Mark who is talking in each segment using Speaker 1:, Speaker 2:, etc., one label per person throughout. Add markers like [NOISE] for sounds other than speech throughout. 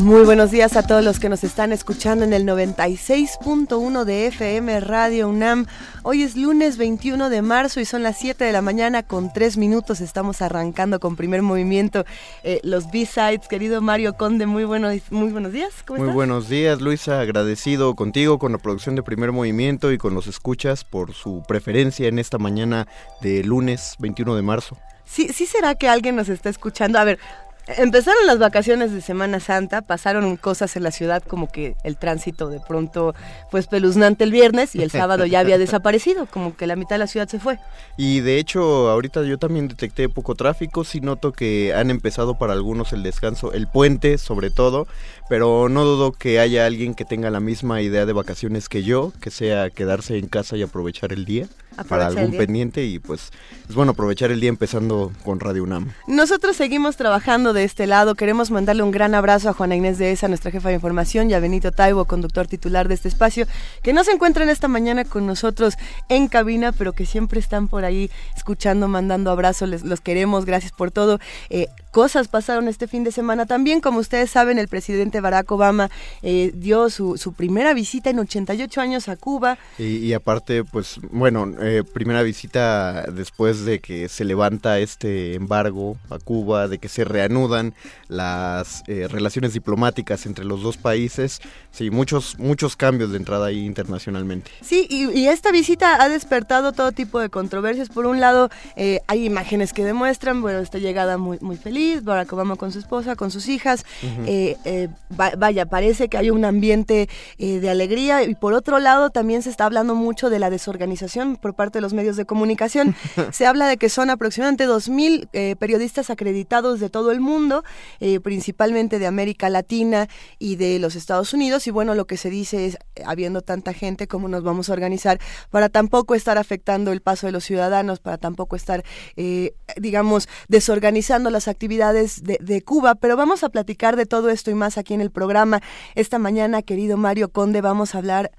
Speaker 1: Muy buenos días a todos los que nos están escuchando en el 96.1 de FM Radio UNAM. Hoy es lunes 21 de marzo y son las 7 de la mañana con 3 minutos. Estamos arrancando con primer movimiento eh, los B-Sides. Querido Mario Conde, muy, buenos muy buenos días.
Speaker 2: muy buenos días, Luisa. Agradecido contigo, con la producción de primer movimiento y con los escuchas por su preferencia en esta mañana de lunes 21 de marzo.
Speaker 1: Sí, sí será que alguien nos está escuchando. A ver, Empezaron las vacaciones de Semana Santa, pasaron cosas en la ciudad como que el tránsito de pronto fue espeluznante el viernes y el sábado ya había [LAUGHS] desaparecido, como que la mitad de la ciudad se fue.
Speaker 2: Y de hecho, ahorita yo también detecté poco tráfico, sí noto que han empezado para algunos el descanso, el puente sobre todo, pero no dudo que haya alguien que tenga la misma idea de vacaciones que yo, que sea quedarse en casa y aprovechar el día para algún pendiente y pues es bueno aprovechar el día empezando con Radio UNAM.
Speaker 1: Nosotros seguimos trabajando de este lado, queremos mandarle un gran abrazo a Juana Inés de Esa, nuestra jefa de información, y a Benito Taibo, conductor titular de este espacio, que no se encuentran esta mañana con nosotros en cabina, pero que siempre están por ahí escuchando, mandando abrazos, les, los queremos, gracias por todo. Eh, cosas pasaron este fin de semana también, como ustedes saben, el presidente Barack Obama eh, dio su, su, primera visita en 88 años a Cuba.
Speaker 2: Y, y aparte, pues bueno, eh, primera visita después de que se levanta este embargo a Cuba, de que se reanudan las eh, relaciones diplomáticas entre los dos países. Sí, muchos, muchos cambios de entrada ahí internacionalmente.
Speaker 1: Sí, y, esta visita ha despertado todo tipo de controversias. Por un lado, eh, hay imágenes que demuestran, bueno, esta llegada muy, muy feliz, Barack Obama con su esposa, con sus hijas. vaya, parece que hay un ambiente de alegría. Y por otro lado, también se está hablando mucho de la desorganización por parte de los medios de comunicación. [LAUGHS] Se habla de que son aproximadamente 2.000 eh, periodistas acreditados de todo el mundo, eh, principalmente de América Latina y de los Estados Unidos. Y bueno, lo que se dice es, habiendo tanta gente, ¿cómo nos vamos a organizar para tampoco estar afectando el paso de los ciudadanos, para tampoco estar, eh, digamos, desorganizando las actividades de, Cuba? Pero vamos a platicar de todo esto y más aquí en el programa. Esta mañana, querido Mario Conde, vamos a hablar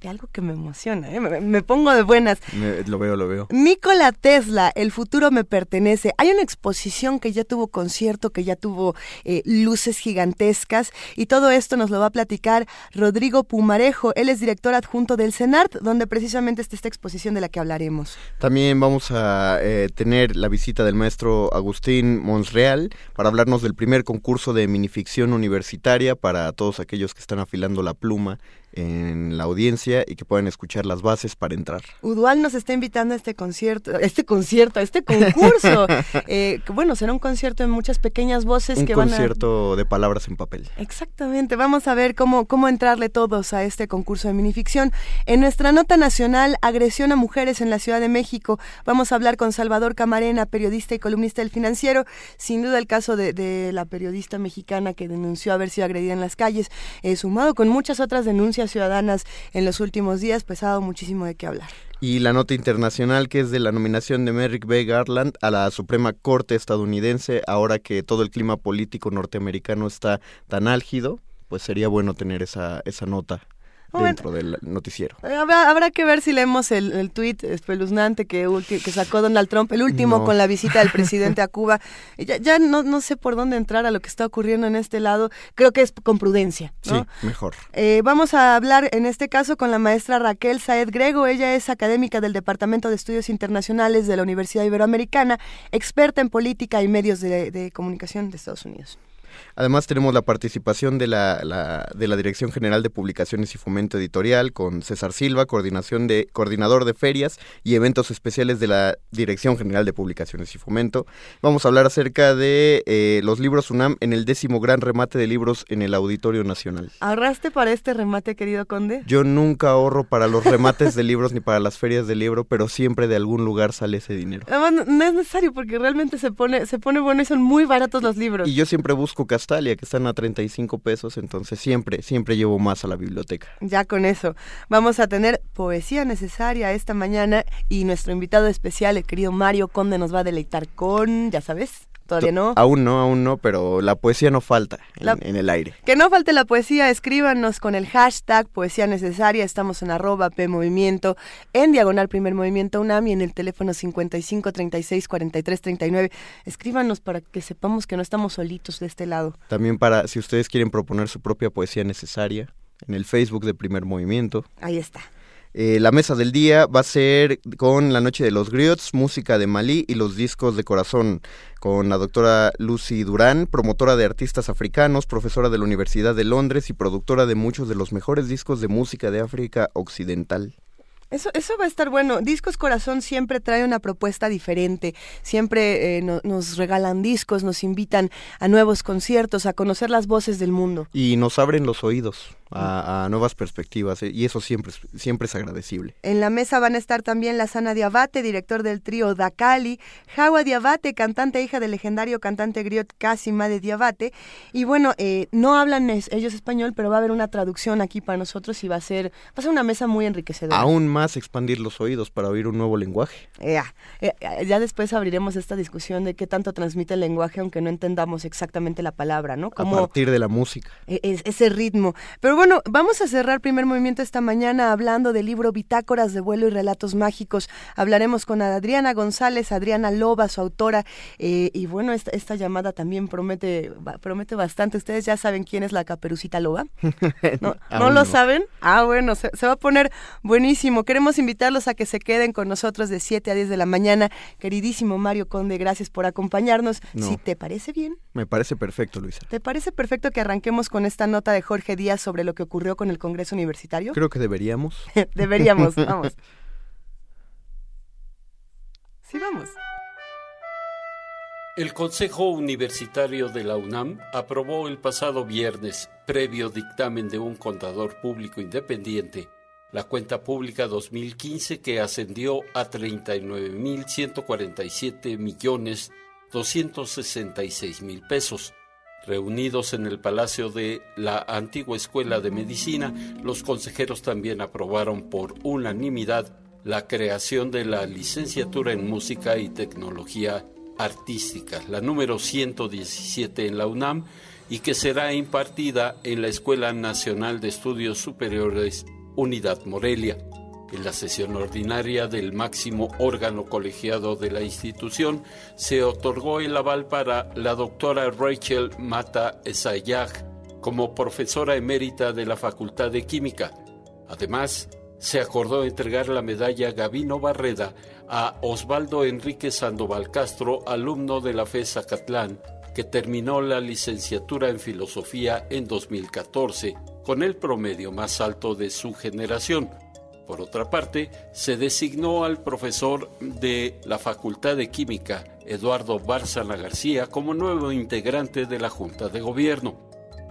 Speaker 1: de algo que me emociona, ¿eh? me, pongo de buenas.
Speaker 2: lo veo, lo veo.
Speaker 1: Nikola Tesla, El futuro me pertenece. Hay una exposición que ya tuvo concierto, que ya tuvo eh, luces gigantescas y todo esto nos lo va a platicar Rodrigo Pumarejo. Él es director adjunto del CENART, donde precisamente está esta exposición de la que hablaremos.
Speaker 2: También vamos a tener la visita del maestro Agustín Monsreal para hablarnos del primer concurso de minificción universitaria para todos aquellos que están afilando la pluma en la audiencia y que puedan escuchar las bases para entrar.
Speaker 1: Udual nos está invitando a este concierto, a este concierto, a este concurso. [LAUGHS] eh, bueno, será un concierto de muchas pequeñas voces que
Speaker 2: van a... Un concierto de palabras en papel.
Speaker 1: Exactamente, vamos a ver cómo, cómo entrarle todos a este concurso de minificción. En nuestra nota nacional, agresión a mujeres en la Ciudad de México, vamos a hablar con Salvador Camarena, periodista y columnista del Financiero. Sin duda el caso de, de la periodista mexicana que denunció haber sido agredida en las calles, eh, sumado con muchas otras denuncias ciudadanas en los últimos días, pues ha dado muchísimo de qué hablar.
Speaker 2: Y la nota internacional que es de la nominación de Merrick B. Garland a la Suprema Corte estadounidense, ahora que todo el clima político norteamericano está tan álgido, pues sería bueno tener esa, esa nota dentro del noticiero.
Speaker 1: Eh, habrá, que ver si leemos el, el tuit espeluznante que, que sacó Donald Trump, el último con la visita del [LAUGHS] presidente a Cuba. Ya, ya no, no sé por dónde entrar a lo que está ocurriendo en este lado. Creo que es con prudencia.
Speaker 2: Sí, mejor.
Speaker 1: Eh, vamos a hablar en este caso con la maestra Raquel Saed Grego. Ella es académica del Departamento de Estudios Internacionales de la Universidad Iberoamericana, experta en política y medios de comunicación de Estados Unidos.
Speaker 2: Además tenemos la participación de la, de la Dirección General de Publicaciones y Fomento Editorial con César Silva, coordinación de, coordinador de ferias y eventos especiales de la Dirección General de Publicaciones y Fomento. Vamos a hablar acerca de eh, los libros UNAM en el décimo gran remate de libros en el Auditorio Nacional.
Speaker 1: ¿Ahorraste para este remate, querido Conde?
Speaker 2: Yo nunca ahorro para los remates de libros [LAUGHS] ni para las ferias de libro, pero siempre de algún lugar sale ese dinero.
Speaker 1: no es necesario porque realmente se pone, se pone bueno y son muy baratos los libros.
Speaker 2: Y yo siempre busco Que están a 35 pesos, entonces siempre, siempre llevo más a la biblioteca.
Speaker 1: Ya con eso, vamos a tener poesía necesaria esta mañana y nuestro invitado especial, el querido Mario Conde, nos va a deleitar con, ya sabes, todavía no.
Speaker 2: Aún no, aún no, pero la poesía no falta en, el aire.
Speaker 1: Que no falte la poesía, escríbanos con el hashtag poesía necesaria, estamos en arroba P Movimiento, en diagonal primer movimiento UNAM y en el teléfono 55 36 43 39. Escríbanos para que sepamos que no estamos solitos de este lado.
Speaker 2: También para, si ustedes quieren proponer su propia poesía necesaria, en el Facebook de Primer Movimiento.
Speaker 1: Ahí está.
Speaker 2: Eh, la mesa del día va a ser con La Noche de los Griots, música de Malí y los discos de corazón, con la doctora Lucy Durán, promotora de artistas africanos, profesora de la Universidad de Londres y productora de muchos de los mejores discos de música de África Occidental.
Speaker 1: Eso, eso va a estar bueno. Discos Corazón siempre trae una propuesta diferente. Siempre eh, nos regalan discos, nos invitan a nuevos conciertos, a conocer las voces del mundo.
Speaker 2: Y nos abren los oídos a, nuevas perspectivas eh, y eso siempre, siempre es agradecible.
Speaker 1: En la mesa van a estar también la Sana Diabate, director del trío Dakali, Jawa Diabate, cantante hija del legendario cantante griot Casima de Diabate. Y bueno, eh, no hablan ellos español, pero va a haber una traducción aquí para nosotros y va a ser, va a ser una mesa muy enriquecedora.
Speaker 2: Aún más expandir los oídos para oír un nuevo lenguaje.
Speaker 1: Eh, ya después abriremos esta discusión de qué tanto transmite el lenguaje, aunque no entendamos exactamente la palabra, ¿no?
Speaker 2: a partir de la música.
Speaker 1: E, ese ritmo. Pero bueno, vamos a cerrar primer movimiento esta mañana hablando del libro Bitácoras de vuelo y relatos mágicos. Hablaremos con Adriana González, Adriana Loba, su autora, eh, y bueno, esta, esta, llamada también promete, promete bastante. Ustedes ya saben quién es la Caperucita Loba. ¿No, [LAUGHS] ¿no lo saben? Ah, bueno, se, va a poner buenísimo. Queremos invitarlos a que se queden con nosotros de 7 a 10 de la mañana. Queridísimo Mario Conde, gracias por acompañarnos. Si te parece bien.
Speaker 2: Me parece perfecto, Luisa.
Speaker 1: ¿Te parece perfecto que arranquemos con esta nota de Jorge Díaz sobre lo que ocurrió con el Congreso Universitario?
Speaker 2: Creo que deberíamos. [LAUGHS]
Speaker 1: deberíamos, [LAUGHS] vamos. Sí, vamos.
Speaker 3: El Consejo Universitario de la UNAM aprobó el pasado viernes, previo dictamen de un contador público independiente, la cuenta pública 2015 que ascendió a 39.147 millones 266 mil pesos Reunidos en el Palacio de la antigua Escuela de Medicina, los consejeros también aprobaron por unanimidad la creación de la licenciatura en Música y Tecnología Artística, la número 117 en la UNAM, y que será impartida en la Escuela Nacional de Estudios Superiores Unidad Morelia. En la sesión ordinaria del máximo órgano colegiado de la institución se otorgó el aval para la doctora Rachel Mata Esayag como profesora emérita de la Facultad de Química. Además, se acordó entregar la medalla Gavino Barreda a Osvaldo Enrique Sandoval Castro, alumno de la FE Zacatlán, que terminó la licenciatura en filosofía en 2014 con el promedio más alto de su generación, por otra parte, se designó al profesor de la Facultad de Química, Eduardo Bárzana García, como nuevo integrante de la Junta de Gobierno.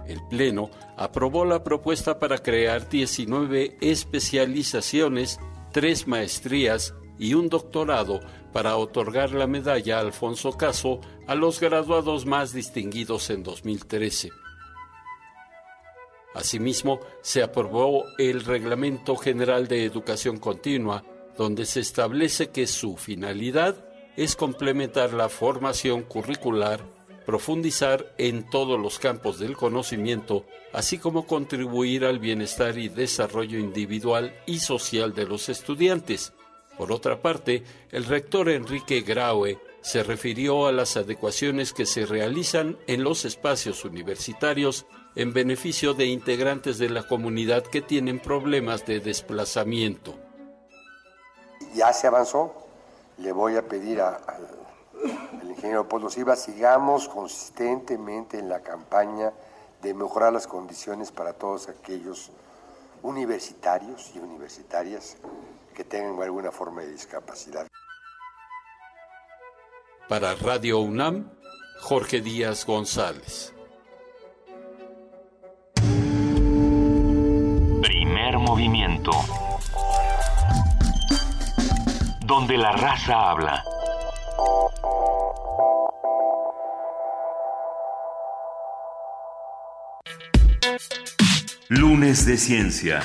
Speaker 3: El Pleno aprobó la propuesta para crear 19 especializaciones, tres maestrías y un doctorado para otorgar la medalla Alfonso Caso a los graduados más distinguidos en 2013. Asimismo, se aprobó el Reglamento General de Educación Continua, donde se establece que su finalidad es complementar la formación curricular, profundizar en todos los campos del conocimiento, así como contribuir al bienestar y desarrollo individual y social de los estudiantes. Por otra parte, el rector Enrique Graue se refirió a las adecuaciones que se realizan en los espacios universitarios en beneficio de integrantes de la comunidad que tienen problemas de desplazamiento.
Speaker 4: Ya se avanzó, le voy a pedir al ingeniero Polo Silva, sigamos consistentemente en la campaña de mejorar las condiciones para todos aquellos universitarios y universitarias que tengan alguna forma de discapacidad.
Speaker 3: Para Radio UNAM, Jorge Díaz González.
Speaker 5: Movimiento. Donde la raza habla. Lunes de Ciencia.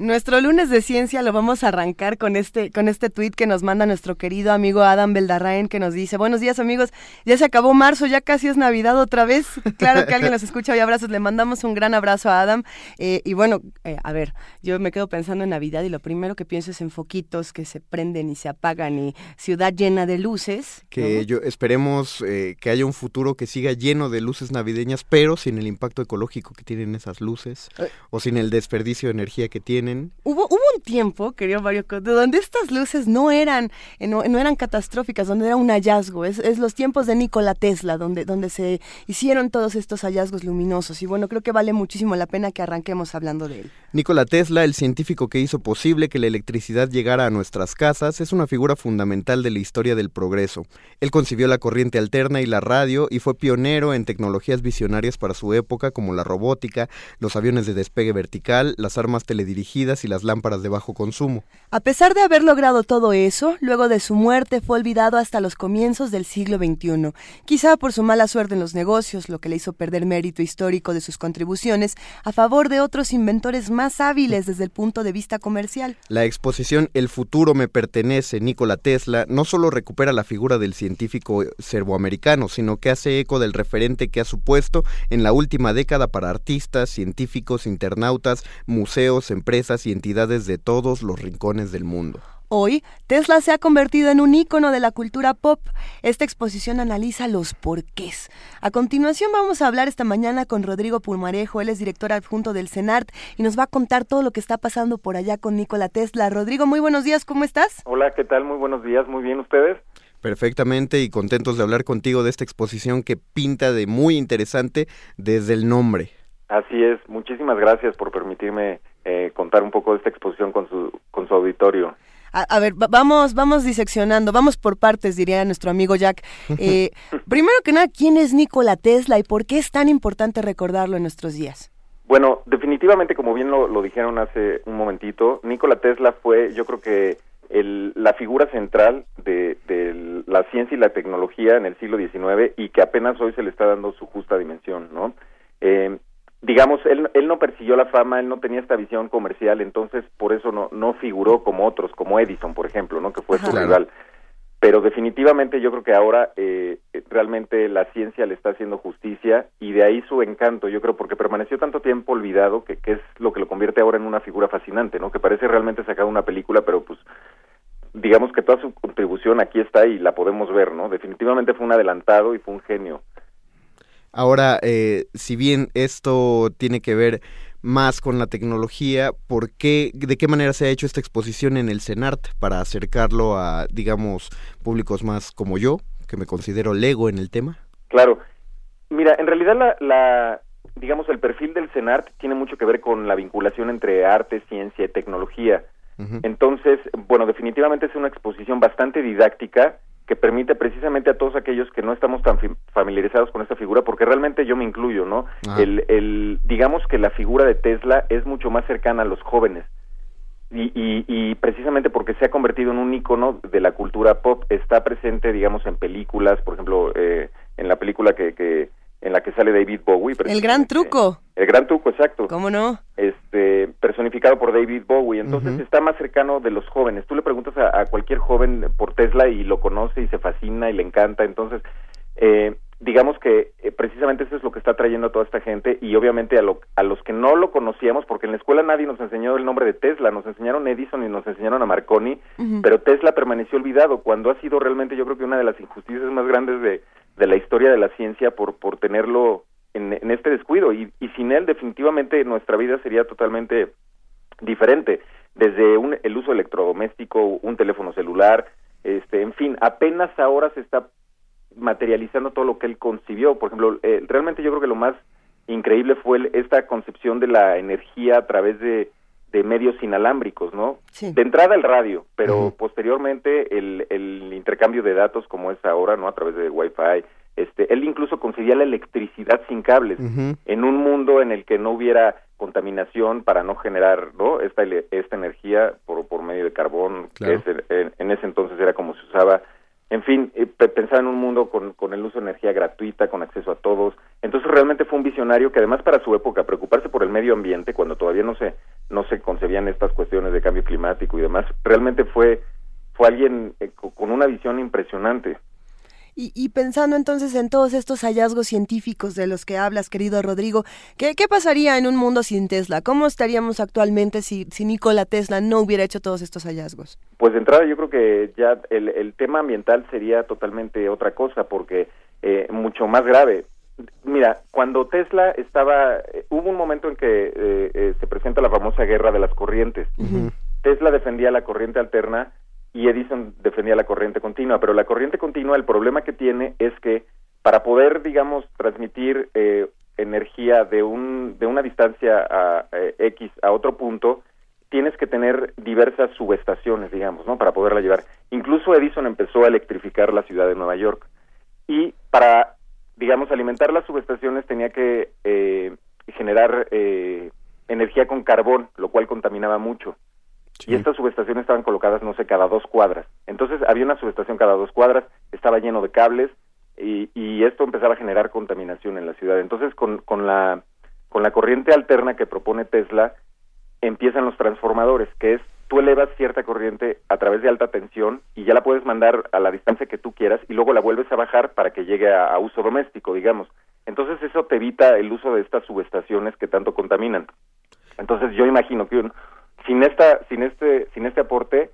Speaker 1: Nuestro lunes de ciencia lo vamos a arrancar con este con este tweet que nos manda nuestro querido amigo Adam Beldarraen que nos dice, "Buenos días, amigos. Ya se acabó marzo, ya casi es Navidad otra vez." Claro que alguien nos escucha hoy abrazos. Le mandamos un gran abrazo a Adam. Eh, y bueno, eh, a ver, yo me quedo pensando en Navidad y lo primero que pienso es en foquitos que se prenden y se apagan y ciudad llena de luces.
Speaker 2: Que yo esperemos eh, que haya un futuro que siga lleno de luces navideñas, pero sin el impacto ecológico que tienen esas luces o sin el desperdicio de energía que tienen
Speaker 1: Hubo, hubo un tiempo, querido Mario, donde estas luces no eran, eh, no, eran catastróficas, donde era un hallazgo. Es, es, los tiempos de Nikola Tesla, donde, donde se hicieron todos estos hallazgos luminosos. Y bueno, creo que vale muchísimo la pena que arranquemos hablando de él.
Speaker 2: Nikola Tesla, el científico que hizo posible que la electricidad llegara a nuestras casas, es una figura fundamental de la historia del progreso. Él concibió la corriente alterna y la radio y fue pionero en tecnologías visionarias para su época como la robótica, los aviones de despegue vertical, las armas teledirigidas, y las lámparas de bajo consumo.
Speaker 1: A pesar de haber logrado todo eso, luego de su muerte fue olvidado hasta los comienzos del siglo XXI, quizá por su mala suerte en los negocios, lo que le hizo perder mérito histórico de sus contribuciones a favor de otros inventores más hábiles desde el punto de vista comercial.
Speaker 2: La exposición El futuro me pertenece, Nikola Tesla, no solo recupera la figura del científico serboamericano, sino que hace eco del referente que ha supuesto en la última década para artistas, científicos, internautas, museos, empresas, y entidades de todos los rincones del mundo.
Speaker 1: Hoy, Tesla se ha convertido en un ícono de la cultura pop. Esta exposición analiza los porqués. A continuación vamos a hablar esta mañana con Rodrigo Pulmarejo, él es director adjunto del CENART y nos va a contar todo lo que está pasando por allá con Nikola Tesla. Rodrigo, muy buenos días, ¿cómo estás?
Speaker 6: Hola, ¿qué tal? Muy buenos días, muy bien, ¿ustedes?
Speaker 2: Perfectamente y contentos de hablar contigo de esta exposición que pinta de muy interesante desde el nombre.
Speaker 6: Así es, muchísimas gracias por permitirme eh, contar un poco de esta exposición con su, con su auditorio.
Speaker 1: A, ver, vamos, vamos diseccionando, vamos por partes, diría nuestro amigo Jack. [LAUGHS] Eh, primero que nada, ¿quién es Nikola Tesla y por qué es tan importante recordarlo en nuestros días?
Speaker 6: Bueno, definitivamente, como bien lo, lo dijeron hace un momentito, Nikola Tesla fue, yo creo que el, la figura central de, de, la ciencia y la tecnología en el siglo XIX y que apenas hoy se le está dando su justa dimensión, ¿no? Eh, digamos, él, él no persiguió la fama, él no tenía esta visión comercial, entonces por eso no, no figuró como otros, como Edison, por ejemplo, ¿no? que fue su rival. Pero definitivamente yo creo que ahora eh, realmente la ciencia le está haciendo justicia y de ahí su encanto, yo creo, porque permaneció tanto tiempo olvidado que, que es lo que lo convierte ahora en una figura fascinante, ¿no? Que parece realmente sacado una película, pero pues digamos que toda su contribución aquí está y la podemos ver, ¿no? Definitivamente fue un adelantado y fue un genio.
Speaker 2: Ahora, eh, si bien esto tiene que ver más con la tecnología, ¿por qué, de qué manera se ha hecho esta exposición en el CENART para acercarlo a, digamos, públicos más como yo, que me considero lego en el tema?
Speaker 6: Claro. Mira, en realidad la, la digamos, el perfil del CENART tiene mucho que ver con la vinculación entre arte, ciencia y tecnología. Entonces, bueno, definitivamente es una exposición bastante didáctica que permite precisamente a todos aquellos que no estamos tan familiarizados con esta figura, porque realmente yo me incluyo, ¿no? El, el, digamos que la figura de Tesla es mucho más cercana a los jóvenes. Y, y, precisamente porque se ha convertido en un icono de la cultura pop, está presente, digamos, en películas, por ejemplo, eh, en la película que, que en la que sale David Bowie.
Speaker 1: El gran truco.
Speaker 6: El gran truco, exacto.
Speaker 1: ¿Cómo no?
Speaker 6: Este, personificado por David Bowie. Entonces está más cercano de los jóvenes. Tú le preguntas a, cualquier joven por Tesla y lo conoce y se fascina y le encanta. Entonces, eh, digamos que eh, precisamente eso es lo que está trayendo a toda esta gente y obviamente a, lo, a los que no lo conocíamos, porque en la escuela nadie nos enseñó el nombre de Tesla, nos enseñaron Edison y nos enseñaron a Marconi, pero Tesla permaneció olvidado cuando ha sido realmente yo creo que una de las injusticias más grandes de, de la historia de la ciencia por, por tenerlo en, en este descuido y, y sin él definitivamente nuestra vida sería totalmente diferente desde un, el uso electrodoméstico, un teléfono celular, este, en fin, apenas ahora se está materializando todo lo que él concibió. Por ejemplo, eh, realmente yo creo que lo más increíble fue esta concepción de la energía a través de, de medios inalámbricos, ¿no? De entrada el radio, pero posteriormente el, el intercambio de datos como es ahora, ¿no? A través de Wi-Fi. Este, él incluso conseguía la electricidad sin cables en un mundo en el que no hubiera contaminación para no generar ¿no? esta, esta energía por, por medio de carbón, que en, en, ese entonces era como se usaba en fin, eh, pensar en un mundo con, con el uso de energía gratuita, con acceso a todos. Entonces realmente fue un visionario que además para su época preocuparse por el medio ambiente, cuando todavía no se, no se concebían estas cuestiones de cambio climático y demás. Realmente fue, fue alguien eh, con una visión impresionante.
Speaker 1: Y, pensando entonces en todos estos hallazgos científicos de los que hablas, querido Rodrigo, ¿qué, pasaría en un mundo sin Tesla? ¿Cómo estaríamos actualmente si, si Nikola Tesla no hubiera hecho todos estos hallazgos?
Speaker 6: Pues de entrada yo creo que ya el, tema ambiental sería totalmente otra cosa, porque eh, mucho más grave. Mira, cuando Tesla estaba, eh, hubo un momento en que eh, se presenta la famosa guerra de las corrientes. Tesla defendía la corriente alterna y Edison defendía la corriente continua, pero la corriente continua, el problema que tiene es que para poder, digamos, transmitir eh, energía de, un, de una distancia a, eh, X a otro punto, tienes que tener diversas subestaciones, digamos, ¿no? Para poderla llevar. Incluso Edison empezó a electrificar la ciudad de Nueva York. Y para, digamos, alimentar las subestaciones tenía que eh, generar energía con carbón, lo cual contaminaba mucho. Y estas subestaciones estaban colocadas, no sé, cada dos cuadras. Entonces había una subestación cada dos cuadras, estaba lleno de cables y, y esto empezaba a generar contaminación en la ciudad. Entonces con, con, la, con la corriente alterna que propone Tesla empiezan los transformadores, que es tú elevas cierta corriente a través de alta tensión y ya la puedes mandar a la distancia que tú quieras y luego la vuelves a bajar para que llegue a, a uso doméstico, digamos. Entonces eso te evita el uso de estas subestaciones que tanto contaminan. Entonces yo imagino que un, sin esta sin este sin este aporte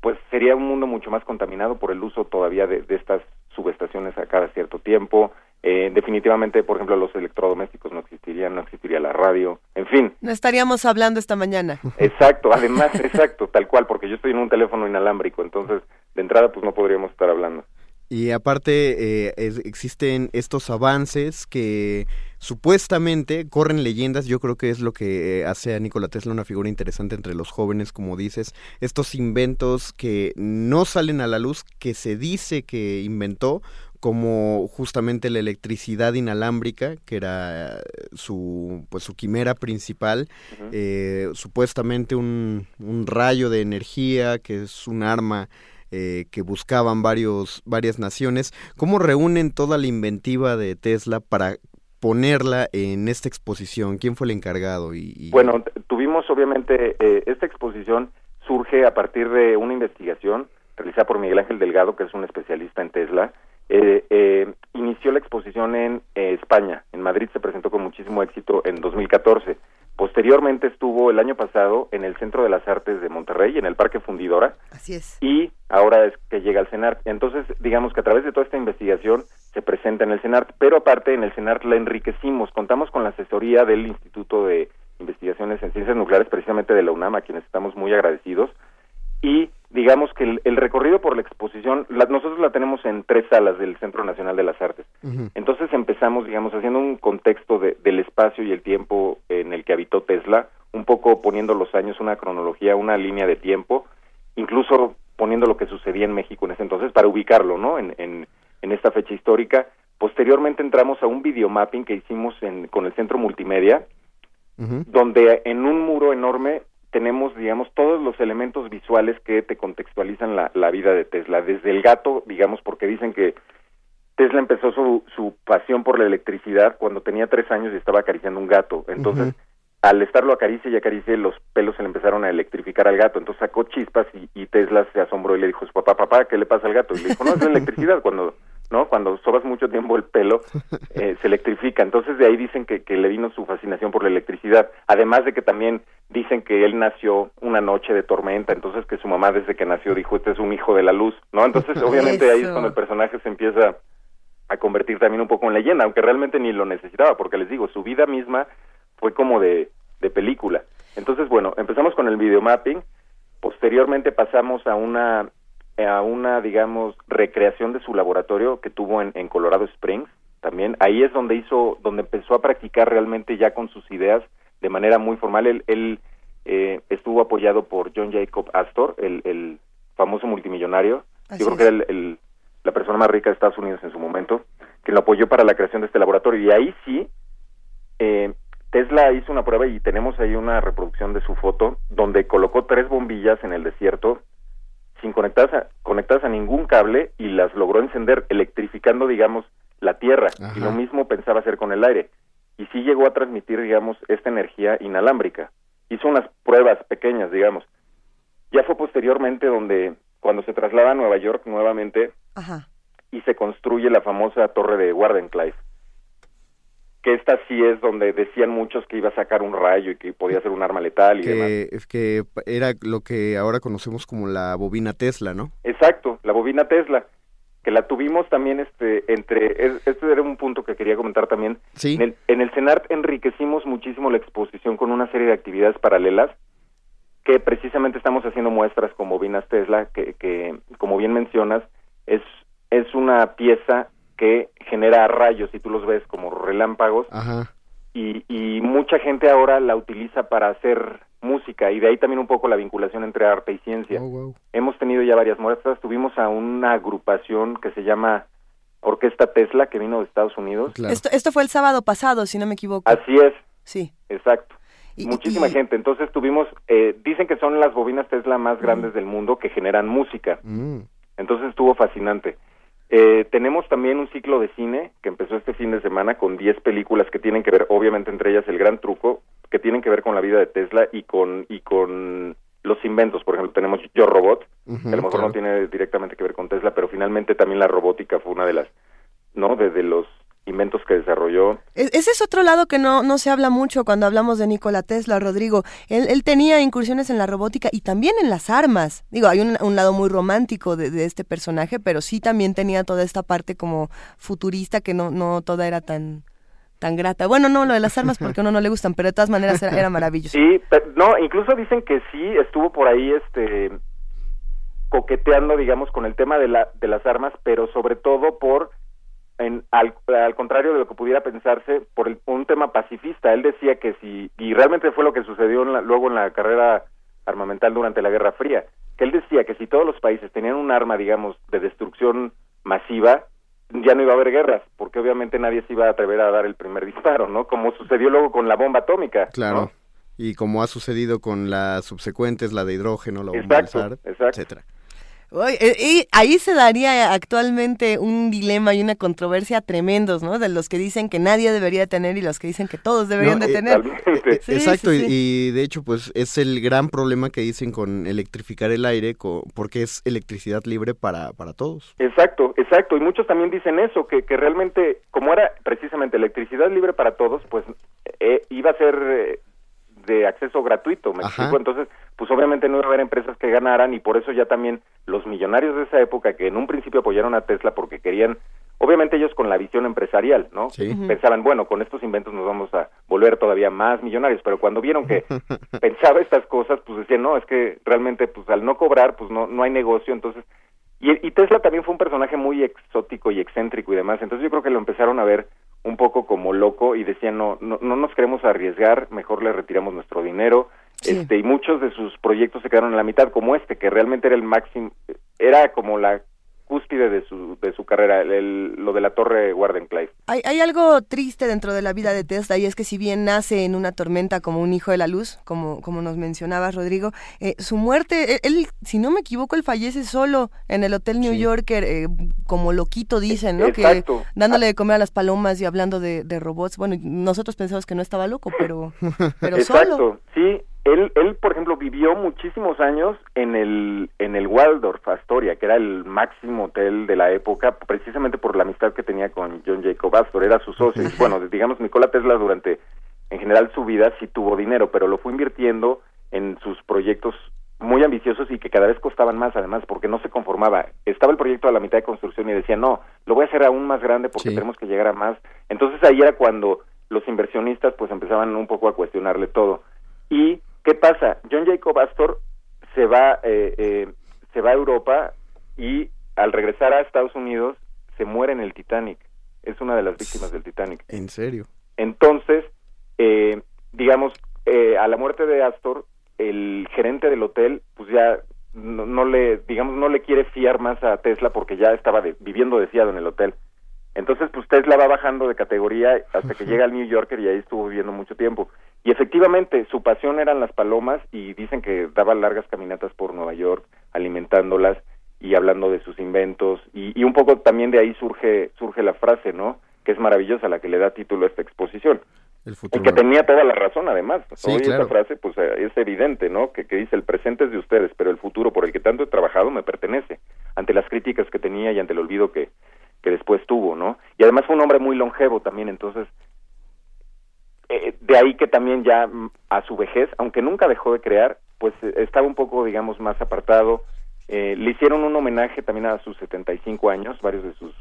Speaker 6: pues sería un mundo mucho más contaminado por el uso todavía de, estas subestaciones a cada cierto tiempo. Eh, definitivamente por ejemplo los electrodomésticos no existirían no existiría la radio en fin.
Speaker 1: No estaríamos hablando esta mañana.
Speaker 6: Exacto además [LAUGHS] exacto tal cual porque yo estoy en un teléfono inalámbrico entonces de entrada pues no podríamos estar hablando
Speaker 2: y aparte eh, existen estos avances que supuestamente corren leyendas, yo creo que es lo que eh, hace a Nikola Tesla una figura interesante entre los jóvenes, como dices, estos inventos que no salen a la luz, que se dice que inventó, como justamente la electricidad inalámbrica, que era su, pues, su quimera principal, eh, supuestamente un, un rayo de energía, que es un arma eh, que buscaban varios, varias naciones. ¿Cómo reúnen toda la inventiva de Tesla para ponerla en esta exposición? ¿Quién fue el encargado? Y,
Speaker 6: Bueno, tuvimos obviamente, eh, esta exposición surge a partir de una investigación realizada por Miguel Ángel Delgado, que es un especialista en Tesla. Eh, inició la exposición en España, en Madrid se presentó con muchísimo éxito en 2014. Posteriormente estuvo el año pasado en el Centro de las Artes de Monterrey, en el Parque Fundidora.
Speaker 1: Así es.
Speaker 6: Y ahora es que llega al CENART. Entonces, digamos que a través de toda esta investigación se presenta en el CENART, pero aparte en el CENART la enriquecimos. Contamos con la asesoría del Instituto de Investigaciones en Ciencias Nucleares, precisamente de la UNAM, a quienes estamos muy agradecidos. Y digamos que el, recorrido por la exposición, nosotros la tenemos en tres salas del Centro Nacional de las Artes. Entonces empezamos, digamos, haciendo un contexto del espacio y el tiempo en el que habitó Tesla, un poco poniendo los años, una cronología, una línea de tiempo, incluso poniendo lo que sucedía en México en ese entonces para ubicarlo, ¿no? En, en, esta fecha histórica. Posteriormente entramos a un videomapping que hicimos en, con el Centro Multimedia, donde en un muro enorme tenemos, digamos, todos los elementos visuales que te contextualizan la, la vida de Tesla, desde el gato, digamos, porque dicen que Tesla empezó su, su pasión por la electricidad cuando tenía tres años y estaba acariciando un gato. Entonces, al estarlo acaricia y acaricia, los pelos se le empezaron a electrificar al gato. Entonces sacó chispas y, y Tesla se asombró y le dijo papá, papá, ¿qué le pasa al gato? Y le dijo, no, es la electricidad. Cuando ¿no? Cuando sobas mucho tiempo el pelo, [LAUGHS] eh, se electrifica. Entonces de ahí dicen que, que le vino su fascinación por la electricidad. Además de que también dicen que él nació una noche de tormenta, entonces que su mamá desde que nació dijo, este es un hijo de la luz, ¿no? Entonces [LAUGHS] obviamente ahí es cuando el personaje se empieza a convertir también un poco en leyenda, aunque realmente ni lo necesitaba, porque les digo, su vida misma fue como de, de película. Entonces, bueno, empezamos con el videomapping, posteriormente pasamos a una a una, digamos, recreación de su laboratorio que tuvo en, en Colorado Springs también. Ahí es donde hizo, donde empezó a practicar realmente ya con sus ideas de manera muy formal. Él, él eh, estuvo apoyado por John Jacob Astor, el, el famoso multimillonario. Yo creo que era el, la persona más rica de Estados Unidos en su momento, que lo apoyó para la creación de este laboratorio. Y ahí sí, eh, Tesla hizo una prueba y tenemos ahí una reproducción de su foto, donde colocó tres bombillas en el desierto sin conectadas a, a ningún cable y las logró encender electrificando, digamos, la Tierra. Y lo mismo pensaba hacer con el aire. Y sí llegó a transmitir, digamos, esta energía inalámbrica. hizo unas pruebas pequeñas, digamos. Ya fue posteriormente donde, cuando se traslada a Nueva York nuevamente
Speaker 1: Ajá.
Speaker 6: y se construye la famosa torre de Wardenclyffe, que esta sí es donde decían muchos que iba a sacar un rayo y que podía ser un arma letal y demás.
Speaker 2: Que, es que era lo que ahora conocemos como la bobina Tesla, ¿no?
Speaker 6: Exacto, la bobina Tesla, que la tuvimos también este entre es- este era un punto que quería comentar también.
Speaker 2: Sí.
Speaker 6: En el, en el CENART enriquecimos muchísimo la exposición con una serie de actividades paralelas que precisamente estamos haciendo muestras con bobinas Tesla que, que como bien mencionas es es una pieza que genera rayos y tú los ves como relámpagos
Speaker 2: Ajá.
Speaker 6: y, y mucha gente ahora la utiliza para hacer música y de ahí también un poco la vinculación entre arte y ciencia.
Speaker 2: Oh, wow.
Speaker 6: Hemos tenido ya varias muestras, tuvimos a una agrupación que se llama Orquesta Tesla que vino de Estados Unidos.
Speaker 2: Claro.
Speaker 1: Esto, esto fue el sábado pasado, si no me equivoco.
Speaker 6: Así es,
Speaker 1: Sí.
Speaker 6: exacto.
Speaker 1: Y-
Speaker 6: Muchísima
Speaker 1: y-
Speaker 6: gente. Entonces tuvimos, eh, dicen que son las bobinas Tesla más grandes del mundo que generan música.
Speaker 2: Mm.
Speaker 6: Entonces estuvo fascinante. Eh, tenemos también un ciclo de cine que empezó este fin de semana con 10 películas que tienen que ver, obviamente entre ellas El Gran Truco, que tienen que ver con la vida de Tesla y con y con los inventos. Por ejemplo, tenemos Yo Robot, que a lo mejor
Speaker 2: claro.
Speaker 6: no tiene directamente que ver con Tesla, pero finalmente también la robótica fue una de las, ¿no? De, de los inventos que desarrolló.
Speaker 1: E- Ese es otro lado que no, no se habla mucho cuando hablamos de Nikola Tesla, Rodrigo. Él, él tenía incursiones en la robótica y también en las armas. Digo, hay un, un lado muy romántico de, de este personaje, pero sí también tenía toda esta parte como futurista que no, no toda era tan, tan grata. Bueno, no, lo de las armas porque a uno no le gustan, pero de todas maneras era, era maravilloso.
Speaker 6: Sí, pe- no, incluso dicen que sí estuvo por ahí este coqueteando, digamos, con el tema de la de las armas, pero sobre todo por en, al, al contrario de lo que pudiera pensarse por el- un tema pacifista. Él decía que si y realmente fue lo que sucedió en la- luego en la carrera armamental durante la Guerra Fría, que él decía que si todos los países tenían un arma, digamos, de destrucción masiva, ya no iba a haber guerras, porque obviamente nadie se iba a atrever a dar el primer [LAUGHS] disparo, ¿no? Como sucedió luego con la bomba atómica.
Speaker 2: Claro.
Speaker 6: ¿no?
Speaker 2: Y como ha sucedido con las subsecuentes, la de hidrógeno, la bomba
Speaker 6: Exacto,
Speaker 2: SAR,
Speaker 6: exacto.
Speaker 2: etcétera.
Speaker 1: Eh, y ahí se daría actualmente un dilema y una controversia tremendos, ¿no? De los que dicen que nadie debería tener y los que dicen que todos deberían
Speaker 2: No,
Speaker 1: de
Speaker 2: eh,
Speaker 1: tener. [LAUGHS] Sí,
Speaker 2: Exacto,
Speaker 1: sí,
Speaker 2: y-
Speaker 1: sí.
Speaker 2: Y, de hecho, pues es el gran problema que dicen con electrificar el aire, co- porque es electricidad libre para, para todos.
Speaker 6: Exacto, exacto. Y muchos también dicen eso, que, que realmente, como era precisamente electricidad libre para todos, pues eh, iba a ser eh, de acceso gratuito, ¿me
Speaker 2: Ajá.
Speaker 6: explico? Entonces, pues obviamente no iba a haber empresas que ganaran y por eso ya también los millonarios de esa época que en un principio apoyaron a Tesla porque querían, obviamente ellos con la visión empresarial, ¿no?
Speaker 2: Sí.
Speaker 6: Pensaban, bueno, con estos inventos nos vamos a volver todavía más millonarios, pero cuando vieron que [LAUGHS] pensaba estas cosas, pues decían, no, es que realmente, pues al no cobrar, pues no, no hay negocio, entonces y, y Tesla también fue un personaje muy exótico y excéntrico y demás, entonces yo creo que lo empezaron a ver un poco como loco y decían no no, no nos queremos arriesgar, mejor le retiramos nuestro dinero,
Speaker 1: Sí.
Speaker 6: este y muchos de sus proyectos se quedaron a la mitad como este que realmente era el máximo, era como la cúspide de su de su carrera, el- el- lo de la torre Wardenclyffe.
Speaker 1: Hay, hay algo triste dentro de la vida de Tesla y es que si bien nace en una tormenta como un hijo de la luz, como, como nos mencionabas, Rodrigo, eh, su muerte, él, él, si no me equivoco, él fallece solo en el Hotel New
Speaker 2: Sí.
Speaker 1: Yorker, eh, como loquito dicen, ¿no?
Speaker 6: Exacto.
Speaker 1: Que dándole de comer a las palomas y hablando de, de robots. Bueno, nosotros pensamos que no estaba loco, pero, [LAUGHS] pero
Speaker 6: Exacto,
Speaker 1: solo.
Speaker 6: sí. Él, él, por ejemplo, vivió muchísimos años en el, en el Waldorf Astoria, que era el máximo hotel de la época, precisamente por la amistad que tenía con John Jacob Astor, era su socio. Y, bueno, digamos, Nikola Tesla durante, en general, su vida sí tuvo dinero, pero lo fue invirtiendo en sus proyectos muy ambiciosos y que cada vez costaban más, además, porque no se conformaba. Estaba el proyecto a la mitad de construcción y decía, no, lo voy a hacer aún más grande porque
Speaker 2: Sí.
Speaker 6: tenemos que llegar a más. Entonces ahí era cuando los inversionistas pues empezaban un poco a cuestionarle todo. ¿Y qué pasa? John Jacob Astor se va, eh, eh, se va a Europa y al regresar a Estados Unidos se muere en el Titanic. Es una de las víctimas del Titanic.
Speaker 2: En serio.
Speaker 6: Entonces, eh, digamos, eh, a la muerte de Astor, el gerente del hotel, pues ya no, no le, digamos, no le quiere fiar más a Tesla porque ya estaba de- viviendo deseado en el hotel. Entonces, pues Tesla va bajando de categoría hasta que [LAUGHS] llega al New Yorker y ahí estuvo viviendo mucho tiempo. Y efectivamente, su pasión eran las palomas y dicen que daba largas caminatas por Nueva York alimentándolas y hablando de sus inventos y, y un poco también de ahí surge surge la frase, ¿no? Que es maravillosa, la que le da título a esta exposición.
Speaker 2: El
Speaker 6: Y
Speaker 2: futuro.
Speaker 6: que tenía toda la razón, además.
Speaker 2: Sí,
Speaker 6: Hoy
Speaker 2: claro.
Speaker 6: esa frase, pues eh, es evidente, ¿no? Que, que dice, el presente es de ustedes, pero el futuro por el que tanto he trabajado me pertenece. Ante las críticas que tenía y ante el olvido que, que después tuvo, ¿no? Y además fue un hombre muy longevo también, entonces... eh, de ahí que también ya mm, a su vejez, aunque nunca dejó de crear, pues eh, estaba un poco, digamos, más apartado. Eh, le hicieron un homenaje también a sus 75 años, varios de sus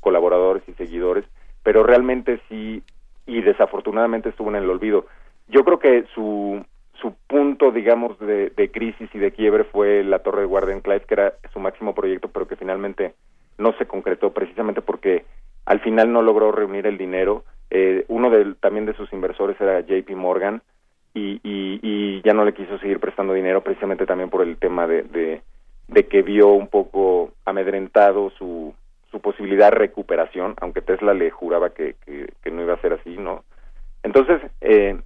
Speaker 6: colaboradores y seguidores, pero realmente sí, y desafortunadamente estuvo en el olvido. Yo creo que su, su punto, digamos, de, crisis y de quiebre fue la Torre de Guardia en Clive, que era su máximo proyecto, pero que finalmente no se concretó precisamente porque al final no logró reunir el dinero. Eh, uno de, también de sus inversores era JP Morgan y, ya no le quiso seguir prestando dinero precisamente también por el tema de, de, que vio un poco amedrentado su, su posibilidad de recuperación, aunque Tesla le juraba que, que, no iba a ser así, ¿no? Entonces, eh,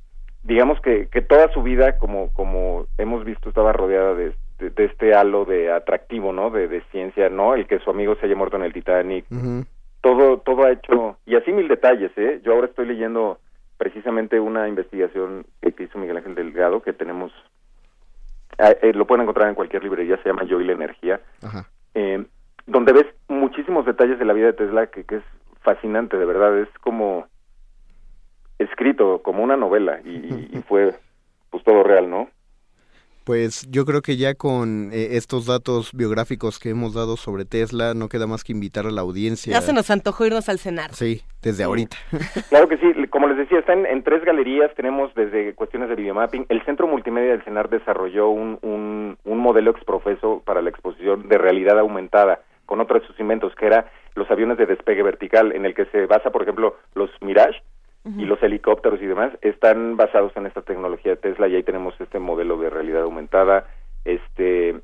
Speaker 6: digamos que, que toda su vida, como, como hemos visto, estaba rodeada de, este halo de atractivo, ¿no? De, ciencia, ¿no? El que su amigo se haya muerto en el Titanic,
Speaker 2: Ujú.
Speaker 6: Todo todo ha hecho y así mil detalles eh yo ahora estoy leyendo precisamente una investigación que, hizo Miguel Ángel Delgado que tenemos ah, eh, lo pueden encontrar en cualquier librería se llama Yo y la energía
Speaker 2: Ajá.
Speaker 6: eh, donde ves muchísimos detalles de la vida de Tesla que, que es fascinante de verdad es como escrito como una novela y, y- y fue pues todo real no
Speaker 2: Pues yo creo que ya con eh, estos datos biográficos que hemos dado sobre Tesla, no queda más que invitar a la audiencia.
Speaker 1: Ya se nos antojó irnos al cenar.
Speaker 2: Sí, desde ahorita. [LAUGHS]
Speaker 6: Claro que sí, como les decía, están en tres galerías, tenemos desde cuestiones de videomapping. El Centro Multimedia del CENAR desarrolló un, un, un modelo exprofeso para la exposición de realidad aumentada con otro de sus inventos, que era los aviones de despegue vertical, en el que se basa, por ejemplo, los Mirage y los helicópteros y demás, están basados en esta tecnología de Tesla y ahí tenemos este modelo de realidad aumentada. Este,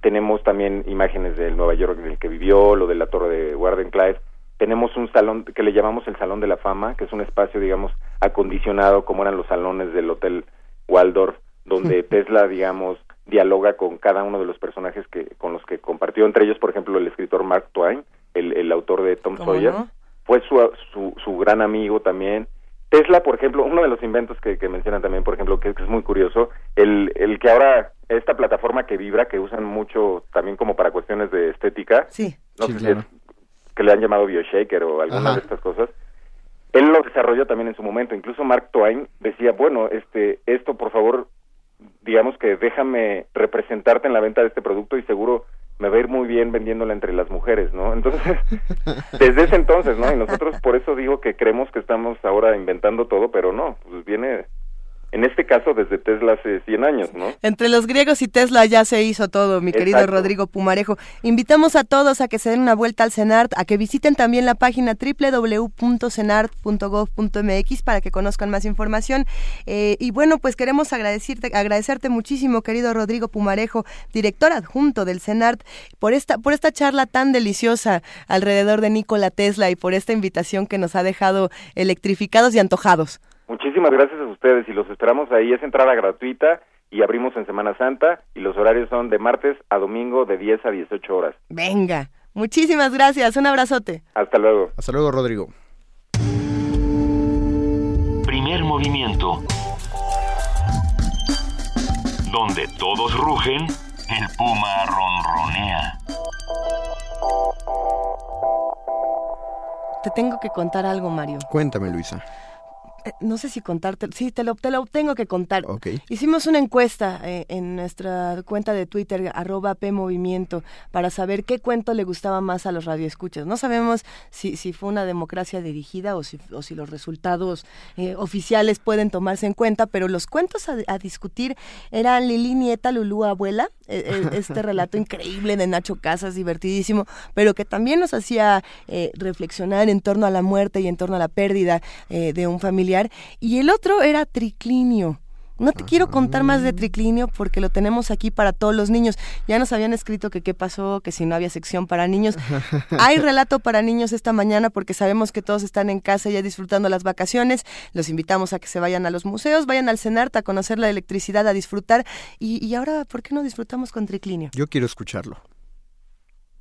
Speaker 6: tenemos también imágenes del Nueva York en el que vivió, lo de la torre de Warden Clive. Tenemos un salón que le llamamos el Salón de la Fama, que es un espacio, digamos, acondicionado como eran los salones del Hotel Waldorf, donde [LAUGHS] Tesla, digamos, dialoga con cada uno de los personajes que con los que compartió, entre ellos, por ejemplo, el escritor Mark Twain, el, el autor de Tom
Speaker 1: ¿Cómo
Speaker 6: Sawyer,
Speaker 1: no?
Speaker 6: fue su, su, su gran amigo también. Tesla, por ejemplo, uno de los inventos que, que mencionan también, por ejemplo, que, que es muy curioso, el, el que ahora, esta plataforma que vibra, que usan mucho también como para cuestiones de estética,
Speaker 1: Sí.
Speaker 6: no
Speaker 2: Sí,
Speaker 6: sé
Speaker 2: claro.
Speaker 6: si es que le han llamado BioShaker o alguna
Speaker 2: Ajá.
Speaker 6: de estas cosas, él lo desarrolló también en su momento. Incluso Mark Twain decía, bueno, este, esto por favor, digamos que déjame representarte en la venta de este producto y seguro me va a ir muy bien vendiéndola entre las mujeres, ¿no? Entonces, [LAUGHS] desde ese entonces, ¿no? Y nosotros por eso digo que creemos que estamos ahora inventando todo, pero no, pues viene, en este caso, desde Tesla hace 100 años, ¿no?
Speaker 1: Entre los griegos y Tesla ya se hizo todo, mi querido
Speaker 6: Exacto.
Speaker 1: Rodrigo Pumarejo. Invitamos a todos a que se den una vuelta al CENART, a que visiten también la página www.cenart.gov.mx para que conozcan más información. Eh, y bueno, pues queremos agradecerte, agradecerte muchísimo, querido Rodrigo Pumarejo, director adjunto del CENART, por esta, por esta charla tan deliciosa alrededor de Nikola Tesla y por esta invitación que nos ha dejado electrificados y antojados.
Speaker 6: Muchísimas gracias a ustedes y los esperamos ahí. Es entrada gratuita y abrimos en Semana Santa y los horarios son de martes a domingo de 10 a 18 horas.
Speaker 1: Venga, muchísimas gracias, un abrazote.
Speaker 6: Hasta luego.
Speaker 2: Hasta luego, Rodrigo.
Speaker 5: Primer movimiento. Donde todos rugen, el puma ronronea.
Speaker 1: Te tengo que contar algo, Mario.
Speaker 2: Cuéntame, Luisa.
Speaker 1: Eh, no sé si contarte, sí, te lo, te lo tengo que contar. Hicimos una encuesta eh, en nuestra cuenta de Twitter, arroba PMovimiento, para saber qué cuento le gustaba más a los radioescuchas. No sabemos si, si fue una democracia dirigida o si, o si los resultados eh, oficiales pueden tomarse en cuenta, pero los cuentos a, a discutir eran Lili Nieta, Lulú Abuela, [LAUGHS] este relato increíble de Nacho Casas, divertidísimo, pero que también nos hacía eh, reflexionar en torno a la muerte y en torno a la pérdida eh, de un familiar. Y el otro era Triclinio. No te quiero contar más de triclinio porque lo tenemos aquí para todos los niños. Ya nos habían escrito que qué pasó, que si no había sección para niños. [LAUGHS] Hay relato para niños esta mañana porque sabemos que todos están en casa ya disfrutando las vacaciones. Los invitamos a que se vayan a los museos, vayan al CENART a conocer la electricidad, a disfrutar. Y, y ahora, ¿por qué no disfrutamos con triclinio?
Speaker 2: Yo quiero escucharlo.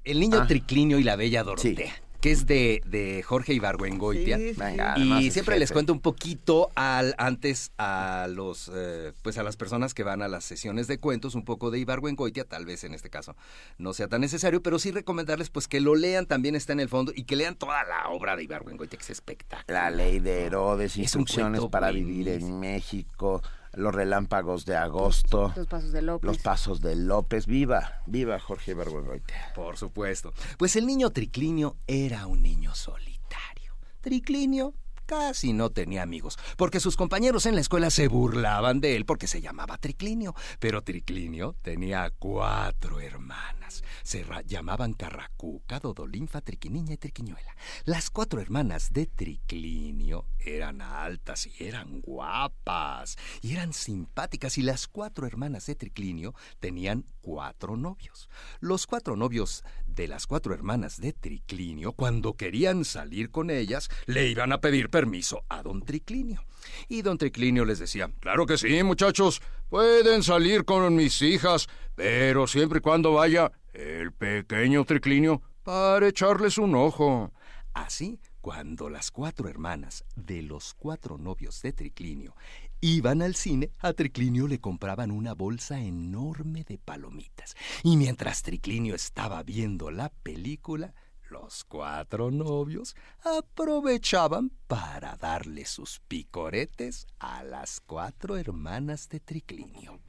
Speaker 7: El niño
Speaker 2: Ah.
Speaker 7: triclinio y la bella Dorotea. Que es de, de Jorge Ibargüengoitia.
Speaker 1: Sí, sí.
Speaker 7: Y siempre les cuento un poquito al antes a los eh, pues a las personas que van a las sesiones de cuentos un poco de Ibargüengoitia, tal vez en este caso no sea tan necesario, pero sí recomendarles pues que lo lean, también está en el fondo y que lean toda la obra de Ibargüengoitia que es espectacular.
Speaker 8: La ley de Herodes, instrucciones para vivir en México, los relámpagos de agosto,
Speaker 9: Los pasos de López.
Speaker 8: los pasos de López. Viva, viva Jorge Ibargüengoitia.
Speaker 7: Por supuesto. Pues el niño Triclinio era un niño solitario. Triclinio casi no tenía amigos, porque sus compañeros en la escuela se burlaban de él porque se llamaba Triclinio. Pero Triclinio tenía cuatro hermanas. Se llamaban Carracuca, Dodolinfa, Triquiniña y Triquiñuela. Las cuatro hermanas de Triclinio eran altas y eran guapas y eran simpáticas y las cuatro hermanas de Triclinio tenían cuatro novios. Los cuatro novios de las cuatro hermanas de Triclinio, cuando querían salir con ellas, le iban a pedir permiso a don Triclinio. Y don Triclinio les decía, claro que sí, muchachos, pueden salir con mis hijas, pero siempre y cuando vaya el pequeño Triclinio para echarles un ojo. Así, cuando las cuatro hermanas de los cuatro novios de Triclinio iban al cine, a Triclinio le compraban una bolsa enorme de palomitas. Y mientras Triclinio estaba viendo la película, los cuatro novios aprovechaban para darle sus picoretes a las cuatro hermanas de Triclinio.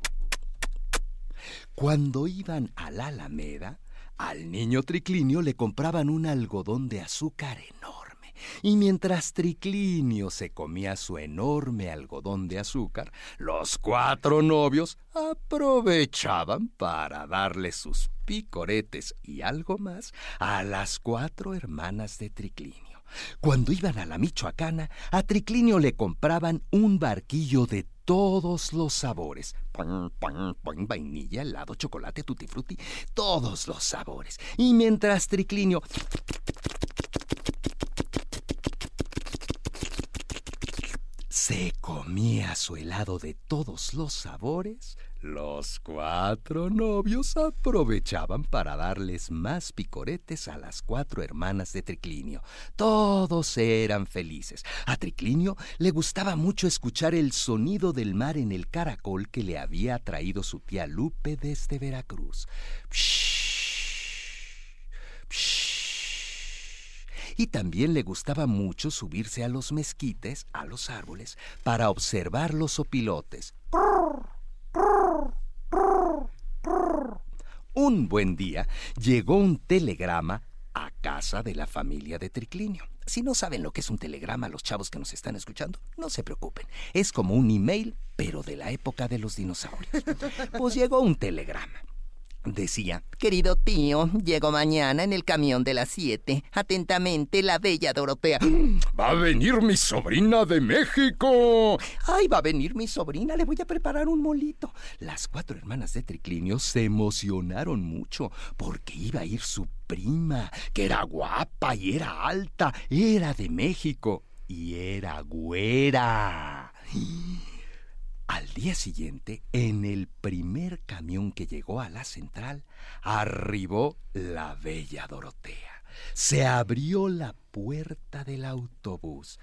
Speaker 7: Cuando iban a la Alameda, al niño Triclinio le compraban un algodón de azúcar enorme. Y mientras Triclinio se comía su enorme algodón de azúcar, los cuatro novios aprovechaban para darle sus picoretes y algo más a las cuatro hermanas de Triclinio. Cuando iban a la Michoacana, a Triclinio le compraban un barquillo de todos los sabores. Pan, pan, pan, vainilla, helado, chocolate, tutti frutti, todos los sabores. Y mientras Triclinio se comía su helado de todos los sabores, los cuatro novios aprovechaban para darles más picoretes a las cuatro hermanas de Triclinio. Todos eran felices. A Triclinio le gustaba mucho escuchar el sonido del mar en el caracol que le había traído su tía Lupe desde Veracruz. Y también le gustaba mucho subirse a los mezquites, a los árboles, para observar los opilotes. Un buen día llegó un telegrama a casa de la familia de Triclinio. Si no saben lo que es un telegrama, los chavos que nos están escuchando, no se preocupen. Es como un email, pero de la época de los dinosaurios. Pues llegó un telegrama. Decía, querido tío, llego mañana en el camión de las siete. Atentamente, la bella Dorotea. [GASPS]
Speaker 10: Va a venir mi sobrina de México.
Speaker 7: Ay, va a venir mi sobrina, le voy a preparar un molito. Las cuatro hermanas de Triclinio se emocionaron mucho porque iba a ir su prima, que era guapa y era alta, era de México y era güera. Día siguiente, en el primer camión que llegó a la central, arribó la bella Dorotea. Se abrió la puerta del autobús.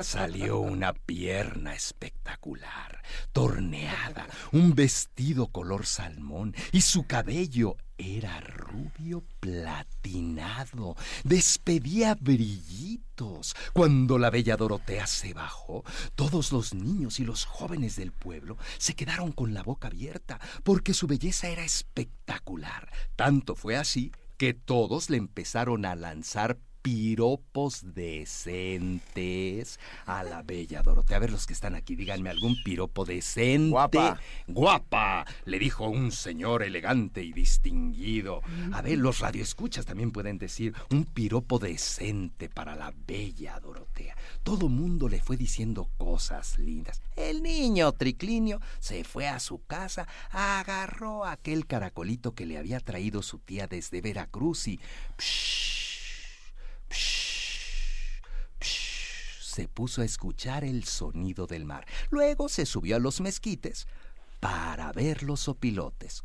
Speaker 7: Salió una pierna espectacular, torneada, un vestido color salmón y su cabello era rubio platinado, despedía brillitos. Cuando la bella Dorotea se bajó, todos los niños y los jóvenes del pueblo se quedaron con la boca abierta, porque su belleza era espectacular. Tanto fue así que todos le empezaron a lanzar piropos decentes a la bella Dorotea. A ver los que están aquí, díganme algún piropo decente.
Speaker 8: Guapa.
Speaker 7: Guapa, le dijo un señor elegante y distinguido. A ver, los radioescuchas también pueden decir un piropo decente para la bella Dorotea. Todo mundo le fue diciendo cosas lindas. El niño Triclinio se fue a su casa, agarró aquel caracolito que le había traído su tía desde Veracruz y... se puso a escuchar el sonido del mar. Luego se subió a los mezquites para ver los opilotes.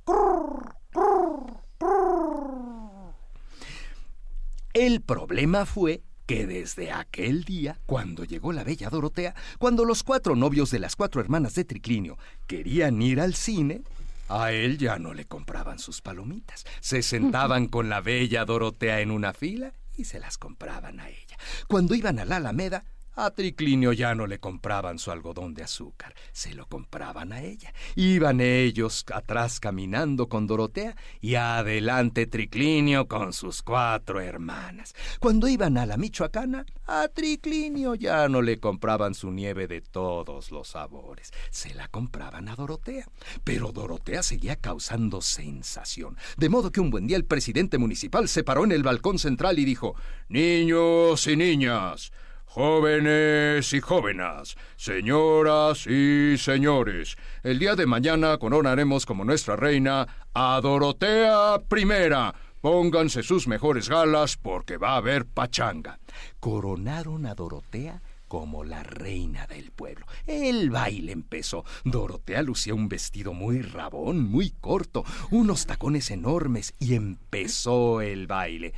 Speaker 7: El problema fue que desde aquel día, cuando llegó la bella Dorotea, cuando los cuatro novios de las cuatro hermanas de Triclinio querían ir al cine, a él ya no le compraban sus palomitas. Se sentaban con la bella Dorotea en una fila y se las compraban a ella. Cuando iban a la Alameda, a Triclinio ya no le compraban su algodón de azúcar, se lo compraban a ella. Iban ellos atrás caminando con Dorotea y adelante Triclinio con sus cuatro hermanas. Cuando iban a la Michoacana, a Triclinio ya no le compraban su nieve de todos los sabores, se la compraban a Dorotea. Pero Dorotea seguía causando sensación, de modo que un buen día el presidente municipal se paró en el balcón central y dijo, Niños y niñas, Jóvenes y jóvenes, señoras y señores, el día de mañana coronaremos como nuestra reina a Dorotea I. Pónganse sus mejores galas porque va a haber pachanga. Coronaron a Dorotea como la reina del pueblo. El baile empezó. Dorotea lucía un vestido muy rabón, muy corto, unos tacones enormes y empezó el baile.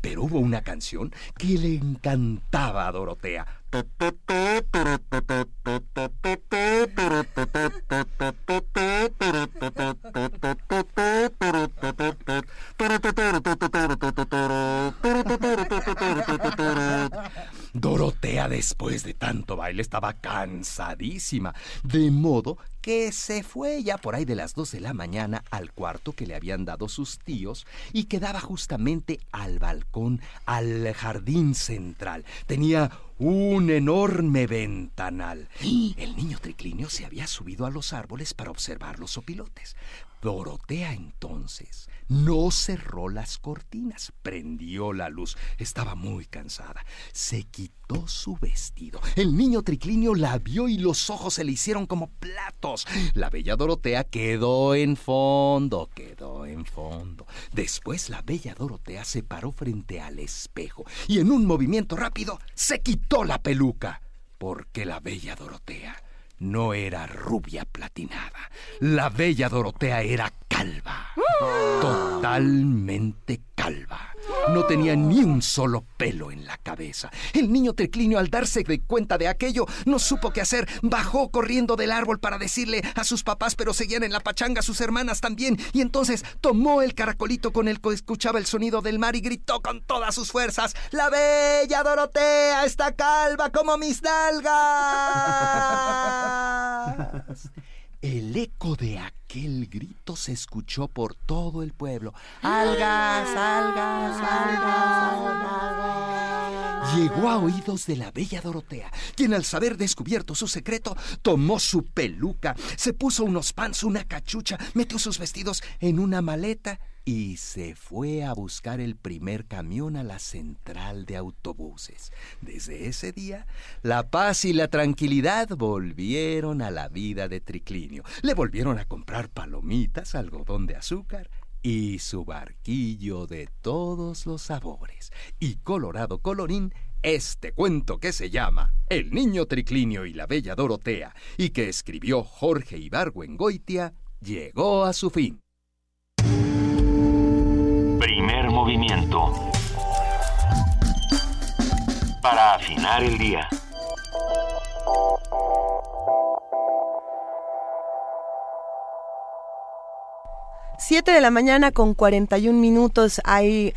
Speaker 7: Pero hubo una canción que le encantaba a Dorotea. Dorotea después de tanto baile estaba cansadísima, de modo que se fue ya por ahí de las dos de la mañana al cuarto que le habían dado sus tíos y quedaba justamente al balcón, al jardín central. Tenía un enorme ventanal. El niño triclinio se había subido a los árboles para observar los opilotes. Dorotea entonces no cerró las cortinas, prendió la luz. Estaba muy cansada. Se quitó su vestido. El niño triclinio la vio y los ojos se le hicieron como platos. La bella Dorotea quedó en fondo, quedó en fondo. Después la bella Dorotea se paró frente al espejo y en un movimiento rápido se quitó la peluca. Porque la bella Dorotea no era rubia platinada. La bella Dorotea era calva. Totalmente calva. No tenía ni un solo pelo en la cabeza. El niño triclinio, al darse de cuenta de aquello, no supo qué hacer. Bajó corriendo del árbol para decirle a sus papás, pero seguían en la pachanga sus hermanas también. Y entonces tomó el caracolito con el que escuchaba el sonido del mar y gritó con todas sus fuerzas: ¡La bella Dorotea está calva como mis nalgas! [LAUGHS] El eco de aquel grito se escuchó por todo el pueblo. ¡Algas, algas, algas, algas! Llegó a oídos de la bella Dorotea, quien al saber descubierto su secreto, tomó su peluca, se puso unos pants, una cachucha, metió sus vestidos en una maleta y se fue a buscar el primer camión a la central de autobuses. Desde ese día, la paz y la tranquilidad volvieron a la vida de Triclinio. Le volvieron a comprar palomitas, algodón de azúcar y su barquillo de todos los sabores. Y colorado colorín, este cuento que se llama El niño Triclinio y la bella Dorotea y que escribió Jorge Ibargüengoitia llegó a su fin.
Speaker 5: Primer movimiento. Para afinar el día.
Speaker 1: Siete de la mañana con 41 minutos. Hay,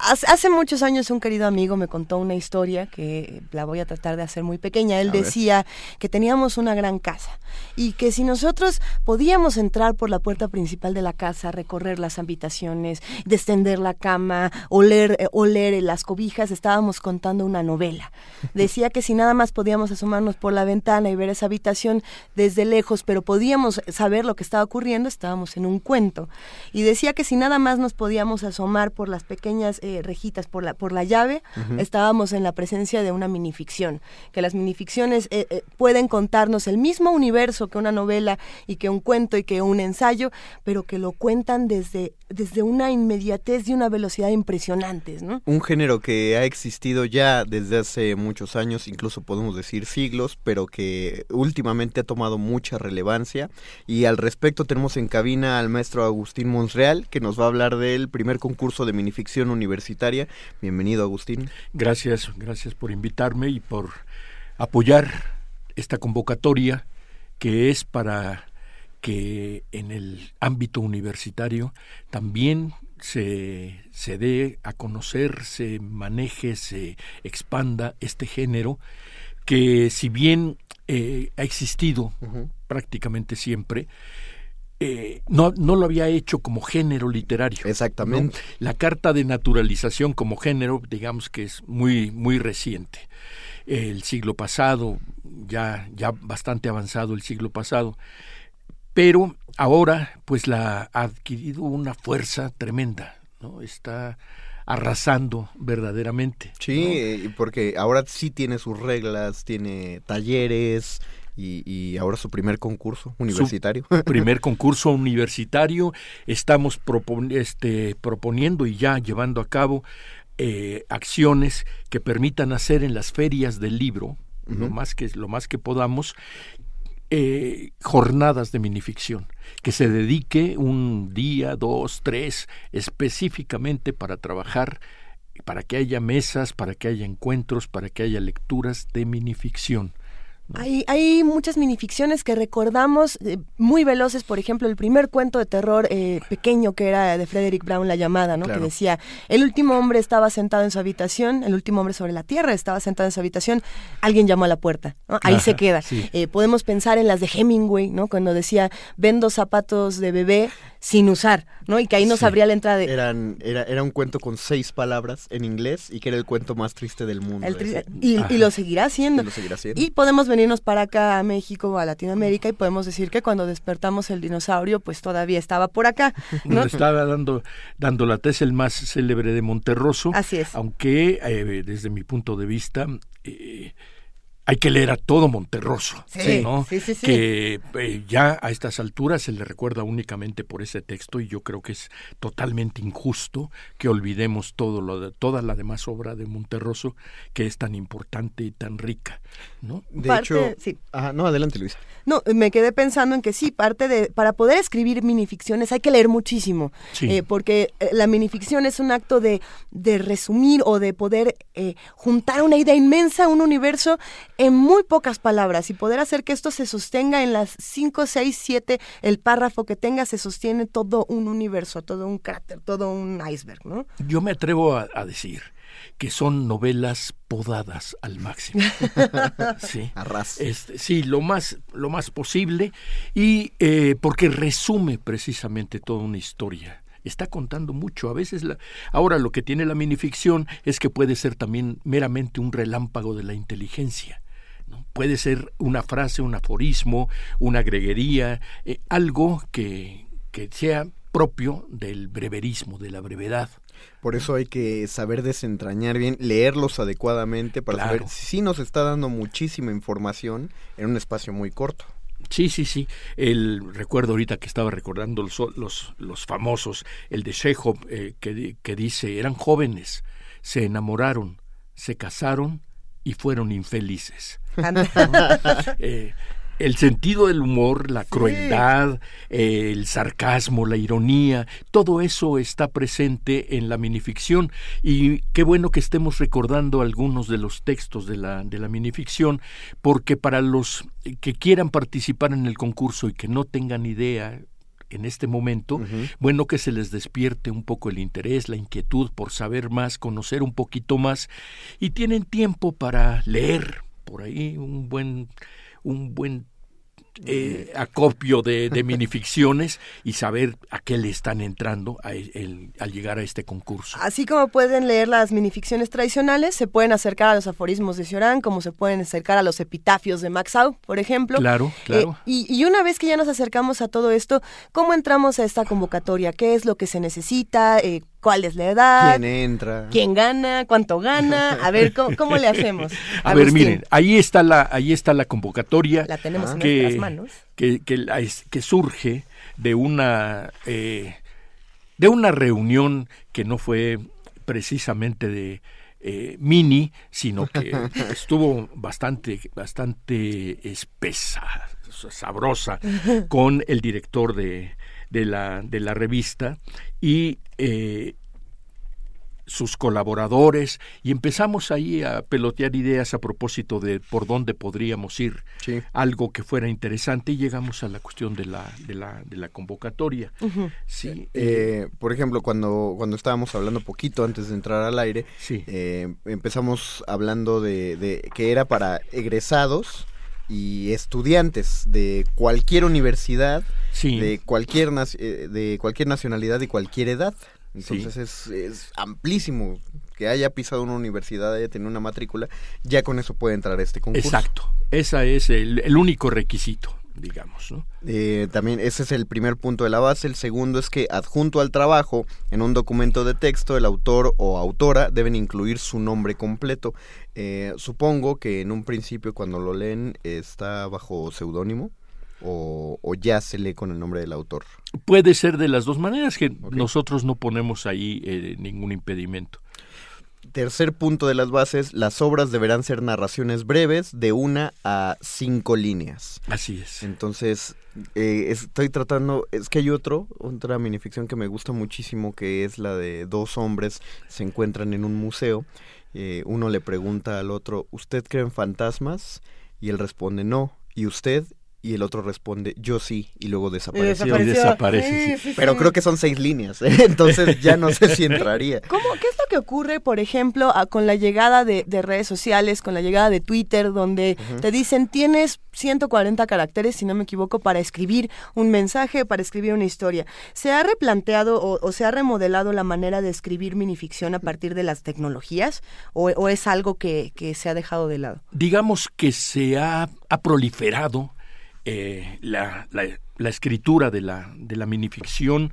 Speaker 1: hace muchos años un querido amigo me contó una historia que la voy a tratar de hacer muy pequeña. Él decía que teníamos una gran casa y que si nosotros podíamos entrar por la puerta principal de la casa, recorrer las habitaciones, descender la cama, oler, eh, oler las cobijas, estábamos contando una novela. [LAUGHS] Decía que si nada más podíamos asomarnos por la ventana y ver esa habitación desde lejos, pero podíamos saber lo que estaba ocurriendo, estábamos en un cuento. Y decía que si nada más nos podíamos asomar por las pequeñas eh, rejitas, por la, por la llave, estábamos en la presencia de una minificción, que las minificciones eh, eh, pueden contarnos el mismo universo que una novela y que un cuento y que un ensayo, pero que lo cuentan desde, desde una inmediatez y una velocidad impresionantes, ¿no?
Speaker 2: Un género que ha existido ya desde hace muchos años, incluso podemos decir siglos, pero que últimamente ha tomado mucha relevancia. Y al respecto tenemos en cabina al maestro Agustín Monsreal, que nos va a hablar del primer concurso de minificción universitaria. Bienvenido, Agustín.
Speaker 10: Gracias, gracias por invitarme y por apoyar esta convocatoria que es para que en el ámbito universitario también se, se dé a conocer, se maneje, se expanda este género que si bien eh, ha existido prácticamente siempre, eh, no, no lo había hecho como género literario.
Speaker 2: Exactamente.
Speaker 10: La carta de naturalización como género, digamos que es muy, muy reciente. El siglo pasado, ya, ya bastante avanzado el siglo pasado, pero ahora pues la ha adquirido una fuerza tremenda, ¿no? Está arrasando verdaderamente.
Speaker 2: Sí, eh, porque ahora sí tiene sus reglas, tiene talleres, y, ahora su primer concurso universitario. [LAUGHS]
Speaker 10: primer concurso universitario. Estamos este, proponiendo y ya llevando a cabo eh, acciones que permitan hacer en las ferias del libro, lo, más que, lo más que podamos, eh, jornadas de minificción, que se dedique un día, dos, tres, específicamente para trabajar, para que haya mesas, para que haya encuentros, para que haya lecturas de minificción.
Speaker 1: Hay, hay muchas minificciones que recordamos eh, muy veloces, por ejemplo, el primer cuento de terror eh, pequeño que era de Frederick Brown, La llamada, ¿no? Que decía, el último hombre estaba sentado en su habitación, el último hombre sobre la tierra estaba sentado en su habitación, alguien llamó a la puerta, Ahí se queda. Eh, podemos pensar en las de Hemingway, ¿no? Cuando decía, vendo zapatos de bebé, sin usar, ¿no? Y que ahí nos abría la entrada de...
Speaker 2: Eran, era, era un cuento con seis palabras en inglés y que era el cuento más triste del mundo.
Speaker 1: y, lo seguirá haciendo. Y podemos venirnos para acá a México o a Latinoamérica y podemos decir que cuando despertamos el dinosaurio, pues todavía estaba por acá. [LAUGHS] ¿no?
Speaker 10: estaba dando, dando la tesis el más célebre de Monterroso.
Speaker 1: Así es.
Speaker 10: Aunque eh, desde mi punto de vista... Eh, hay que leer a todo Monterroso, ¿no? que eh, ya a estas alturas se le recuerda únicamente por ese texto y yo creo que es totalmente injusto que olvidemos todo lo de, toda la demás obra de Monterroso que es tan importante y tan rica, ¿no?
Speaker 2: De hecho, no, adelante Luisa.
Speaker 1: No, me quedé pensando en que sí, parte de para poder escribir minificciones hay que leer muchísimo, eh, porque eh, la minificción es un acto de, de resumir o de poder juntar una idea inmensa, un universo en muy pocas palabras y poder hacer que esto se sostenga en las 5, 6, 7, el párrafo que tenga se sostiene todo un universo, todo un cráter, todo un iceberg, ¿no?
Speaker 10: Yo me atrevo a, decir que son novelas podadas al máximo. [LAUGHS]
Speaker 2: sí,
Speaker 10: este, sí, lo más, lo más posible y eh, porque resume precisamente toda una historia está contando mucho. A veces, la, ahora lo que tiene la minificción es que puede ser también meramente un relámpago de la inteligencia. Puede ser una frase, un aforismo, una greguería, eh, algo que, que sea propio del breverismo, de la brevedad.
Speaker 2: Por eso hay que saber desentrañar bien, leerlos adecuadamente para saber si sí nos está dando muchísima información en un espacio muy corto.
Speaker 10: Sí, sí, sí. El recuerdo ahorita que estaba recordando los, los, los famosos, el de Chekhov, eh, que, que dice, eran jóvenes, se enamoraron, se casaron y fueron infelices. [LAUGHS] Eh, el sentido del humor, la crueldad, el sarcasmo, la ironía, todo eso está presente en la minificción. Y qué bueno que estemos recordando algunos de los textos de la, de la minificción, porque para los que quieran participar en el concurso y que no tengan idea en este momento, bueno que se les despierte un poco el interés, la inquietud por saber más, conocer un poquito más y tienen tiempo para leer por ahí un buen un buen eh, acopio de, de, [LAUGHS] minificciones y saber a qué le están entrando a el, al llegar a este concurso.
Speaker 1: Así como pueden leer las minificciones tradicionales, se pueden acercar a los aforismos de Cioran, como se pueden acercar a los epitafios de Max Au, por ejemplo.
Speaker 10: Claro, claro.
Speaker 1: Eh, y, y, una vez que ya nos acercamos a todo esto, ¿cómo entramos a esta convocatoria? ¿Qué es lo que se necesita? Eh, cuál es la edad,
Speaker 2: quién entra,
Speaker 1: quién gana, cuánto gana, a ver cómo, cómo le hacemos. [LAUGHS]
Speaker 10: A ver, miren, ahí está la ahí está la convocatoria
Speaker 1: la tenemos en
Speaker 10: que,
Speaker 1: nuestras manos.
Speaker 10: Que, que, que, surge de una eh, de una reunión que no fue precisamente de eh, mini, sino que [LAUGHS] estuvo bastante bastante espesa, sabrosa con el director de de la, de la revista y eh, sus colaboradores y empezamos ahí a pelotear ideas a propósito de por dónde podríamos ir,
Speaker 2: sí.
Speaker 10: algo que fuera interesante y llegamos a la cuestión de la, de la, de la convocatoria.
Speaker 1: Uh -huh.
Speaker 10: sí,
Speaker 2: eh, por ejemplo, cuando, cuando estábamos hablando poquito antes de entrar al aire,
Speaker 10: sí.
Speaker 2: eh, empezamos hablando de, de que era para egresados y estudiantes de cualquier universidad,
Speaker 10: sí.
Speaker 2: de cualquier de cualquier nacionalidad y cualquier edad. Entonces sí. es, es, amplísimo que haya pisado una universidad, haya tenido una matrícula, ya con eso puede entrar a este concurso.
Speaker 10: Exacto, ese es el, el único requisito digamos, ¿no?
Speaker 2: Eh, también ese es el primer punto de la base. El segundo es que adjunto al trabajo, en un documento de texto, el autor o autora deben incluir su nombre completo. Eh, supongo que en un principio cuando lo leen está bajo seudónimo. O, o, ya se lee con el nombre del autor?
Speaker 10: Puede ser de las dos maneras, que okay. nosotros no ponemos ahí eh, ningún impedimento.
Speaker 2: Tercer punto de las bases, las obras deberán ser narraciones breves de una a cinco líneas.
Speaker 10: Así es.
Speaker 2: Entonces, eh, estoy tratando, es que hay otro, otra minificción que me gusta muchísimo, que es la de dos hombres se encuentran en un museo. Eh, uno le pregunta al otro, ¿usted cree en fantasmas? Y él responde, no. ¿Y usted? Y el otro responde yo sí y luego desapareció.
Speaker 10: Y desaparece.
Speaker 1: Sí, sí,
Speaker 2: Pero creo que son seis líneas, ¿eh? [LAUGHS] entonces ya no sé si entraría. [LAUGHS]
Speaker 1: ¿Cómo, ¿Qué es lo que ocurre, por ejemplo, a, con la llegada de, de, redes sociales, con la llegada de Twitter, donde uh -huh. te dicen tienes 140 caracteres, si no me equivoco, para escribir un mensaje, para escribir una historia? ¿Se ha replanteado o, o se ha remodelado la manera de escribir minificción a partir de las tecnologías o, o es algo que, que se ha dejado de lado?
Speaker 10: Digamos que se ha, ha proliferado eh, la, la, la, escritura de la, de la minificción,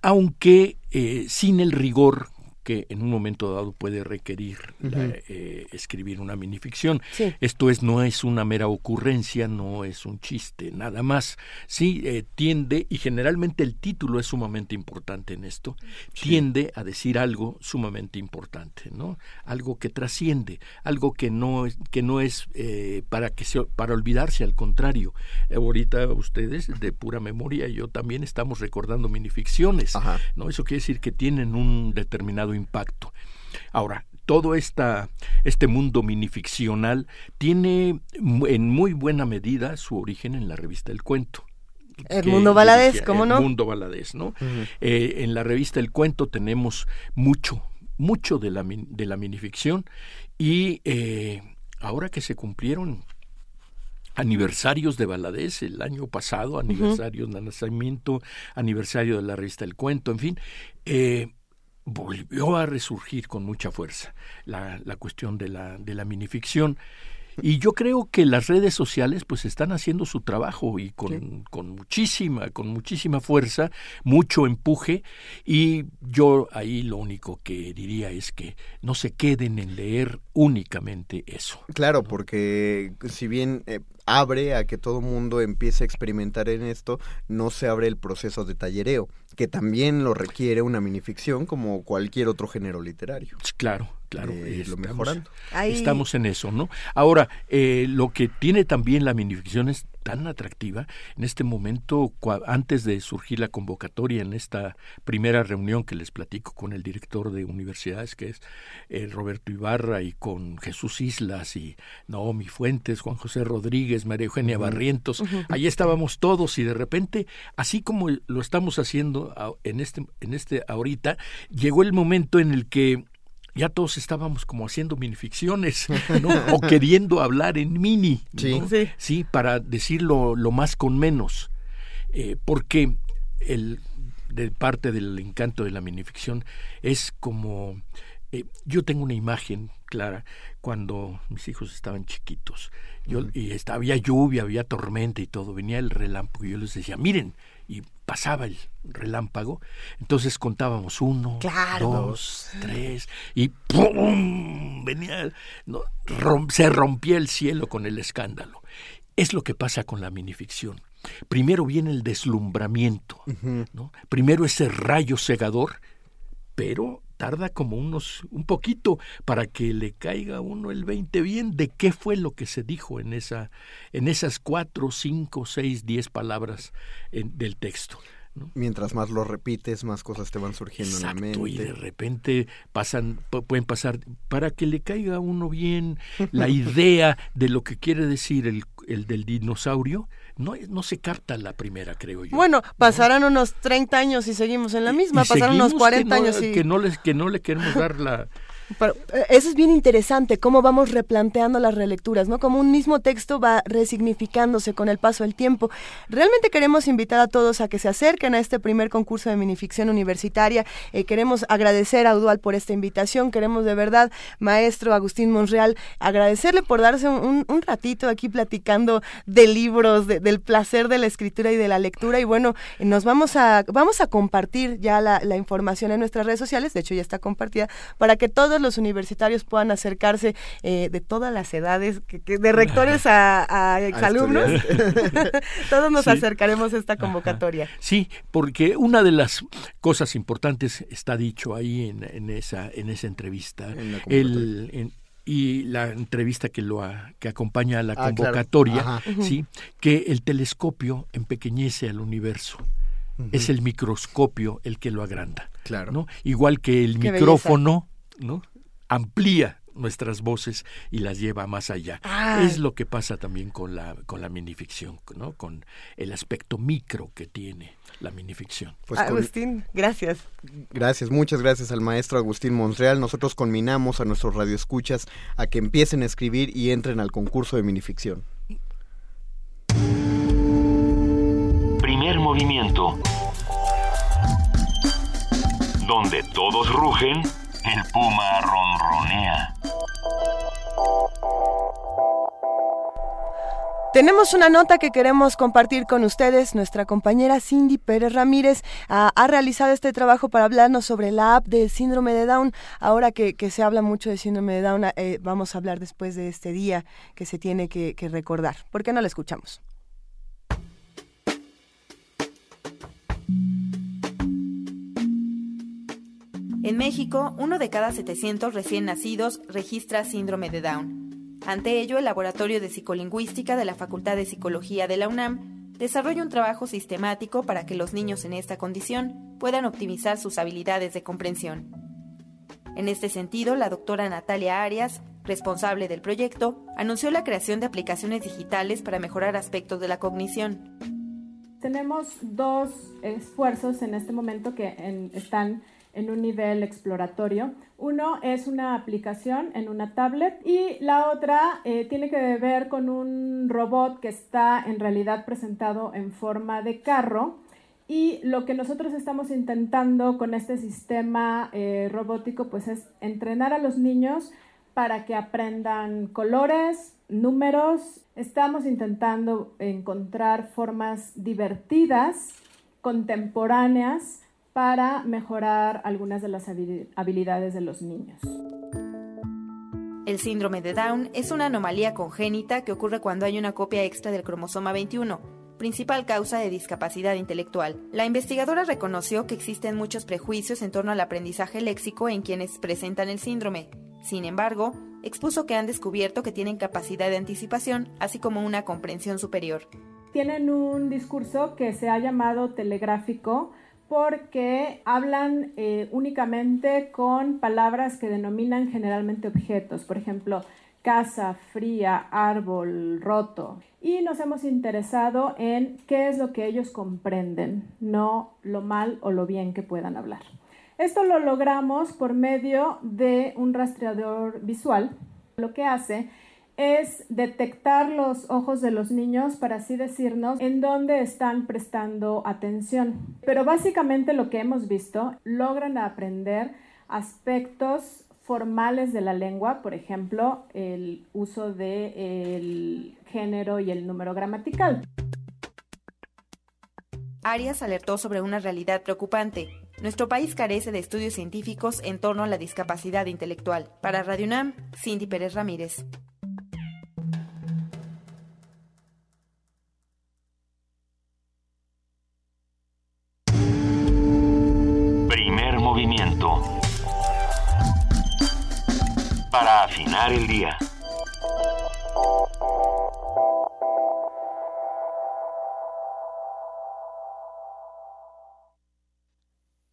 Speaker 10: aunque eh, sin el rigor que en un momento dado puede requerir uh -huh. la, eh, escribir una minificción.
Speaker 1: Sí.
Speaker 10: Esto es no es una mera ocurrencia, no es un chiste, nada más. Sí eh, tiende y generalmente el título es sumamente importante en esto. Sí. Tiende a decir algo sumamente importante, ¿no? Algo que trasciende, algo que no que no es eh, para que se, para olvidarse, al contrario. ahorita ustedes de pura memoria, yo también estamos recordando minificciones,
Speaker 2: Ajá.
Speaker 10: ¿no? Eso quiere decir que tienen un determinado impacto. Ahora, todo esta, este mundo minificcional tiene en muy buena medida su origen en la revista El Cuento.
Speaker 1: El mundo Valadez, ¿cómo no?
Speaker 10: El mundo Valadez, ¿no? Uh -huh. eh, en la revista El Cuento tenemos mucho, mucho de la, de la minificción y eh, ahora que se cumplieron aniversarios de Valadez el año pasado, aniversarios uh -huh. de nacimiento, aniversario de la revista El Cuento, en fin, eh, volvió a resurgir con mucha fuerza la, la cuestión de la, de la minificción. Y yo creo que las redes sociales pues están haciendo su trabajo y con, sí. con muchísima, con muchísima fuerza, mucho empuje, y yo ahí lo único que diría es que no se queden en leer únicamente eso.
Speaker 2: Claro, ¿no? porque si bien eh, abre a que todo mundo empiece a experimentar en esto, no se abre el proceso de tallereo, que también lo requiere una minificción como cualquier otro género literario.
Speaker 10: Claro, claro,
Speaker 2: eh, estamos, lo mejorando.
Speaker 1: Ahí...
Speaker 10: Estamos en eso, ¿no? Ahora, eh, lo que tiene también la minificción es tan atractiva en este momento, antes de surgir la convocatoria en esta primera reunión que les platico con el director de universidades, que es eh, Roberto Ibarra, y con Jesús Islas y Naomi Fuentes, Juan José Rodríguez, María Eugenia Barrientos, uh -huh. ahí estábamos todos y de repente, así como lo estamos haciendo en este, en este ahorita, llegó el momento en el que ya todos estábamos como haciendo minificciones, ¿no? o queriendo hablar en mini,
Speaker 2: Sí.
Speaker 1: Sí.
Speaker 10: sí, para decirlo lo más con menos, Eh, porque el de parte del encanto de la minificción es como eh, yo tengo una imagen clara cuando mis hijos estaban chiquitos yo y estaba, había lluvia había tormenta y todo venía el relámpago y yo les decía miren y pasaba el relámpago entonces contábamos uno
Speaker 1: Claro.
Speaker 10: dos tres y ¡pum! venía no, rom- se rompía el cielo con el escándalo es lo que pasa con la minificción primero viene el deslumbramiento ¿no? Primero ese rayo cegador, pero tarda como unos un poquito para que le caiga a uno el 20 bien de qué fue lo que se dijo en esa en esas cuatro, cinco, seis, diez palabras del texto. ¿No?
Speaker 2: Mientras más lo repites, más cosas te van surgiendo en la
Speaker 10: Exacto, y de
Speaker 2: mente.
Speaker 10: repente pasan, pu- pueden pasar, para que le caiga a uno bien la idea de lo que quiere decir el, el del dinosaurio, no, no se capta la primera, creo yo.
Speaker 1: Bueno, pasarán unos 30 años y seguimos en la misma,
Speaker 10: Y
Speaker 1: pasarán unos
Speaker 10: seguimos
Speaker 1: 40
Speaker 10: que no-
Speaker 1: años y...
Speaker 10: que no les que no le queremos dar la
Speaker 1: Eh, eso es bien interesante, cómo vamos replanteando las relecturas, ¿no? Como un mismo texto va resignificándose con el paso del tiempo. Realmente queremos invitar a todos a que se acerquen a este primer concurso de minificción universitaria. Eh, queremos agradecer a Udual por esta invitación. Queremos de verdad, maestro Agustín Monreal, agradecerle por darse un, un- ratito aquí platicando de libros, de- del placer de la escritura y de la lectura. Y bueno, nos vamos a, vamos a compartir ya la, la información en nuestras redes sociales, de hecho ya está compartida, para que todos los universitarios puedan acercarse eh, de todas las edades, que- que de [LAUGHS] rectores a, a exalumnos. [LAUGHS] todos nos
Speaker 10: Sí.
Speaker 1: acercaremos a esta convocatoria.
Speaker 10: Sí, porque una de las cosas importantes está dicho ahí en, en esa en esa entrevista.
Speaker 2: En la
Speaker 10: el, en- y la entrevista que lo a- que acompaña a la
Speaker 2: Ah, claro.
Speaker 10: convocatoria, sí, que el telescopio empequeñece al universo. Es el microscopio el que lo agranda.
Speaker 2: Claro.
Speaker 10: ¿no? Igual que el
Speaker 1: Qué
Speaker 10: micrófono, ¿no? Amplía nuestras voces y las lleva más allá.
Speaker 1: Ay.
Speaker 10: Es lo que pasa también con la con la minificción, ¿no? Con el aspecto micro que tiene la minificción.
Speaker 2: Pues con-
Speaker 1: Agustín, gracias.
Speaker 2: Gracias, muchas gracias al maestro Agustín Monreal. Nosotros conminamos a nuestros radioescuchas a que empiecen a escribir y entren al concurso de minificción.
Speaker 5: Primer movimiento. Donde todos rugen, el puma ronronea.
Speaker 1: Tenemos una nota que queremos compartir con ustedes. Nuestra compañera Cindy Pérez Ramírez ah, ha realizado este trabajo para hablarnos sobre la app del síndrome de Down. Ahora que, se habla mucho de síndrome de Down, eh, vamos a hablar después de este día que se tiene que, que recordar. ¿Por qué no la escuchamos?
Speaker 9: En México, uno de cada 700 recién nacidos registra síndrome de Down. Ante ello, el Laboratorio de Psicolingüística de la Facultad de Psicología de la UNAM desarrolla un trabajo sistemático para que los niños en esta condición puedan optimizar sus habilidades de comprensión. En este sentido, la doctora Natalia Arias, responsable del proyecto, anunció la creación de aplicaciones digitales para mejorar aspectos de la cognición.
Speaker 11: Tenemos dos esfuerzos en este momento que están en un nivel exploratorio. Uno es una aplicación en una tablet y la otra eh, tiene que ver con un robot que está en realidad presentado en forma de carro. Y lo que nosotros estamos intentando con este sistema eh, robótico pues es entrenar a los niños para que aprendan colores, números. Estamos intentando encontrar formas divertidas, contemporáneas, para mejorar algunas de las habi- habilidades de los niños.
Speaker 9: El síndrome de Down es una anomalía congénita que ocurre cuando hay una copia extra del cromosoma 21, principal causa de discapacidad intelectual. La investigadora reconoció que existen muchos prejuicios en torno al aprendizaje léxico en quienes presentan el síndrome. Sin embargo, expuso que han descubierto que tienen capacidad de anticipación, así como una comprensión superior.
Speaker 11: Tienen un discurso que se ha llamado telegráfico porque hablan eh, únicamente con palabras que denominan generalmente objetos, por ejemplo, casa, fría, árbol, roto. Y nos hemos interesado en qué es lo que ellos comprenden, no lo mal o lo bien que puedan hablar. Esto lo logramos por medio de un rastreador visual. Lo que hace es detectar los ojos de los niños, para así decirnos, en dónde están prestando atención. Pero básicamente lo que hemos visto, logran aprender aspectos formales de la lengua, por ejemplo, el uso del género y el número gramatical.
Speaker 9: Arias alertó sobre una realidad preocupante. Nuestro país carece de estudios científicos en torno a la discapacidad intelectual. Para Radio UNAM, Cindy Pérez Ramírez.
Speaker 5: Para afinar el día.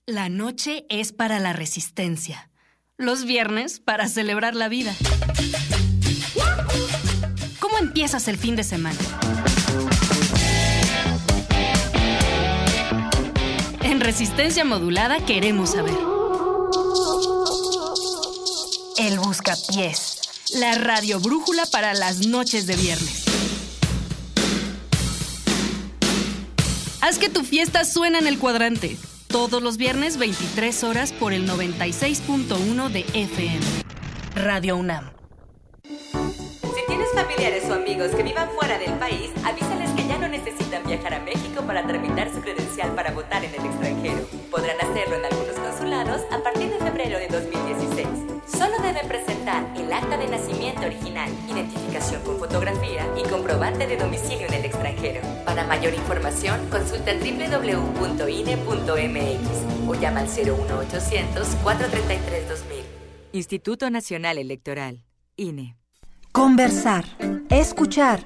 Speaker 12: La noche es para la resistencia. Los viernes para celebrar la vida. ¿Cómo empiezas el fin de semana? En resistencia modulada queremos saber. La radio brújula para las noches de viernes. Haz que tu fiesta suene en el cuadrante. Todos los viernes 23 horas por el 96.1 de FM. Radio UNAM.
Speaker 13: Si tienes familiares o amigos que vivan fuera del país, avísales que ya no necesitan viajar a México para tramitar su credencial para votar en el extranjero. Podrán hacerlo en original, identificación con fotografía y comprobante de domicilio en el extranjero. Para mayor información, consulta www.ine.mx o llama al 01800 433 2000. Instituto Nacional Electoral, INE.
Speaker 14: Conversar, escuchar,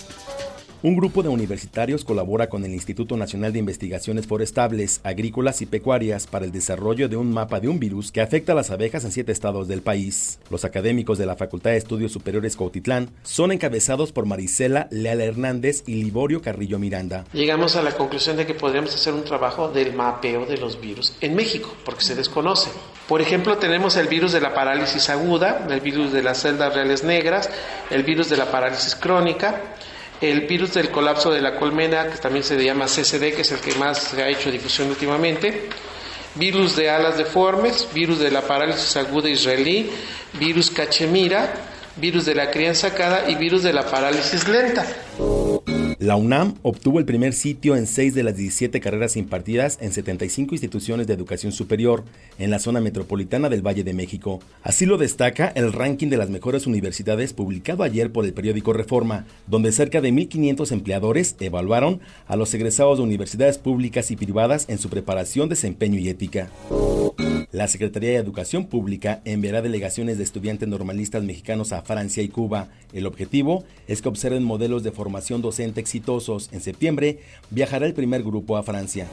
Speaker 15: Un grupo de universitarios colabora con el Instituto Nacional de Investigaciones Forestables, Agrícolas y Pecuarias para el desarrollo de un mapa de un virus que afecta a las abejas en siete estados del país. Los académicos de la Facultad de Estudios Superiores Cautitlán son encabezados por Marisela Leal Hernández y Liborio Carrillo Miranda.
Speaker 16: Llegamos a la conclusión de que podríamos hacer un trabajo del mapeo de los virus en México, porque se desconoce. Por ejemplo, tenemos el virus de la parálisis aguda, el virus de las celdas reales negras, el virus de la parálisis crónica, el virus del colapso de la colmena, que también se llama CCD, que es el que más se ha hecho difusión últimamente, virus de alas deformes, virus de la parálisis aguda israelí, virus cachemira, virus de la crianza sacada y virus de la parálisis lenta.
Speaker 15: La UNAM obtuvo el primer sitio en 6 de las 17 carreras impartidas en 75 instituciones de educación superior en la zona metropolitana del Valle de México. Así lo destaca el ranking de las mejores universidades publicado ayer por el periódico Reforma, donde cerca de 1.500 empleadores evaluaron a los egresados de universidades públicas y privadas en su preparación, desempeño y ética. La Secretaría de Educación Pública enviará delegaciones de estudiantes normalistas mexicanos a Francia y Cuba. El objetivo es que observen modelos de formación docente exitosos. En septiembre viajará el primer grupo a Francia.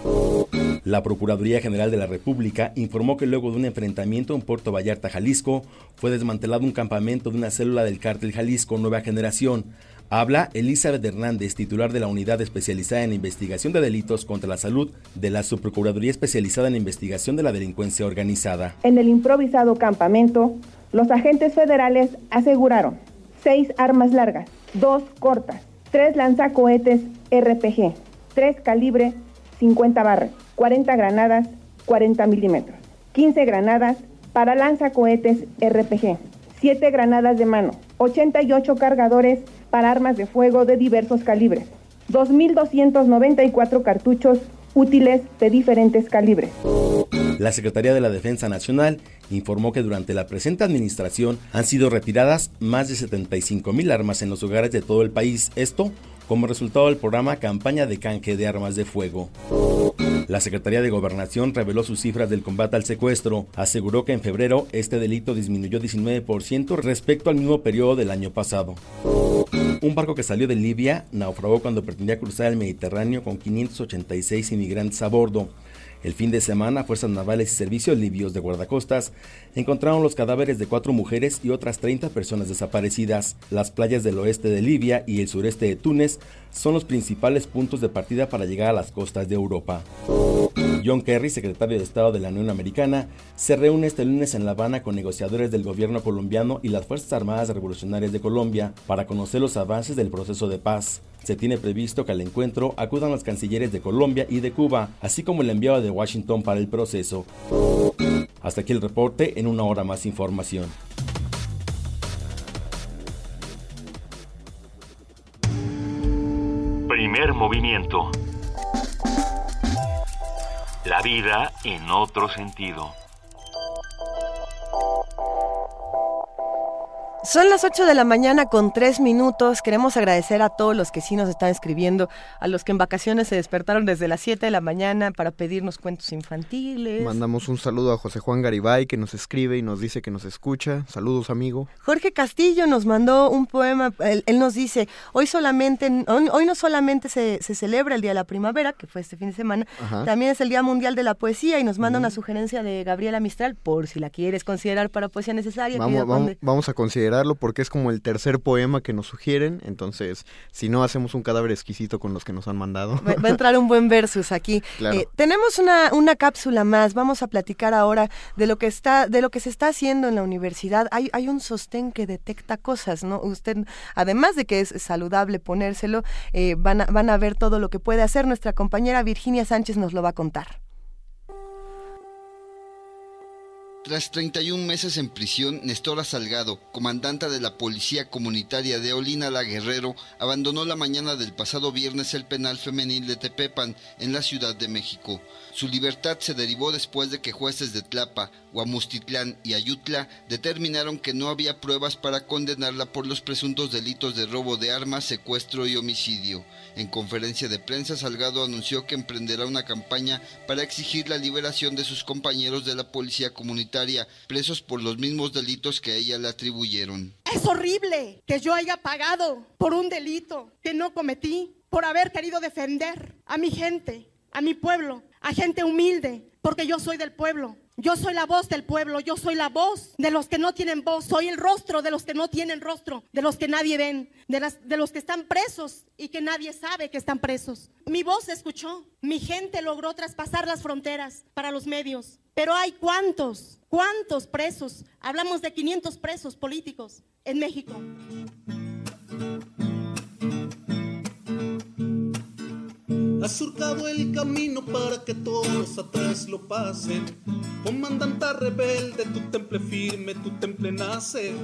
Speaker 15: La Procuraduría General de la República informó que luego de un enfrentamiento en Puerto Vallarta, Jalisco, fue desmantelado un campamento de una célula del cártel Jalisco Nueva Generación. Habla Elizabeth Hernández, titular de la Unidad Especializada en Investigación de Delitos contra la Salud de la Subprocuraduría Especializada en Investigación de la Delincuencia Organizada.
Speaker 17: En el improvisado campamento, los agentes federales aseguraron seis armas largas, dos cortas, tres lanzacohetes RPG, tres calibre 50 barras, 40 granadas 40 milímetros, 15 granadas para lanzacohetes RPG, 7 granadas de mano, 88 cargadores para armas de fuego de diversos calibres, 2.294 cartuchos útiles de diferentes calibres.
Speaker 15: La Secretaría de la Defensa Nacional informó que durante la presente administración han sido retiradas más de 75 mil armas en los hogares de todo el país, esto como resultado del programa Campaña de Canje de Armas de Fuego. La Secretaría de Gobernación reveló sus cifras del combate al secuestro. Aseguró que en febrero este delito disminuyó 19% respecto al mismo periodo del año pasado. Un barco que salió de Libia naufragó cuando pretendía cruzar el Mediterráneo con 586 inmigrantes a bordo. El fin de semana, fuerzas navales y servicios libios de guardacostas encontraron los cadáveres de cuatro mujeres y otras 30 personas desaparecidas. Las playas del oeste de Libia y el sureste de Túnez son los principales puntos de partida para llegar a las costas de Europa. John Kerry, secretario de Estado de la Unión Americana, se reúne este lunes en La Habana con negociadores del gobierno colombiano y las Fuerzas Armadas Revolucionarias de Colombia para conocer los avances del proceso de paz. Se tiene previsto que al encuentro acudan los cancilleres de Colombia y de Cuba, así como el enviado de Washington para el proceso. Hasta aquí el reporte, en una hora más información.
Speaker 5: Primer movimiento. La vida en otro sentido.
Speaker 1: Son las 8 de la mañana con 3 minutos. Queremos agradecer a todos los que sí nos están escribiendo, a los que en vacaciones se despertaron desde las 7 de la mañana para pedirnos cuentos infantiles.
Speaker 2: Mandamos un saludo a José Juan Garibay que nos escribe y nos dice que nos escucha. Saludos, amigo.
Speaker 1: Jorge Castillo nos mandó un poema. Él, él nos dice, hoy solamente, hoy, no solamente se, se, celebra el Día de la Primavera, que fue este fin de semana,
Speaker 2: Ajá.
Speaker 1: también es el Día Mundial de la Poesía y nos manda una sugerencia de Gabriela Mistral, por si la quieres considerar para poesía necesaria.
Speaker 2: Vamos, vamos, vamos a considerarlo porque es como el tercer poema que nos sugieren. Entonces, si no, hacemos un cadáver exquisito con los que nos han mandado.
Speaker 1: Va, va a entrar un buen versus aquí. [LAUGHS]
Speaker 2: Claro.
Speaker 1: Eh, tenemos una, una cápsula más. Vamos a platicar ahora de lo que está, de lo que se está haciendo en la universidad. Hay, hay un sostén que detecta cosas, ¿no? Usted, además de que es saludable ponérselo, eh, van, a, van a ver todo lo que puede hacer. Nuestra compañera Virginia Sánchez nos lo va a contar.
Speaker 18: Tras 31 meses en prisión, Nestora Salgado, comandante de la Policía Comunitaria de Olina Guerrero, abandonó la mañana del pasado viernes el penal femenil de Tepepan, en la Ciudad de México. Su libertad se derivó después de que jueces de Tlapa, Huamustitlán y Ayutla determinaron que no había pruebas para condenarla por los presuntos delitos de robo de armas, secuestro y homicidio. En conferencia de prensa, Salgado anunció que emprenderá una campaña para exigir la liberación de sus compañeros de la Policía Comunitaria, presos por los mismos delitos que a ella le atribuyeron.
Speaker 19: Es horrible que yo haya pagado por un delito que no cometí, por haber querido defender a mi gente, a mi pueblo, a gente humilde, porque yo soy del pueblo. Yo soy la voz del pueblo, yo soy la voz de los que no tienen voz, soy el rostro de los que no tienen rostro, de los que nadie ven, de, los que están presos y que nadie sabe que están presos. Mi voz se escuchó, mi gente logró traspasar las fronteras para los medios, pero hay cuántos, cuántos presos, hablamos de 500 presos políticos en México.
Speaker 20: Has surcado el camino para que todos atrás lo pasen. Comandanta rebelde, tu temple firme, tu temple nace.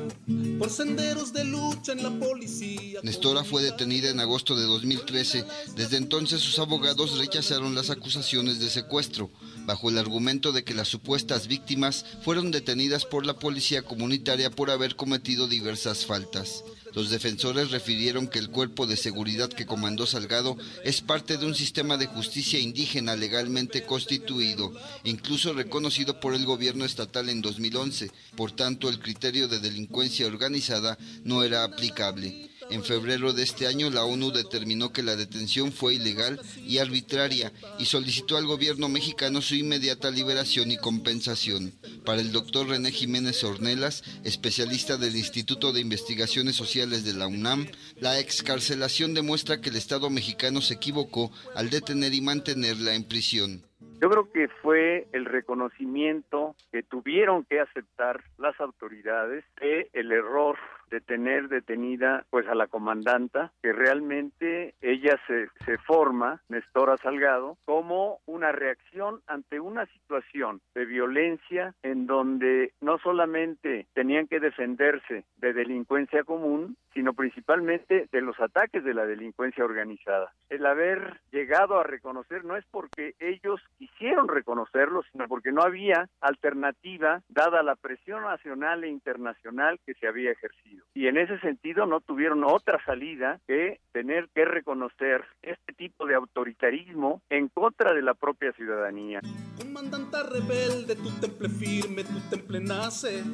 Speaker 20: Por senderos de lucha en la policía.
Speaker 18: Nestora fue detenida en agosto de 2013. Desde entonces sus abogados rechazaron las acusaciones de secuestro, bajo el argumento de que las supuestas víctimas fueron detenidas por la policía comunitaria por haber cometido diversas faltas. Los defensores refirieron que el cuerpo de seguridad que comandó Salgado es parte de un sistema de justicia indígena legalmente constituido, incluso reconocido por el gobierno estatal en 2011. Por tanto, el criterio de delincuencia organizada no era aplicable. En febrero de este año, la ONU determinó que la detención fue ilegal y arbitraria y solicitó al gobierno mexicano su inmediata liberación y compensación. Para el doctor René Jiménez Ornelas, especialista del Instituto de Investigaciones Sociales de la UNAM, la excarcelación demuestra que el Estado mexicano se equivocó al detener y mantenerla en prisión.
Speaker 21: Yo creo que fue el reconocimiento que tuvieron que aceptar las autoridades de el error de tener detenida pues a la comandanta, que realmente ella se, se forma, Nestora Salgado, como una reacción ante una situación de violencia en donde no solamente tenían que defenderse de delincuencia común, sino principalmente de los ataques de la delincuencia organizada. El haber llegado a reconocer no es porque ellos quisieron reconocerlo, sino porque no había alternativa dada la presión nacional e internacional que se había ejercido. Y en ese sentido no tuvieron otra salida que tener que reconocer este tipo de autoritarismo en contra de la propia ciudadanía.
Speaker 20: Comandante rebelde, tu temple firme, tu temple nace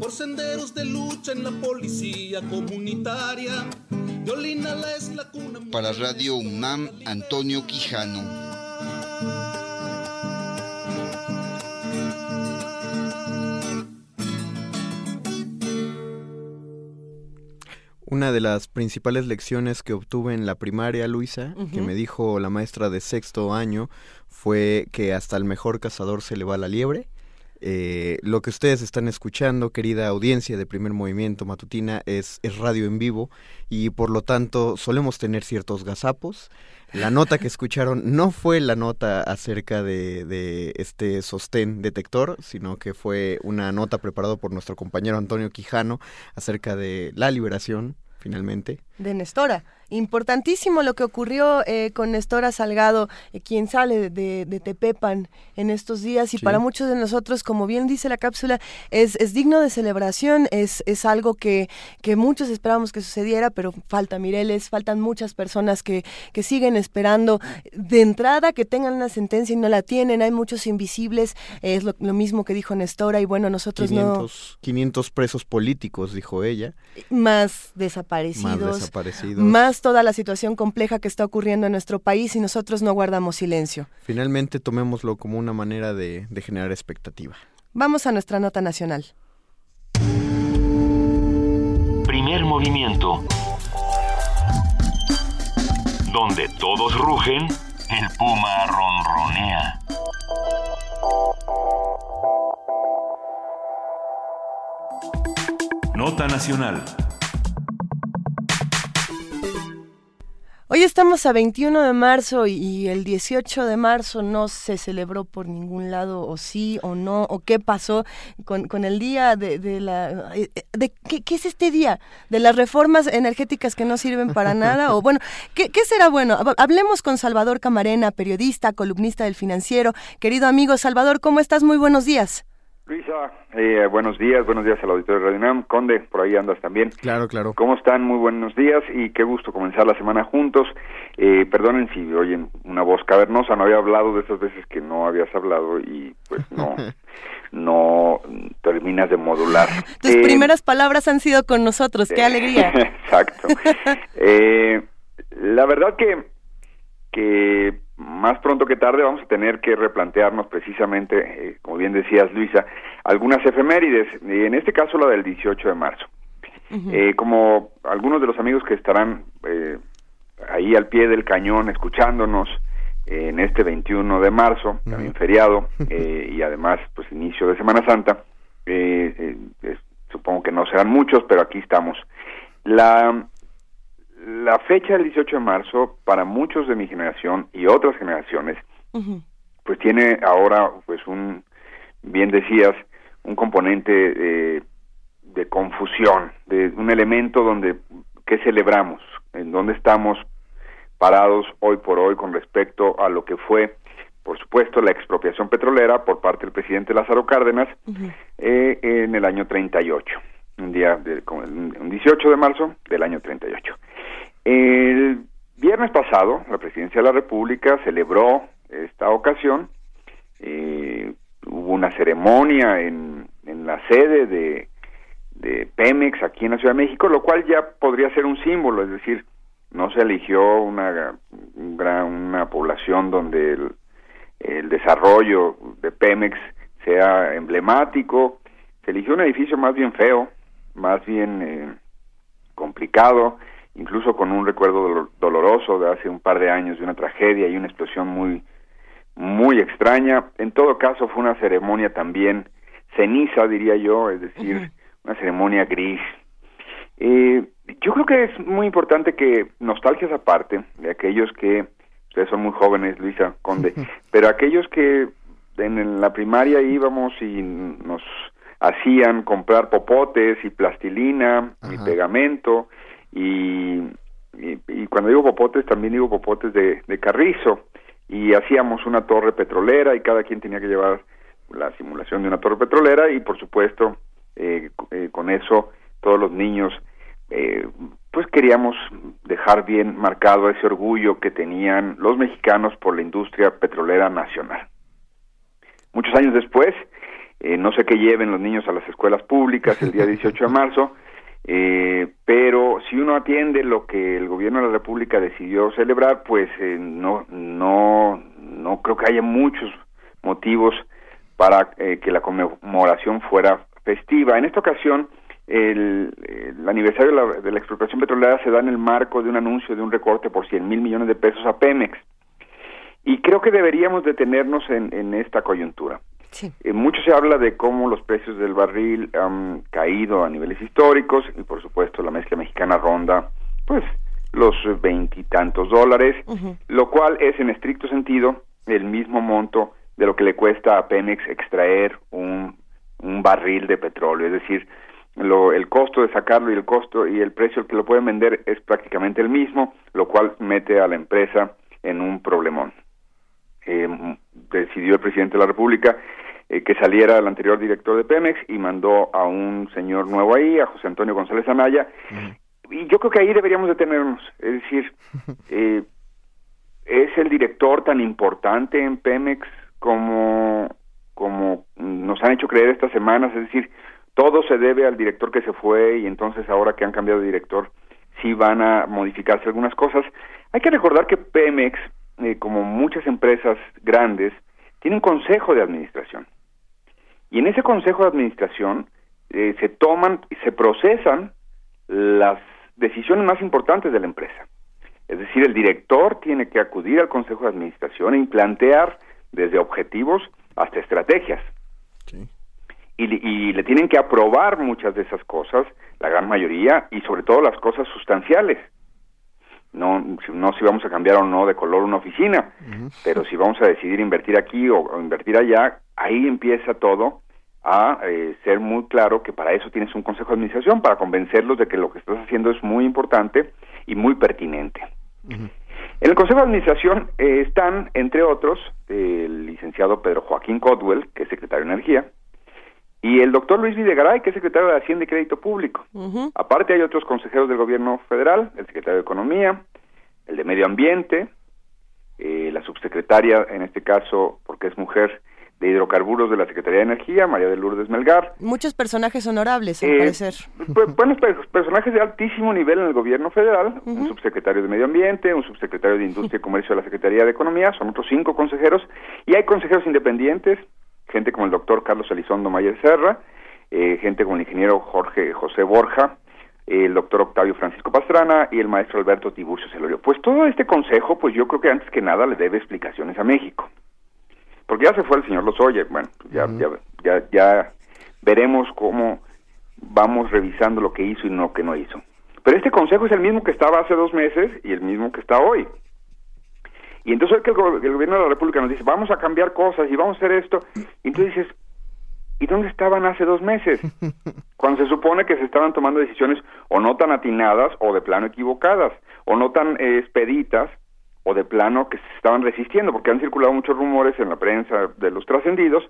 Speaker 20: por senderos de lucha en la policía comunitaria. Violina la es la cuna.
Speaker 18: Para Radio UNAM, Antonio Quijano.
Speaker 2: Una de las principales lecciones que obtuve en la primaria, Luisa, que me dijo la maestra de sexto año, fue que hasta el mejor cazador se le va la liebre. Eh, lo que ustedes están escuchando, querida audiencia de primer movimiento matutina, es, es radio en vivo y por lo tanto solemos tener ciertos gazapos. La nota que escucharon no fue la nota acerca de, de este sostén detector, sino que fue una nota preparada por nuestro compañero Antonio Quijano acerca de la liberación, finalmente.
Speaker 1: de Nestora. Importantísimo lo que ocurrió eh, con Nestora Salgado, eh, quien sale de, de Tepepan en estos días y
Speaker 22: Sí.
Speaker 1: para muchos de nosotros, como bien dice la cápsula, es, es digno de celebración, es, es algo que, que muchos esperábamos que sucediera, pero falta Mireles, faltan muchas personas que, que siguen esperando de entrada que tengan una sentencia y no la tienen, hay muchos invisibles, eh, es lo, lo mismo que dijo Nestora y bueno, nosotros
Speaker 2: 500, 500 presos políticos, dijo ella.
Speaker 1: no, más desaparecidos,
Speaker 2: Más desaparecidos.
Speaker 1: más toda la situación compleja que está ocurriendo en nuestro país y nosotros no guardamos silencio.
Speaker 2: Finalmente tomémoslo como una manera de, de generar expectativa.
Speaker 1: Vamos a nuestra nota nacional.
Speaker 5: Primer movimiento. Donde todos rugen, el puma ronronea.
Speaker 23: Nota Nacional.
Speaker 1: Hoy estamos a 21 de marzo y, el 18 de marzo no se celebró por ningún lado, o sí o no, o qué pasó con, con el día de, de la... eh, De, ¿qué, qué es este día? ¿De las reformas energéticas que no sirven para [LAUGHS] nada? O bueno, ¿qué, qué será bueno? Hab- Hablemos con Salvador Camarena, periodista, columnista del Financiero. Querido amigo Salvador, ¿cómo estás? Muy buenos días.
Speaker 22: Luisa, eh, buenos días, buenos días al auditorio de Radio UNAM. Conde, por ahí andas también.
Speaker 2: Claro, claro.
Speaker 22: ¿Cómo están? Muy buenos días y qué gusto comenzar la semana juntos. Eh, perdonen si oyen una voz cavernosa, no había hablado de esas veces que no habías hablado y pues no, [LAUGHS] no terminas de modular.
Speaker 1: Tus
Speaker 22: Eh,
Speaker 1: primeras palabras han sido con nosotros, qué alegría. [LAUGHS]
Speaker 22: Exacto. [LAUGHS] Eh, la verdad que, que más pronto que tarde vamos a tener que replantearnos precisamente, eh, como bien decías Luisa, algunas efemérides, y en este caso la del 18 de marzo. Eh, como algunos de los amigos que estarán eh, ahí al pie del cañón escuchándonos eh, en este 21 de marzo, también feriado, [LAUGHS] eh, y además pues inicio de Semana Santa, eh, eh, supongo que no serán muchos, pero aquí estamos. La, la fecha del 18 de marzo, para muchos de mi generación y otras generaciones, pues tiene ahora, pues un, bien decías, un componente eh, de confusión, de un elemento donde, ¿qué celebramos? ¿En dónde estamos parados hoy por hoy con respecto a lo que fue, por supuesto, la expropiación petrolera por parte del presidente Lázaro Cárdenas eh, en el año 38, un día, de, un 18 de marzo del año 38. El viernes pasado, la Presidencia de la República celebró esta ocasión, eh, hubo una ceremonia en, en la sede de, de Pemex aquí en la Ciudad de México, lo cual ya podría ser un símbolo, es decir, no se eligió una, un gran- una población donde el, el desarrollo de Pemex sea emblemático, se eligió un edificio más bien feo, más bien eh, complicado, incluso con un recuerdo dolor- doloroso de hace un par de años de una tragedia y una explosión muy muy extraña. En todo caso fue una ceremonia también ceniza, diría yo, es decir, una ceremonia gris. Eh, yo creo que es muy importante que nostalgias aparte de aquellos que ustedes son muy jóvenes, Luisa Conde, pero aquellos que en la primaria íbamos y nos hacían comprar popotes y plastilina y pegamento y, y, cuando digo popotes también digo popotes de, de carrizo y hacíamos una torre petrolera y cada quien tenía que llevar la simulación de una torre petrolera y por supuesto eh, eh, con eso todos los niños eh, pues queríamos dejar bien marcado ese orgullo que tenían los mexicanos por la industria petrolera nacional. Muchos años después, eh, no sé qué lleven los niños a las escuelas públicas el día [LAUGHS] 18 de marzo, eh, pero si uno atiende lo que el gobierno de la República decidió celebrar, pues eh, no, no, no creo que haya muchos motivos para eh, que la conmemoración fuera festiva. En esta ocasión, el, el aniversario de la, de la, expropiación petrolera se da en el marco de un anuncio de un recorte por 100 mil millones de pesos a Pemex. Y creo que deberíamos detenernos en, en esta coyuntura.
Speaker 1: Sí.
Speaker 22: Eh, mucho se habla de cómo los precios del barril han caído a niveles históricos y por supuesto la mezcla mexicana ronda pues los veintitantos dólares, uh -huh. lo cual es en estricto sentido el mismo monto de lo que le cuesta a Pemex extraer un, un barril de petróleo, es decir, lo, el costo de sacarlo y el costo y el precio al que lo pueden vender es prácticamente el mismo, lo cual mete a la empresa en un problemón. Eh, decidió el presidente de la República eh, que saliera el anterior director de Pemex y mandó a un señor nuevo ahí, a José Antonio González Anaya, -huh. y yo creo que ahí deberíamos detenernos, es decir, eh, es el director tan importante en Pemex como como nos han hecho creer estas semanas, es decir, todo se debe al director que se fue y entonces ahora que han cambiado de director sí van a modificarse algunas cosas. Hay que recordar que Pemex, eh, como muchas empresas grandes, tiene un consejo de administración. Y en ese consejo de administración eh, se toman y se procesan las decisiones más importantes de la empresa. Es decir, el director tiene que acudir al consejo de administración y plantear desde objetivos hasta estrategias.
Speaker 2: Sí.
Speaker 22: Y, y, le tienen que aprobar muchas de esas cosas, la gran mayoría, y sobre todo las cosas sustanciales. No, no si vamos a cambiar o no de color una oficina, uh -huh. pero si vamos a decidir invertir aquí o, o invertir allá, ahí empieza todo a eh, ser muy claro que para eso tienes un consejo de administración, para convencerlos de que lo que estás haciendo es muy importante y muy pertinente. Uh -huh. En el Consejo de Administración eh, están, entre otros, el licenciado Pedro Joaquín Codwell, que es secretario de Energía, y el doctor Luis Videgaray, que es secretario de Hacienda y Crédito Público.
Speaker 1: Uh -huh.
Speaker 22: Aparte hay otros consejeros del gobierno federal, el secretario de Economía, el de Medio Ambiente, eh, la subsecretaria, en este caso, porque es mujer, de hidrocarburos de la Secretaría de Energía, María de Lourdes Melgar.
Speaker 1: Muchos personajes honorables, al
Speaker 22: eh,
Speaker 1: parecer.
Speaker 22: Buenos personajes de altísimo nivel en el gobierno federal, uh -huh. un subsecretario de Medio Ambiente, un subsecretario de Industria y [LAUGHS] Comercio de la Secretaría de Economía, son otros cinco consejeros, y hay consejeros independientes, gente como el doctor Carlos Elizondo Mayer Serra, eh, gente como el ingeniero Jorge José Borja, el doctor Octavio Francisco Pastrana y el maestro Alberto Tiburcio Celorio. Pues todo este consejo, pues yo creo que antes que nada le debe explicaciones a México porque ya se fue el señor Lozoya, bueno, ya, uh -huh. ya, ya, ya veremos cómo vamos revisando lo que hizo y lo que no hizo. Pero este consejo es el mismo que estaba hace dos meses y el mismo que está hoy. Y entonces que el, go el gobierno de la República nos dice, vamos a cambiar cosas y vamos a hacer esto, y tú dices, ¿y dónde estaban hace dos meses? [LAUGHS] Cuando se supone que se estaban tomando decisiones o no tan atinadas o de plano equivocadas, o no tan eh, expeditas, o de plano que se estaban resistiendo, porque han circulado muchos rumores en la prensa de los trascendidos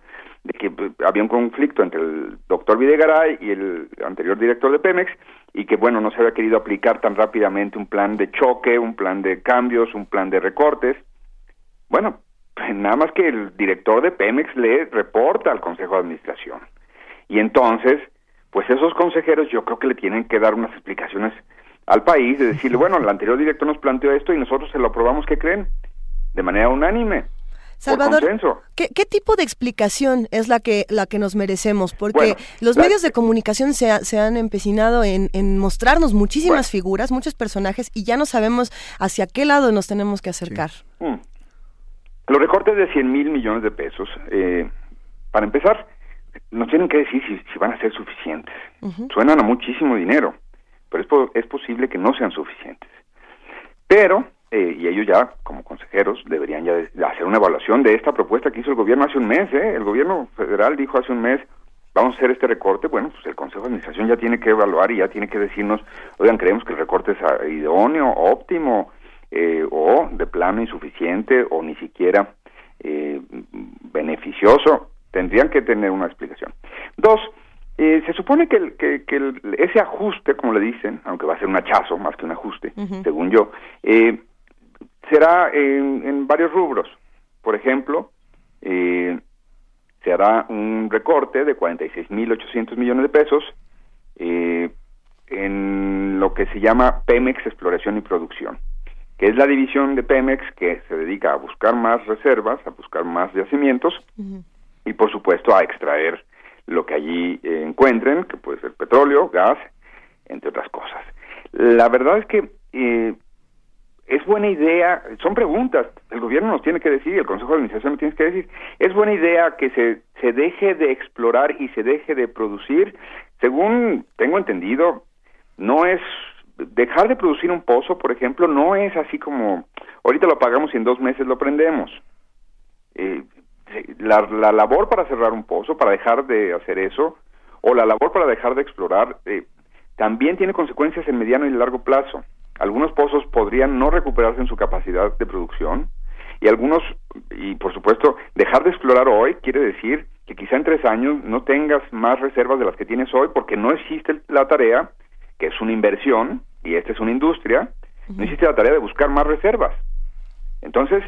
Speaker 22: de que pues, había un conflicto entre el doctor Videgaray y el anterior director de Pemex y que, bueno, no se había querido aplicar tan rápidamente un plan de choque, un plan de cambios, un plan de recortes. Bueno, pues, [LAUGHS] nada más que el director de Pemex le reporta al Consejo de Administración. Y entonces, pues esos consejeros yo creo que le tienen que dar unas explicaciones al país de decirle, [LAUGHS] bueno, el anterior director nos planteó esto y nosotros se lo aprobamos, ¿qué creen? De manera unánime.
Speaker 1: Salvador, ¿qué, ¿qué, tipo de explicación es la que la que nos merecemos? Porque bueno, los la, medios de comunicación se, ha, se han empecinado en, en mostrarnos muchísimas bueno. figuras, muchos personajes, y ya no sabemos hacia qué lado nos tenemos que acercar. Sí.
Speaker 22: Mm. Los recortes de 100 mil millones de pesos, eh, para empezar, nos tienen que decir si, si van a ser suficientes. Uh -huh. Suenan a muchísimo dinero pero es, po- es posible que no sean suficientes. Pero, eh, y ellos ya, como consejeros, deberían ya hacer una evaluación de esta propuesta que hizo el gobierno hace un mes. ¿eh? El gobierno federal dijo hace un mes, vamos a hacer este recorte. Bueno, pues el Consejo de Administración ya tiene que evaluar y ya tiene que decirnos, oigan, creemos que el recorte es ah, idóneo, óptimo, eh, o de plano insuficiente, o ni siquiera eh, beneficioso. Tendrían que tener una explicación. Dos, eh, se supone que, el- que, que el- ese ajuste, como le dicen, aunque va a ser un hachazo más que un ajuste, según yo, eh, será en, en varios rubros. Por ejemplo, eh, se hará un recorte de 46.800 millones de pesos eh, en lo que se llama Pemex Exploración y Producción, que es la división de Pemex que se dedica a buscar más reservas, a buscar más yacimientos y por supuesto a extraer lo que allí eh, encuentren, que puede ser petróleo, gas, entre otras cosas. La verdad es que eh, es buena idea, son preguntas, el gobierno nos tiene que decir, el Consejo de Administración nos tiene que decir, es buena idea que se, se deje de explorar y se deje de producir, según tengo entendido, no es, dejar de producir un pozo, por ejemplo, no es así como, ahorita lo apagamos y en dos meses lo prendemos. Eh, la, la labor para cerrar un pozo, para dejar de hacer eso, o la labor para dejar de explorar, eh, también tiene consecuencias en mediano y largo plazo. Algunos pozos podrían no recuperarse en su capacidad de producción y algunos, y por supuesto, dejar de explorar hoy quiere decir que quizá en tres años no tengas más reservas de las que tienes hoy porque no existe la tarea, que es una inversión, y esta es una industria, no existe la tarea de buscar más reservas. Entonces,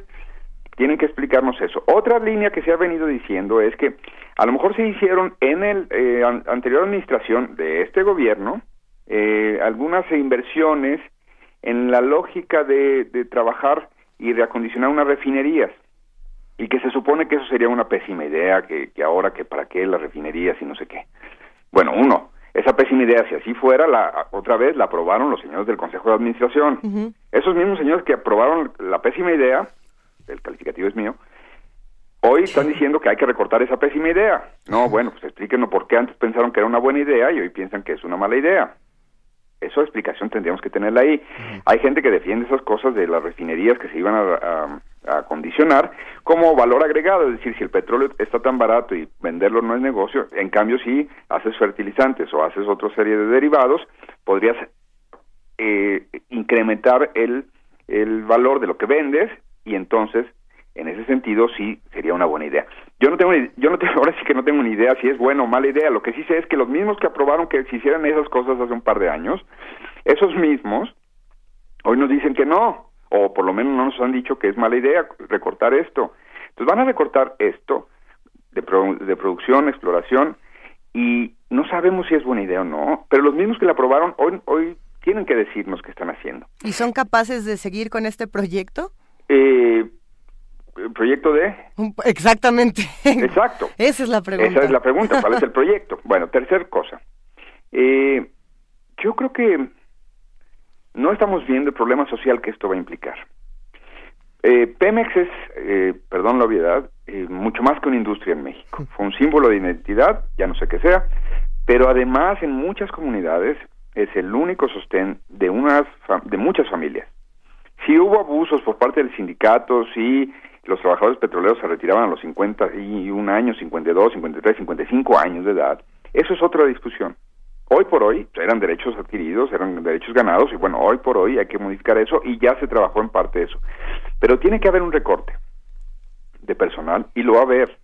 Speaker 22: tienen que explicarnos eso. Otra línea que se ha venido diciendo es que a lo mejor se hicieron en el eh, an- anterior administración de este gobierno eh, algunas inversiones en la lógica de, de trabajar y reacondicionar unas refinerías y que se supone que eso sería una pésima idea, que, que ahora que para qué las refinerías y no sé qué. Bueno, uno, esa pésima idea, si así fuera, la otra vez la aprobaron los señores del Consejo de Administración. Esos mismos señores que aprobaron la pésima idea, el calificativo es mío, hoy están diciendo que hay que recortar esa pésima idea. No, bueno, pues explíquenos por qué antes pensaron que era una buena idea y hoy piensan que es una mala idea. Esa explicación tendríamos que tenerla ahí. Hay gente que defiende esas cosas de las refinerías que se iban a, a- a acondicionar como valor agregado, es decir, si el petróleo está tan barato y venderlo no es negocio, en cambio si haces fertilizantes o haces otra serie de derivados, podrías eh, incrementar el, el valor de lo que vendes y entonces en ese sentido sí sería una buena idea. Yo no tengo yo no tengo [LAUGHS] ahora sí que no tengo ni idea si es buena o mala idea, lo que sí sé es que los mismos que aprobaron que se hicieran esas cosas hace un par de años, esos mismos hoy nos dicen que no o por lo menos no nos han dicho que es mala idea recortar esto. Entonces van a recortar esto de, pro- de producción, exploración y no sabemos si es buena idea o no, pero los mismos que la aprobaron hoy hoy tienen que decirnos qué están haciendo.
Speaker 1: ¿Y son capaces de seguir con este proyecto?
Speaker 22: Eh, el proyecto de
Speaker 1: Exactamente. [LAUGHS]
Speaker 22: Exacto.
Speaker 1: Esa es la pregunta.
Speaker 22: Esa es la pregunta, ¿cuál es el proyecto? [LAUGHS] Bueno, tercer cosa. Eh, yo creo que no estamos viendo el problema social que esto va a implicar. Eh, Pemex es, eh, perdón la obviedad, eh, mucho más que una industria en México. Fue un símbolo de identidad, ya no sé qué sea, pero además en muchas comunidades es el único sostén de, unas de muchas familias. Si hubo abusos por parte del sindicato, si los trabajadores petroleros se retiraban a los 51 años, 52, 53, 55 años de edad, eso es otra discusión. Hoy por hoy eran derechos adquiridos, eran derechos ganados y bueno, hoy por hoy hay que modificar eso y ya se trabajó en parte eso. Pero tiene que haber un recorte de personal y lo va a haber.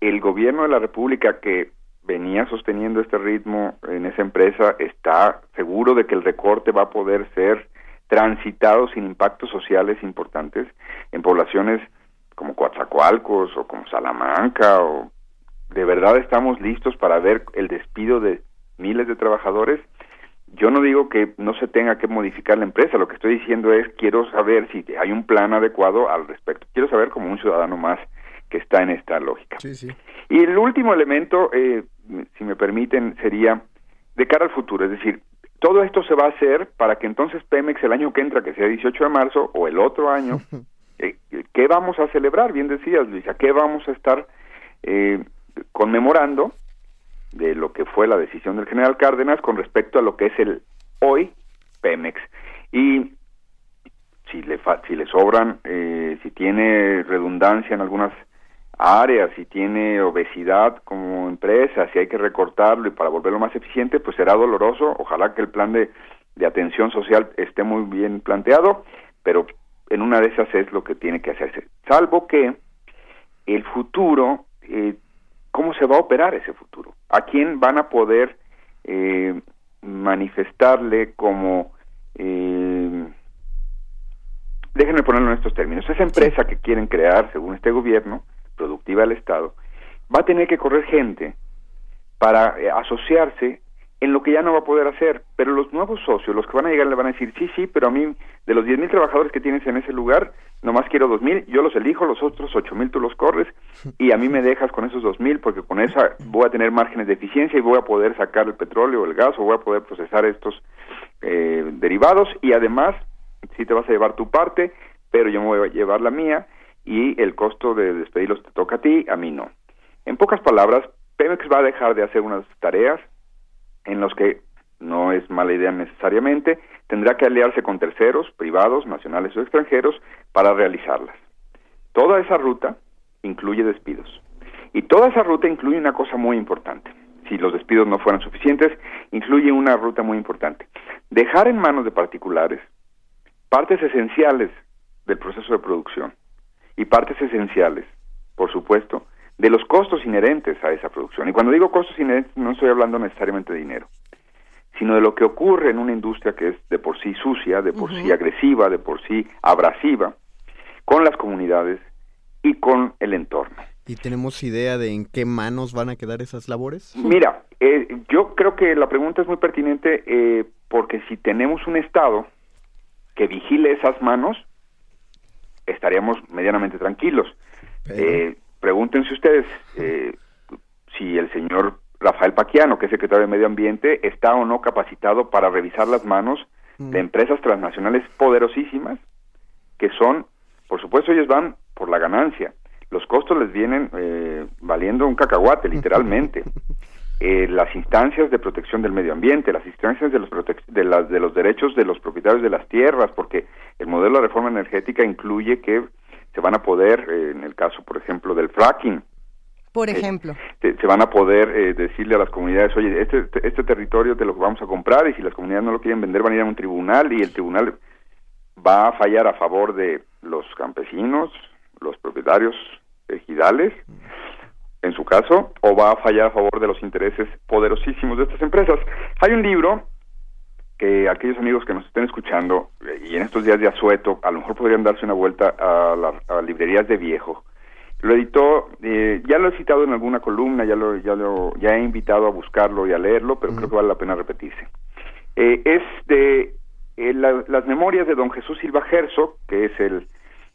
Speaker 22: El gobierno de la República que venía sosteniendo este ritmo en esa empresa está seguro de que el recorte va a poder ser transitado sin impactos sociales importantes en poblaciones como Coatzacoalcos o como Salamanca o de verdad estamos listos para ver el despido de miles de trabajadores yo no digo que no se tenga que modificar la empresa, lo que estoy diciendo es quiero saber si hay un plan adecuado al respecto. Quiero saber como un ciudadano más que está en esta lógica. Y el último elemento, eh, si me permiten, sería de cara al futuro, es decir, todo esto se va a hacer para que entonces Pemex el año que entra, que sea 18 de marzo, o el otro año, [LAUGHS] eh, ¿qué vamos a celebrar? Bien decías, Luisa, ¿qué vamos a estar eh, conmemorando? de lo que fue la decisión del general Cárdenas con respecto a lo que es el hoy Pemex. Y si le, fa- si le sobran, eh, si tiene redundancia en algunas áreas, si tiene obesidad como empresa, si hay que recortarlo y para volverlo más eficiente, pues será doloroso. Ojalá que el plan de, de atención social esté muy bien planteado, pero en una de esas es lo que tiene que hacerse. Salvo que el futuro, eh, ¿cómo se va a operar ese futuro? ¿A quién van a poder eh, manifestarle como... Eh, déjenme ponerlo en estos términos. Esa empresa que quieren crear, según este gobierno, productiva del Estado, va a tener que correr gente para eh, asociarse en lo que ya no va a poder hacer. Pero los nuevos socios, los que van a llegar, le van a decir, sí, sí, pero a mí, de los 10.000 trabajadores que tienes en ese lugar, nomás quiero 2.000, yo los elijo, los otros 8.000 tú los corres, y a mí me dejas con esos 2.000, porque con esa voy a tener márgenes de eficiencia y voy a poder sacar el petróleo, el gas, o voy a poder procesar estos eh, derivados, y además, sí te vas a llevar tu parte, pero yo me voy a llevar la mía, y el costo de despedirlos te toca a ti, a mí no. En pocas palabras, Pemex va a dejar de hacer unas tareas en los que no es mala idea necesariamente, tendrá que aliarse con terceros, privados, nacionales o extranjeros, para realizarlas. Toda esa ruta incluye despidos. Y toda esa ruta incluye una cosa muy importante. Si los despidos no fueran suficientes, incluye una ruta muy importante. Dejar en manos de particulares partes esenciales del proceso de producción y partes esenciales, por supuesto, de los costos inherentes a esa producción. Y cuando digo costos inherentes no estoy hablando necesariamente de dinero, sino de lo que ocurre en una industria que es de por sí sucia, de por sí agresiva, de por sí abrasiva, con las comunidades y con el entorno.
Speaker 2: ¿Y tenemos idea de en qué manos van a quedar esas labores?
Speaker 22: Mira, eh, yo creo que la pregunta es muy pertinente eh, porque si tenemos un Estado que vigile esas manos, estaríamos medianamente tranquilos. Eh, pregúntense ustedes eh, si el señor Rafael Paquiano, que es secretario de Medio Ambiente, está o no capacitado para revisar las manos de empresas transnacionales poderosísimas que son, por supuesto, ellos van por la ganancia. Los costos les vienen eh, valiendo un cacahuate, literalmente. [LAUGHS] Eh, las instancias de protección del medio ambiente, las instancias de los, de, las, de los derechos de los propietarios de las tierras, porque el modelo de reforma energética incluye que se van a poder, eh, en el caso, por ejemplo, del fracking,
Speaker 1: Por ejemplo.
Speaker 22: te- se van a poder eh, decirle a las comunidades, oye, este, este territorio te lo vamos a comprar y si las comunidades no lo quieren vender van a ir a un tribunal y el tribunal va a fallar a favor de los campesinos, los propietarios ejidales, en su caso, o va a fallar a favor de los intereses poderosísimos de estas empresas. Hay un libro que aquellos amigos que nos estén escuchando eh, y en estos días de asueto, a lo mejor podrían darse una vuelta a las a librerías de viejo. Lo editó, eh, ya lo he citado en alguna columna, ya lo, ya lo, ya he invitado a buscarlo y a leerlo, pero creo que vale la pena repetirse. Eh, es de eh, la- las memorias de don Jesús Silva Herzog, que es el,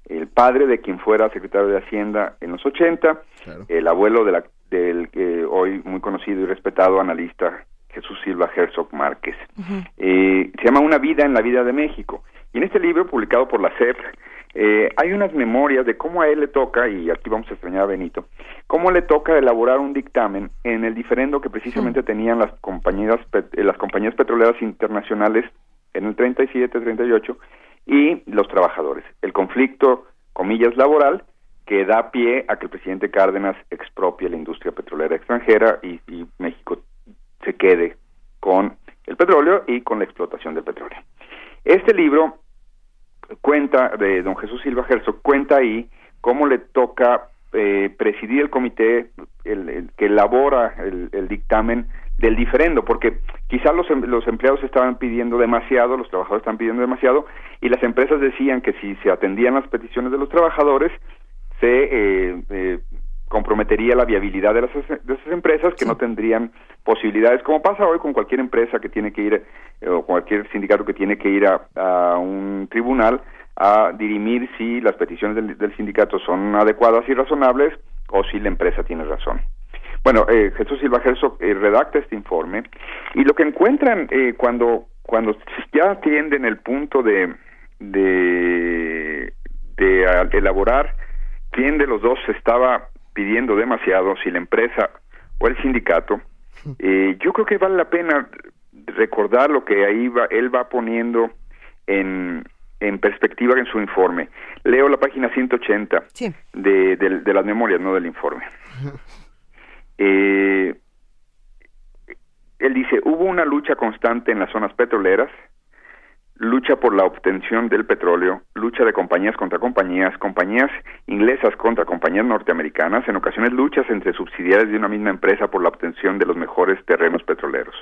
Speaker 22: el padre de quien fuera secretario de Hacienda en los 80, el abuelo de la, del eh, hoy muy conocido y respetado analista Jesús Silva Herzog Márquez. Eh, se llama Una vida en la vida de México. Y en este libro, publicado por la SEP, eh, hay unas memorias de cómo a él le toca, y aquí vamos a extrañar a Benito, cómo le toca elaborar un dictamen en el diferendo que precisamente tenían las compañías, pet- eh, las compañías petroleras internacionales en el 37, 38 y los trabajadores. El conflicto, comillas, laboral que da pie a que el presidente Cárdenas expropie la industria petrolera extranjera y, México se quede con el petróleo y con la explotación del petróleo. Este libro cuenta, de don Jesús Silva Herzog, cuenta ahí cómo le toca eh, presidir el comité el, el que elabora el, el dictamen del diferendo, porque quizás los, em- los empleados estaban pidiendo demasiado, los trabajadores estaban pidiendo demasiado, y las empresas decían que si se atendían las peticiones de los trabajadores, se eh, eh, comprometería la viabilidad de, las, de esas empresas que no tendrían posibilidades, como pasa hoy con cualquier empresa que tiene que ir, eh, o cualquier sindicato que tiene que ir a, a un tribunal a dirimir si las peticiones del, del sindicato son adecuadas y razonables o si la empresa tiene razón. Bueno, eh, Jesús Silva Herzog eh, redacta este informe y lo que encuentran eh, cuando cuando ya atienden el punto de de, de ah, elaborar quién de los dos estaba pidiendo demasiado, si la empresa o el sindicato, [LAUGHS] eh, yo creo que vale la pena recordar lo que ahí va, él va poniendo en, en perspectiva en su informe. Leo la página 180 de, de, de las memorias, no del informe. [LAUGHS] Eh, él dice, hubo una lucha constante en las zonas petroleras, lucha por la obtención del petróleo, lucha de compañías contra compañías, compañías inglesas contra compañías norteamericanas, en ocasiones luchas entre subsidiarias de una misma empresa por la obtención de los mejores terrenos petroleros.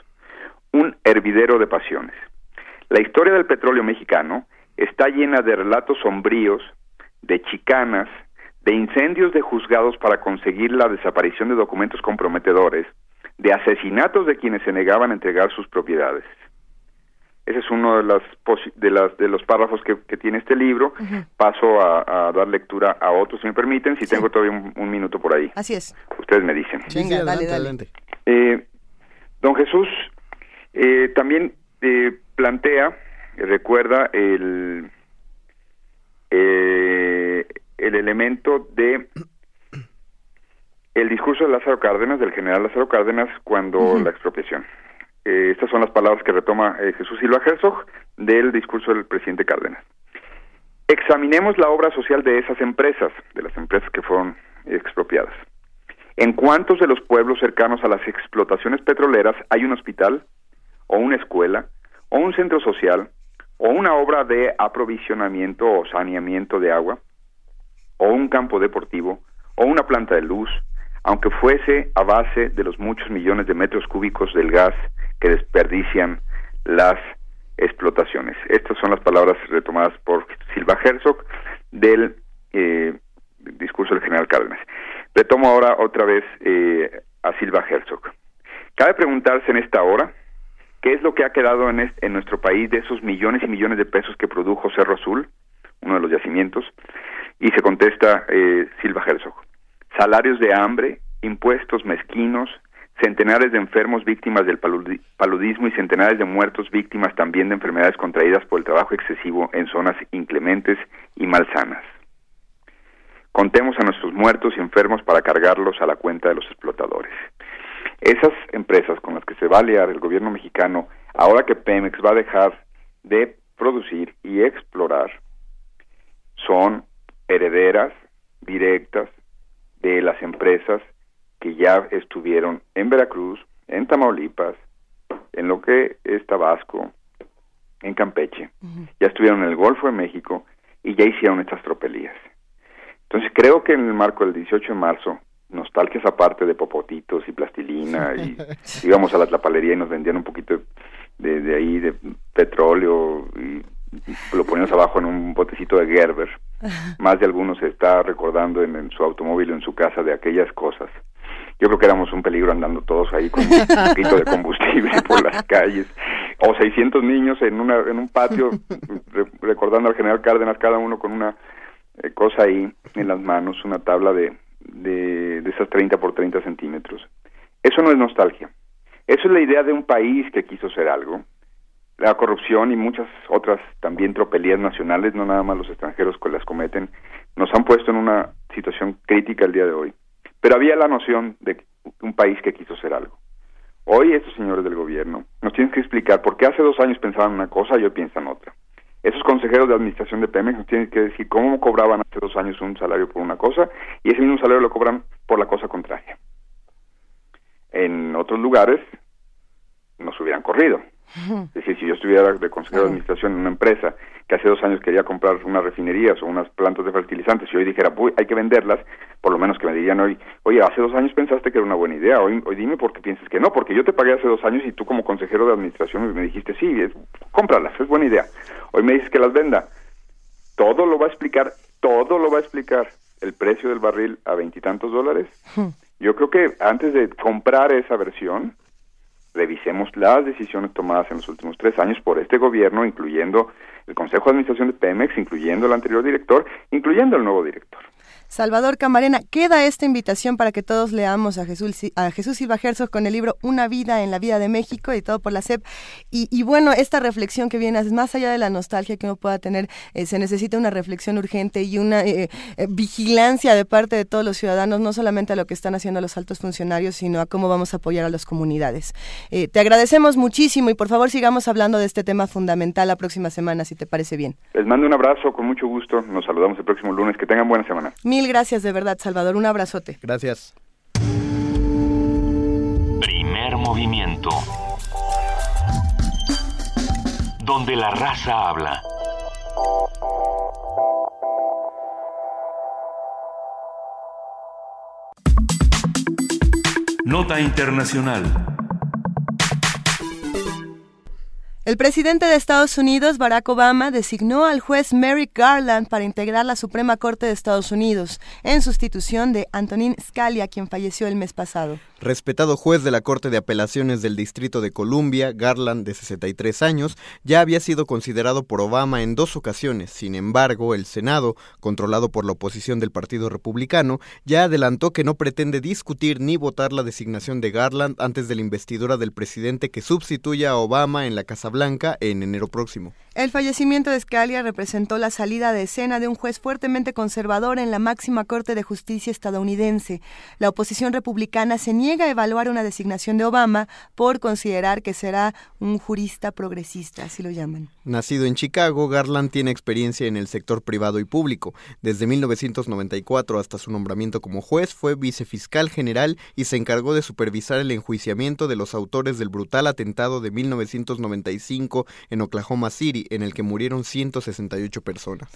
Speaker 22: Un hervidero de pasiones. La historia del petróleo mexicano está llena de relatos sombríos, de chicanas, de incendios de juzgados para conseguir la desaparición de documentos comprometedores, de asesinatos de quienes se negaban a entregar sus propiedades. Ese es uno de, las de, las, de los párrafos que, tiene este libro. Paso a, dar lectura a otros, si me permiten, si tengo todavía un, minuto por ahí.
Speaker 1: Así es.
Speaker 22: Ustedes me dicen.
Speaker 1: Venga, dale, dale.
Speaker 22: Eh, don Jesús eh, también eh, plantea, recuerda el, el elemento de [CLEARS THROAT] el discurso de Lázaro Cárdenas, del general Lázaro Cárdenas, cuando la expropiación. Eh, estas son las palabras que retoma eh, Jesús Silva Herzog del discurso del presidente Cárdenas. Examinemos la obra social de esas empresas, de las empresas que fueron expropiadas. ¿En cuántos de los pueblos cercanos a las explotaciones petroleras hay un hospital, o una escuela, o un centro social, o una obra de aprovisionamiento o saneamiento de agua, o un campo deportivo, o una planta de luz, aunque fuese a base de los muchos millones de metros cúbicos del gas que desperdician las explotaciones. Estas son las palabras retomadas por Silva Herzog del eh, discurso del general Cárdenas. Retomo ahora otra vez eh, a Silva Herzog. Cabe preguntarse en esta hora qué es lo que ha quedado en, en nuestro país de esos millones y millones de pesos que produjo Cerro Azul, uno de los yacimientos, y se contesta eh, Silva Herzog salarios de hambre, impuestos mezquinos, centenares de enfermos víctimas del paludismo y centenares de muertos víctimas también de enfermedades contraídas por el trabajo excesivo en zonas inclementes y malsanas. Contemos a nuestros muertos y enfermos para cargarlos a la cuenta de los explotadores. Esas empresas con las que se va a aliar el gobierno mexicano, ahora que Pemex va a dejar de producir y explorar, son herederas directas de las empresas que ya estuvieron en Veracruz, en Tamaulipas, en lo que es Tabasco, en Campeche, ya estuvieron en el Golfo de México y ya hicieron estas tropelías. Entonces creo que en el marco del 18 de marzo, nostalgias aparte de popotitos y plastilina y [LAUGHS] íbamos a la tlapalería y nos vendían un poquito de, de ahí de petróleo y lo poníamos abajo en un botecito de Gerber. [LAUGHS] Más de algunos se está recordando en, su automóvil o en su casa de aquellas cosas. Yo creo que éramos un peligro andando todos ahí con un poquito de combustible [LAUGHS] por las calles. O 600 niños en, una, en un patio recordando al general Cárdenas, cada uno con una eh, cosa ahí en las manos, una tabla de, de, de esas 30 por 30 centímetros. Eso no es nostalgia. Eso es la idea de un país que quiso ser algo, la corrupción y muchas otras también tropelías nacionales, no nada más los extranjeros que las cometen, nos han puesto en una situación crítica el día de hoy. Pero había la noción de un país que quiso ser algo. Hoy estos señores del gobierno nos tienen que explicar por qué hace dos años pensaban una cosa y hoy piensan otra. Esos consejeros de administración de Pemex nos tienen que decir cómo cobraban hace dos años un salario por una cosa y ese mismo salario lo cobran por la cosa contraria. En otros lugares nos hubieran corrido es decir, si yo estuviera de consejero de administración en una empresa que hace dos años quería comprar unas refinerías o unas plantas de fertilizantes y hoy dijera, hay que venderlas, por lo menos que me dirían hoy, oye, hace dos años pensaste que era una buena idea, hoy, hoy dime por qué piensas que no, porque yo te pagué hace dos años y tú como consejero de administración me dijiste, sí, es, cómpralas, es buena idea. Hoy me dices que las venda. Todo lo va a explicar, todo lo va a explicar el precio del barril a veintitantos dólares. Yo creo que antes de comprar esa versión, revisemos las decisiones tomadas en los últimos tres años por este gobierno, incluyendo el Consejo de Administración de Pemex, incluyendo el anterior director, incluyendo el nuevo director.
Speaker 1: Salvador Camarena, queda esta invitación para que todos leamos a Jesús, a Jesús Silva Herzog con el libro Una vida en la vida de México, editado por la SEP. Y, bueno, esta reflexión que viene, más allá de la nostalgia que uno pueda tener, eh, se necesita una reflexión urgente y una eh, eh, vigilancia de parte de todos los ciudadanos, no solamente a lo que están haciendo los altos funcionarios, sino a cómo vamos a apoyar a las comunidades. te agradecemos muchísimo y por favor sigamos hablando de este tema fundamental la próxima semana, si te parece bien.
Speaker 22: Les mando un abrazo con mucho gusto. Nos saludamos el próximo lunes. Que tengan buena semana.
Speaker 1: Mil gracias de verdad, Salvador. Un abrazote.
Speaker 2: Gracias.
Speaker 5: Primer movimiento. Donde la raza habla.
Speaker 23: Nota Internacional.
Speaker 1: El presidente de Estados Unidos, Barack Obama, designó al juez Merrick Garland para integrar la Suprema Corte de Estados Unidos, en sustitución de Antonin Scalia, quien falleció el mes pasado.
Speaker 2: Respetado juez de la Corte de Apelaciones del Distrito de Columbia, Garland, de 63 años, ya había sido considerado por Obama en dos ocasiones. Sin embargo, el Senado, controlado por la oposición del Partido Republicano, ya adelantó que no pretende discutir ni votar la designación de Garland antes de la investidura del presidente que sustituya a Obama en la Casa Blanca en enero próximo.
Speaker 1: El fallecimiento de Scalia representó la salida de escena de un juez fuertemente conservador en la máxima Corte de Justicia estadounidense. La oposición republicana se niega a evaluar una designación de Obama por considerar que será un jurista progresista, así lo llaman.
Speaker 2: Nacido en Chicago, Garland tiene experiencia en el sector privado y público. Desde 1994 hasta su nombramiento como juez fue vicefiscal general y se encargó de supervisar el enjuiciamiento de los autores del brutal atentado de 1995 en Oklahoma City en el que murieron 168 personas.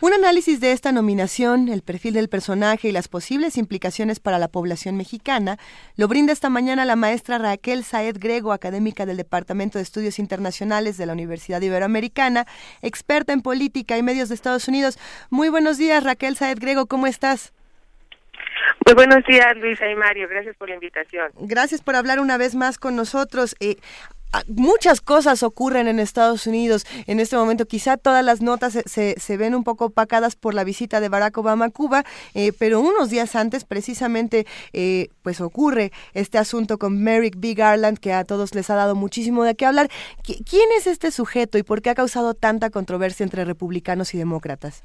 Speaker 1: Un análisis de esta nominación, el perfil del personaje y las posibles implicaciones para la población mexicana lo brinda esta mañana la maestra Raquel Saed Grego, académica del Departamento de Estudios Internacionales de la Universidad Iberoamericana, experta en política y medios de Estados Unidos. Muy buenos días, Raquel Saed Grego, ¿cómo estás?
Speaker 24: Muy buenos días, Luisa y Mario. Gracias por la invitación.
Speaker 1: Gracias por hablar una vez más con nosotros. Eh, muchas cosas ocurren en Estados Unidos en este momento. Quizá todas las notas se, se, ven un poco opacadas por la visita de Barack Obama a Cuba, eh, pero unos días antes precisamente eh, pues ocurre este asunto con Merrick B. Garland que a todos les ha dado muchísimo de qué hablar. ¿Quién es este sujeto y por qué ha causado tanta controversia entre republicanos y demócratas?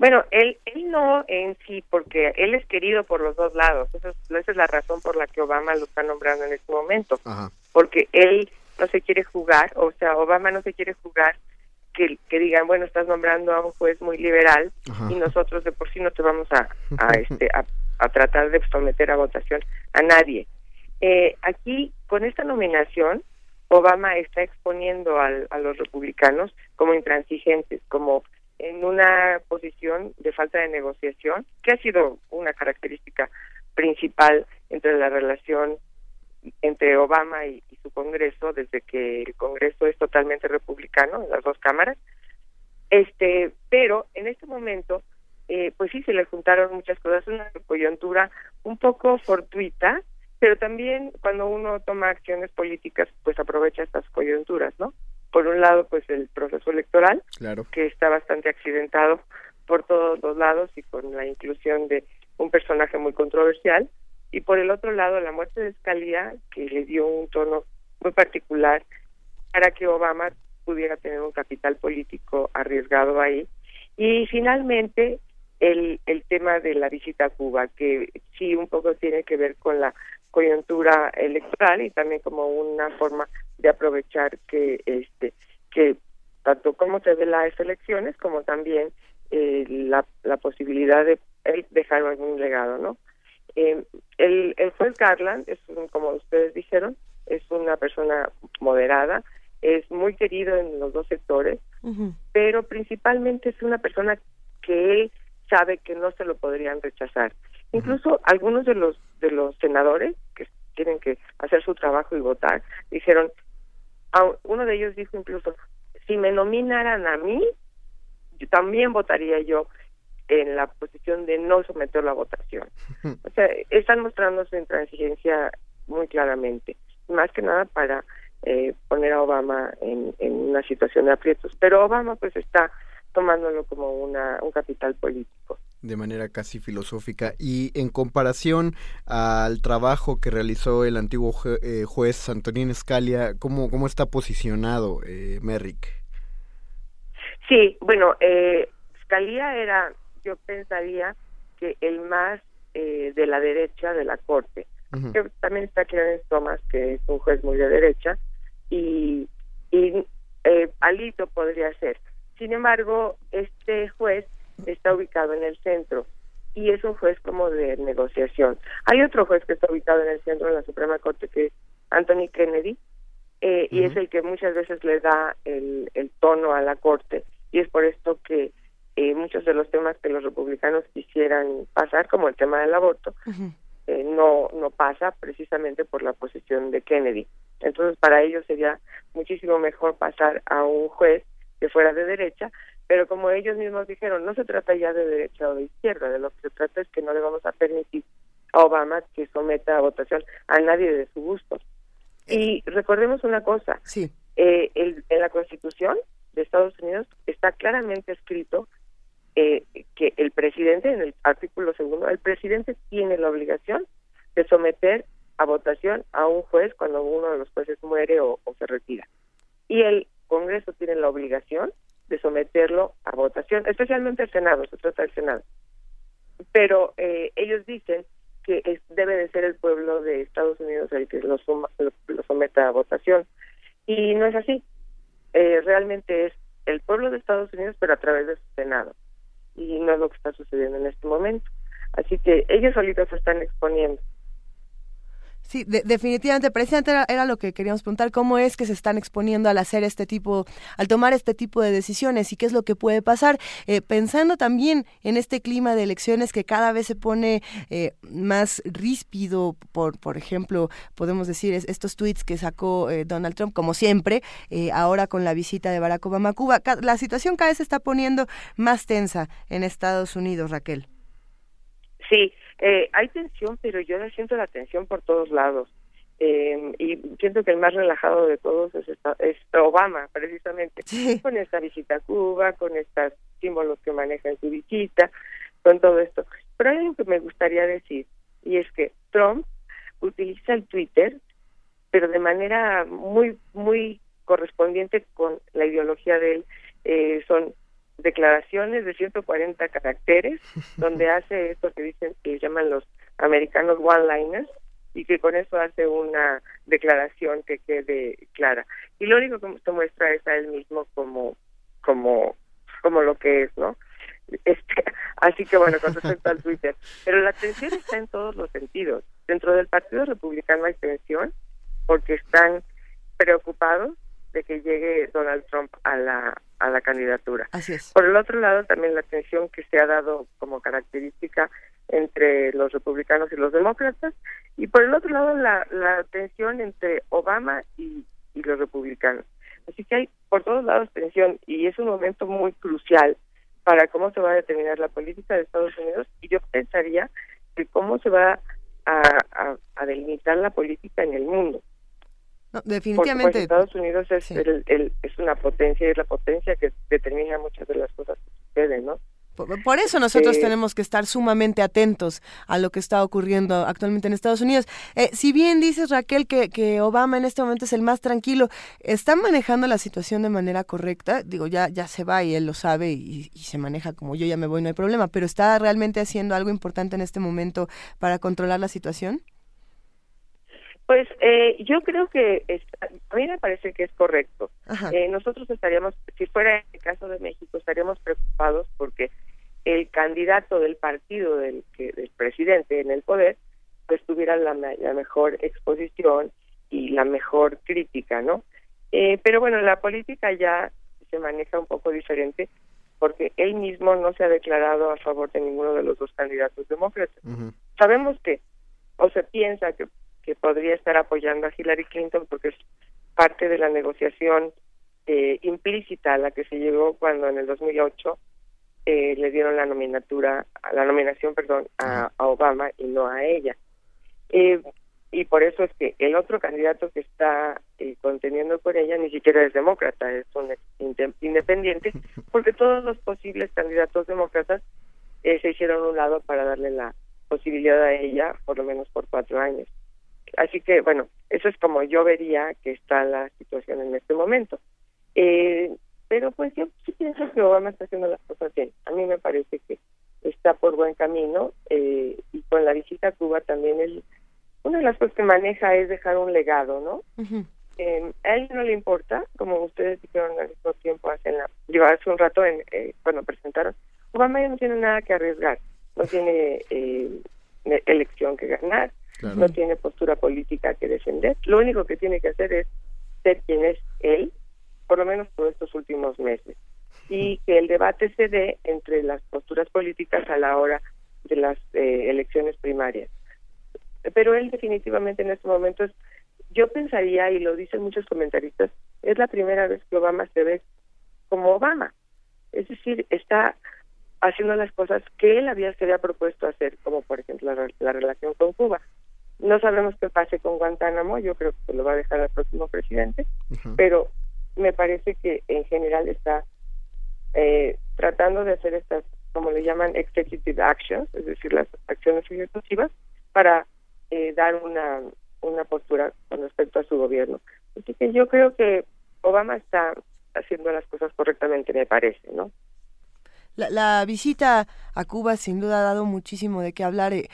Speaker 24: Bueno, él, él no en sí, porque él es querido por los dos lados. Esa es, la razón por la que Obama lo está nombrando en este momento. Porque él no se quiere jugar, o sea, Obama no se quiere jugar que, que digan, bueno, estás nombrando a un juez muy liberal y nosotros de por sí no te vamos a, a [LAUGHS] este, a, tratar de someter a votación a nadie. Eh, aquí, con esta nominación, Obama está exponiendo al, a los republicanos como intransigentes, como en una posición de falta de negociación, que ha sido una característica principal entre la relación entre Obama y, su Congreso, desde que el Congreso es totalmente republicano, en las dos cámaras. Este, pero en este momento, eh, pues sí se le juntaron muchas cosas, una coyuntura un poco fortuita, pero también cuando uno toma acciones políticas, pues aprovecha estas coyunturas, ¿no? por un lado pues el proceso electoral que está bastante accidentado por todos los lados y con la inclusión de un personaje muy controversial y por el otro lado la muerte de Scalia que le dio un tono muy particular para que Obama pudiera tener un capital político arriesgado ahí. Y finalmente el, el tema de la visita a Cuba que sí un poco tiene que ver con la coyuntura electoral y también como una forma de aprovechar que este que tanto como se ve las elecciones como también eh, la, la posibilidad de dejar algún legado no eh, el, el juez Garland es como ustedes dijeron es una persona moderada es muy querido en los dos sectores pero principalmente es una persona que él sabe que no se lo podrían rechazar. Incluso algunos de los de los senadores que tienen que hacer su trabajo y votar dijeron uno de ellos dijo incluso, si me nominaran a mí, yo también votaría yo en la posición de no someterlo a votación. O sea, están mostrando su intransigencia muy claramente, más que nada para eh, poner a Obama en, en una situación de aprietos. Pero Obama pues está tomándolo como una, un capital político.
Speaker 2: de manera casi filosófica. Y en comparación al trabajo que realizó el antiguo eh, juez Antonín Scalia, ¿cómo, cómo está posicionado eh, Merrick?
Speaker 24: Sí, bueno, eh, Scalia era, yo pensaría que el más eh, de la derecha de la Corte. que también está Clarence Thomas, que es un juez muy de derecha, y, y eh, Alito podría ser. Sin embargo, este juez está ubicado en el centro y es un juez como de negociación. Hay otro juez que está ubicado en el centro de la Suprema Corte que es Anthony Kennedy eh, y es el que muchas veces le da el, el tono a la Corte y es por esto que eh, muchos de los temas que los republicanos quisieran pasar, como el tema del aborto, eh, no no pasa precisamente por la posición de Kennedy. Entonces, para ellos sería muchísimo mejor pasar a un juez que fuera de derecha, pero como ellos mismos dijeron, no se trata ya de derecha o de izquierda, de lo que se trata es que no le vamos a permitir a Obama que someta a votación a nadie de su gusto. Y recordemos una cosa,
Speaker 1: sí.
Speaker 24: eh, el, en la Constitución de Estados Unidos está claramente escrito eh, que el presidente, en el artículo segundo, el presidente tiene la obligación de someter a votación a un juez cuando uno de los jueces muere o, se retira. Y el Congreso tiene la obligación de someterlo a votación, especialmente el Senado, se trata del Senado. Pero eh, ellos dicen que es, debe de ser el pueblo de Estados Unidos el que lo, lo, someta a votación. Y no es así. Eh, realmente es el pueblo de Estados Unidos, pero a través de su Senado y no es lo que está sucediendo en este momento. Así que ellos solitos se están exponiendo.
Speaker 1: Sí, definitivamente, precisamente era, lo que queríamos preguntar, cómo es que se están exponiendo al hacer este tipo, al tomar este tipo de decisiones y qué es lo que puede pasar, eh, pensando también en este clima de elecciones que cada vez se pone eh, más ríspido, por, por ejemplo, podemos decir estos tweets que sacó eh, Donald Trump, como siempre, ahora con la visita de Barack Obama a Cuba, la situación cada vez se está poniendo más tensa en Estados Unidos, Raquel.
Speaker 24: Sí, eh, hay tensión, pero yo siento la tensión por todos lados. Eh, y siento que el más relajado de todos es, es Obama, precisamente, [LAUGHS] con esta visita a Cuba, con estos símbolos que maneja en su visita, con todo esto. Pero hay algo que me gustaría decir, y es que Trump utiliza el Twitter, pero de manera muy, muy correspondiente con la ideología de él. Eh, son declaraciones de 140 caracteres, [LAUGHS] donde hace esto que dicen que llaman los americanos one-liners y que con eso hace una declaración que quede clara. Y lo único que se muestra es a él mismo como como como lo que es, ¿no? Este, [LAUGHS] así que bueno, con respecto al Twitter. Pero la tensión está en todos los sentidos. Dentro del Partido Republicano hay tensión porque están preocupados de que llegue Donald Trump a la a la candidatura.
Speaker 1: Así es.
Speaker 24: Por el otro lado, también la tensión que se ha dado como característica entre los republicanos y los demócratas, y por el otro lado, la, la tensión entre Obama y, y los republicanos. Así que hay por todos lados tensión y es un momento muy crucial para cómo se va a determinar la política de Estados Unidos y yo pensaría que cómo se va a, a, a delimitar la política en el mundo
Speaker 1: definitivamente.
Speaker 24: Estados Unidos es, el, es una potencia y es la potencia que determina muchas de las cosas que suceden, ¿no?
Speaker 1: Por, eso nosotros tenemos que estar sumamente atentos a lo que está ocurriendo actualmente en Estados Unidos. Eh, si bien dices, Raquel, que, que, Obama en este momento es el más tranquilo, ¿está manejando la situación de manera correcta? Digo, ya, ya se va y él lo sabe y, y, se maneja como yo ya me voy, no hay problema, pero ¿está realmente haciendo algo importante en este momento para controlar la situación?
Speaker 24: Pues eh, yo creo que a mí me parece que es correcto. Eh, nosotros estaríamos, si fuera el caso de México, estaríamos preocupados porque el candidato del partido del, que, del presidente en el poder pues tuviera la, mejor exposición y la mejor crítica, ¿no? Eh, pero bueno, la política ya se maneja un poco diferente porque él mismo no se ha declarado a favor de ninguno de los dos candidatos demócratas. Sabemos que, o se piensa que que podría estar apoyando a Hillary Clinton porque es parte de la negociación eh, implícita a la que se llegó cuando en el 2008 eh, le dieron la nominatura, la nominación, perdón, a, Obama y no a ella. Eh, y por eso es que el otro candidato que está eh, conteniendo por ella ni siquiera es demócrata, es un independiente, [LAUGHS] porque todos los posibles candidatos demócratas eh, se hicieron a un lado para darle la posibilidad a ella, por lo menos por cuatro años. Así que, bueno, eso es como yo vería que está la situación en este momento. Eh, pero pues yo sí pienso que Obama está haciendo las cosas bien. A mí me parece que está por buen camino eh, y con la visita a Cuba también él, una de las cosas que maneja es dejar un legado, ¿no? Eh, a él no le importa, como ustedes dijeron al mismo tiempo hace, la, hace un rato en, eh, cuando presentaron, Obama ya no tiene nada que arriesgar, no tiene eh, elección que ganar, no tiene postura política que defender, lo único que tiene que hacer es ser quien es él, por lo menos por estos últimos meses, y que el debate se dé entre las posturas políticas a la hora de las eh, elecciones primarias. Pero él definitivamente en este momento es yo pensaría, y lo dicen muchos comentaristas, es la primera vez que Obama se ve como Obama. Es decir, está haciendo las cosas que él había, se había propuesto hacer, como por ejemplo la, relación con Cuba. No sabemos qué pase con Guantánamo, yo creo que lo va a dejar el próximo presidente, pero me parece que en general está eh, tratando de hacer estas, como le llaman, executive actions, es decir, las acciones ejecutivas, para eh, dar una una postura con respecto a su gobierno. Así que yo creo que Obama está haciendo las cosas correctamente, me parece, ¿no?
Speaker 1: La, visita a Cuba sin duda ha dado muchísimo de qué hablar. Eh,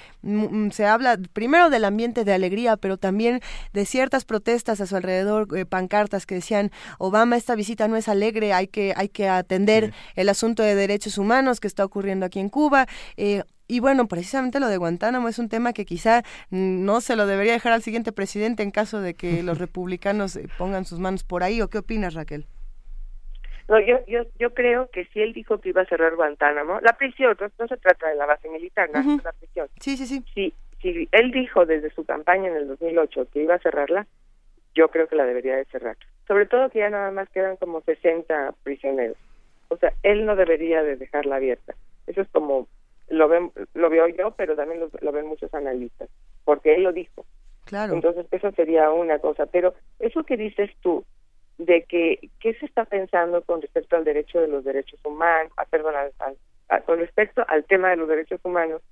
Speaker 1: se habla primero del ambiente de alegría, pero también de ciertas protestas a su alrededor, eh, pancartas que decían Obama esta visita no es alegre, hay que hay que atender el asunto de derechos humanos que está ocurriendo aquí en Cuba. Eh, y bueno, precisamente lo de Guantánamo es un tema que quizá no se lo debería dejar al siguiente presidente en caso de que los [LAUGHS] republicanos eh, pongan sus manos por ahí. ¿O qué opinas, Raquel?
Speaker 24: No, yo, yo, yo creo que si él dijo que iba a cerrar Guantánamo, la prisión, no, se trata de la base militar, no, la prisión.
Speaker 1: Sí, sí, sí.
Speaker 24: Si, si él dijo desde su campaña en el 2008 que iba a cerrarla, yo creo que la debería de cerrar. Sobre todo que ya nada más quedan como 60 prisioneros. O sea, él no debería de dejarla abierta. Eso es como lo ven, lo veo yo, pero también lo, ven muchos analistas, porque él lo dijo.
Speaker 1: Claro.
Speaker 24: Entonces, eso sería una cosa. Pero eso que dices tú, de que qué se está pensando con respecto al derecho de los derechos humanos, ah, perdón, con respecto al tema de los derechos humanos,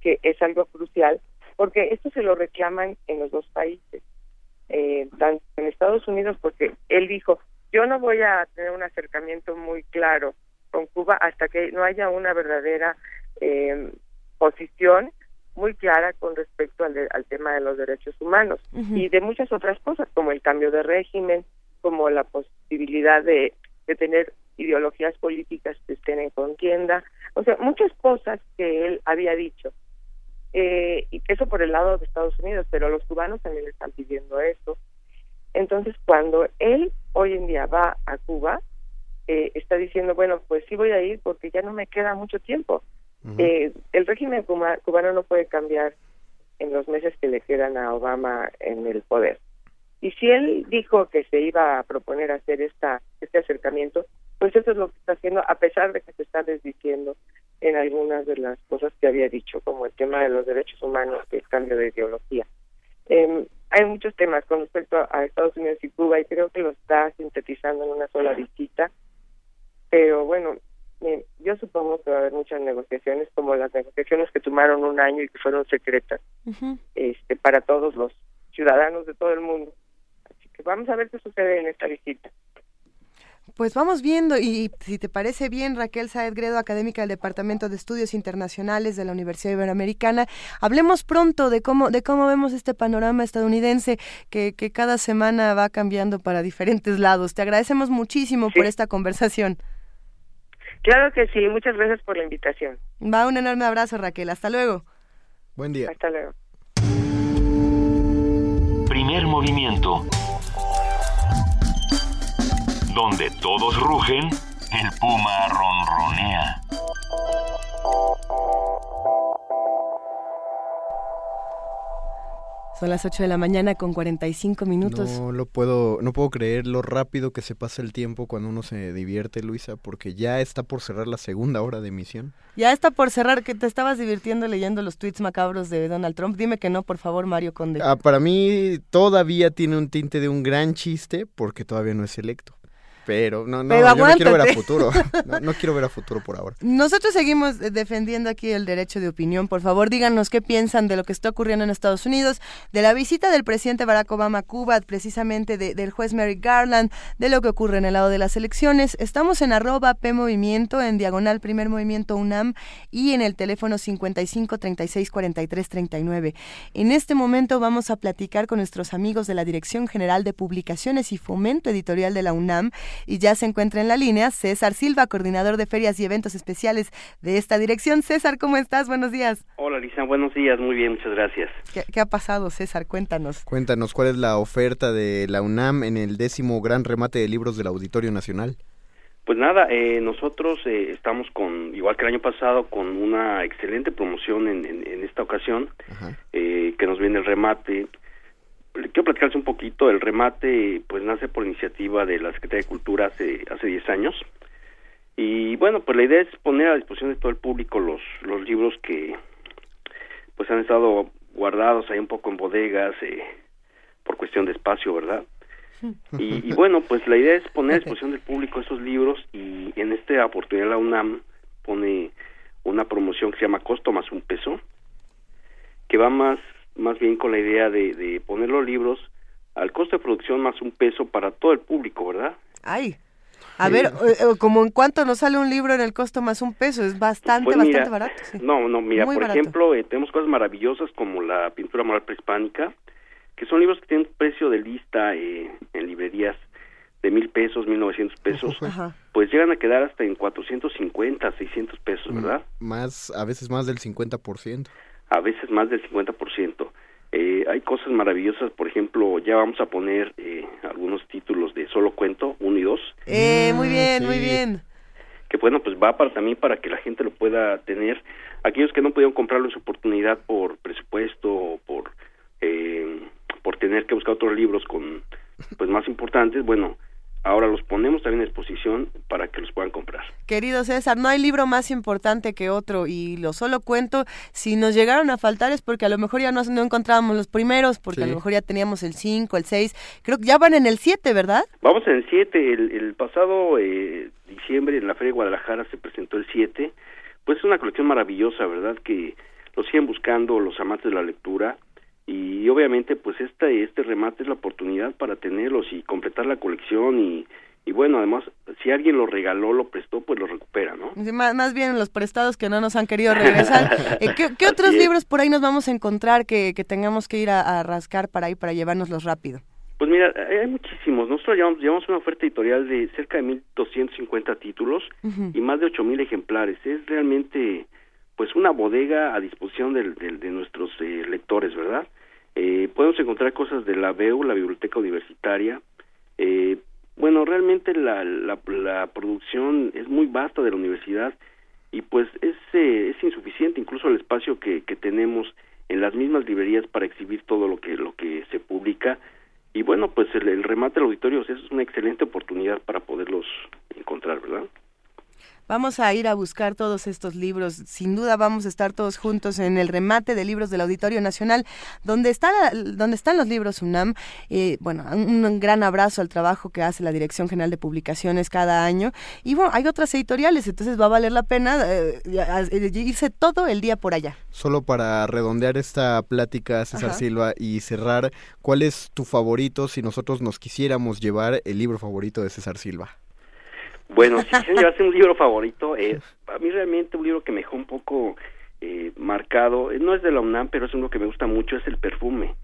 Speaker 24: que es algo crucial, porque esto se lo reclaman en los dos países, eh, tanto en Estados Unidos, porque él dijo, yo no voy a tener un acercamiento muy claro con Cuba hasta que no haya una verdadera eh, posición muy clara con respecto al, al, tema de los derechos humanos y de muchas otras cosas como el cambio de régimen, como la posibilidad de, de tener ideologías políticas que estén en contienda, o sea, muchas cosas que él había dicho. Eh, y eso por el lado de Estados Unidos, pero los cubanos también le están pidiendo eso. Entonces, cuando él hoy en día va a Cuba, eh, está diciendo, bueno, pues sí voy a ir porque ya no me queda mucho tiempo. Eh, el régimen cubano no puede cambiar en los meses que le quedan a Obama en el poder. Y si él dijo que se iba a proponer hacer esta este acercamiento, pues eso es lo que está haciendo, a pesar de que se está desdiciendo en algunas de las cosas que había dicho, como el tema de los derechos humanos y el cambio de ideología. Eh, hay muchos temas con respecto a Estados Unidos y Cuba y creo que lo está sintetizando en una sola visita. Pero bueno, yo supongo que va a haber muchas negociaciones, como las negociaciones que tomaron un año y que fueron secretas, este, para todos los ciudadanos de todo el mundo. Que vamos a ver qué sucede en esta visita.
Speaker 1: Pues vamos viendo y si te parece bien, Raquel Saed Gredo, académica del Departamento de Estudios Internacionales de la Universidad Iberoamericana, hablemos pronto de cómo de cómo vemos este panorama estadounidense que, que cada semana va cambiando para diferentes lados. Te agradecemos muchísimo por esta conversación.
Speaker 24: Claro que sí, muchas gracias por la invitación.
Speaker 1: Va un enorme abrazo, Raquel. Hasta luego.
Speaker 2: Buen día.
Speaker 24: Hasta luego.
Speaker 5: Primer movimiento. Donde todos rugen, el puma ronronea.
Speaker 1: Son las 8 de la mañana con 45 minutos.
Speaker 2: No lo puedo, no puedo creer lo rápido que se pasa el tiempo cuando uno se divierte, Luisa, porque ya está por cerrar la segunda hora de emisión.
Speaker 1: Ya está por cerrar, que te estabas divirtiendo leyendo los tweets macabros de Donald Trump. Dime que no, por favor, Mario Conde.
Speaker 2: Ah, para mí todavía tiene un tinte de un gran chiste porque todavía no es electo. Pero no, no,
Speaker 1: Pero
Speaker 2: yo no quiero ver a futuro. [LAUGHS] [LAUGHS] No, no quiero ver a futuro por ahora.
Speaker 1: Nosotros seguimos eh, defendiendo aquí el derecho de opinión. Por favor, díganos qué piensan de lo que está ocurriendo en Estados Unidos, de la visita del presidente Barack Obama a Cuba, precisamente de- del juez Merrick Garland, de lo que ocurre en el lado de las elecciones. Estamos en arroba P Movimiento, en diagonal Primer Movimiento UNAM y en el teléfono 55 36 43 39. En este momento vamos a platicar con nuestros amigos de la Dirección General de Publicaciones y Fomento Editorial de la UNAM y ya se encuentra en la línea César Silva, coordinador de ferias y eventos especiales de esta dirección. César, ¿cómo estás? Buenos días.
Speaker 25: Hola Lisa, buenos días, muy bien, muchas gracias.
Speaker 1: ¿Qué, qué ha pasado, César? Cuéntanos.
Speaker 2: Cuéntanos, ¿cuál es la oferta de la UNAM en el décimo gran remate de libros del Auditorio Nacional?
Speaker 25: Pues nada, eh, nosotros eh, estamos con, igual que el año pasado, con una excelente promoción en, en- en esta ocasión, eh, que nos viene el remate. Le quiero platicarles un poquito, el remate pues nace por iniciativa de la Secretaría de Cultura hace hace 10 años. Y bueno, pues la idea es poner a disposición de todo el público los, los libros que pues han estado guardados ahí un poco en bodegas eh, por cuestión de espacio, ¿verdad? Y, y bueno, pues la idea es poner a [LAUGHS] disposición del público estos libros y en esta oportunidad la UNAM pone una promoción que se llama Costo más un peso, que va más, más bien con la idea de, de poner los libros al costo de producción más un peso para todo el público, ¿verdad?
Speaker 1: Ay. A ver, eh, eh, como en cuánto nos sale un libro en el costo más un peso, es bastante,
Speaker 25: Pues
Speaker 1: bastante barato. sí.
Speaker 25: No, no, mira,
Speaker 1: Muy
Speaker 25: por
Speaker 1: barato.
Speaker 25: ejemplo, eh, tenemos cosas maravillosas como la pintura moral prehispánica, que son libros que tienen precio de lista eh, en librerías de mil pesos, mil novecientos pesos,
Speaker 1: Ajá.
Speaker 25: pues llegan a quedar hasta en 450, 600 pesos, ¿verdad?
Speaker 2: Más, a veces más del 50%.
Speaker 25: A veces más del 50%. Eh, hay cosas maravillosas, por ejemplo, ya vamos a poner eh, algunos títulos de solo cuento, uno y dos,
Speaker 1: Eh,
Speaker 25: Mm,
Speaker 1: muy bien, muy bien.
Speaker 25: que bueno, pues va para también para que la gente lo pueda tener. Aquellos que no pudieron comprarlo en su oportunidad por presupuesto o por eh, por tener que buscar otros libros con pues más importantes, bueno, ahora los ponemos también a disposición para que los puedan comprar.
Speaker 1: Querido César, no hay libro más importante que otro y lo solo cuento, si nos llegaron a faltar es porque a lo mejor ya no, no encontrábamos los primeros, porque a lo mejor ya teníamos el 5, el 6, creo que ya van en el 7, ¿verdad?
Speaker 25: Vamos en el 7, el, el pasado eh, diciembre en la Feria de Guadalajara se presentó el 7, pues es una colección maravillosa, ¿verdad? Que lo siguen buscando los amantes de la lectura y obviamente pues este, este remate es la oportunidad para tenerlos y completar la colección y, y bueno, además si alguien lo regaló, lo prestó, pues lo recupera, ¿no?
Speaker 1: Sí, Más, más bien los prestados que no nos han querido [LAUGHS] regresar. Eh, ¿qué, qué otros libros por ahí nos vamos a encontrar que, que tengamos que ir a, a rascar para ahí, para llevárnoslos rápido?
Speaker 25: Pues mira, hay muchísimos. Nosotros llevamos, llevamos una oferta editorial de cerca de 1.250 títulos
Speaker 1: Ujú.
Speaker 25: y más de 8.000 ejemplares. Es realmente pues una bodega a disposición del- del- de nuestros eh, lectores, ¿verdad? Eh, podemos encontrar cosas de la BEU, la Biblioteca Universitaria. Eh, bueno, realmente la, la, la producción es muy vasta de la universidad y pues es, eh, es insuficiente incluso el espacio que, tenemos en las mismas librerías para exhibir todo lo que lo que se publica y bueno pues el, el remate de auditorios es una excelente oportunidad para poderlos encontrar verdad
Speaker 1: Vamos a ir a buscar todos estos libros. Sin duda vamos a estar todos juntos en el remate de libros del Auditorio Nacional, donde, está la- donde están los libros UNAM. Eh, bueno, un, un gran abrazo al trabajo que hace la Dirección General de Publicaciones cada año. Y bueno, hay otras editoriales, entonces va a valer la pena eh, irse todo el día por allá.
Speaker 2: Solo para redondear esta plática, César
Speaker 1: Ajá.
Speaker 2: Silva, y cerrar, ¿cuál es tu favorito si nosotros nos quisiéramos llevar el libro favorito de César Silva?
Speaker 25: Bueno, si quisieran llevarse [LAUGHS] un libro favorito, eh, a mí realmente un libro que me dejó un poco eh, marcado, eh, no es de la UNAM, pero es uno que me gusta mucho, es El perfume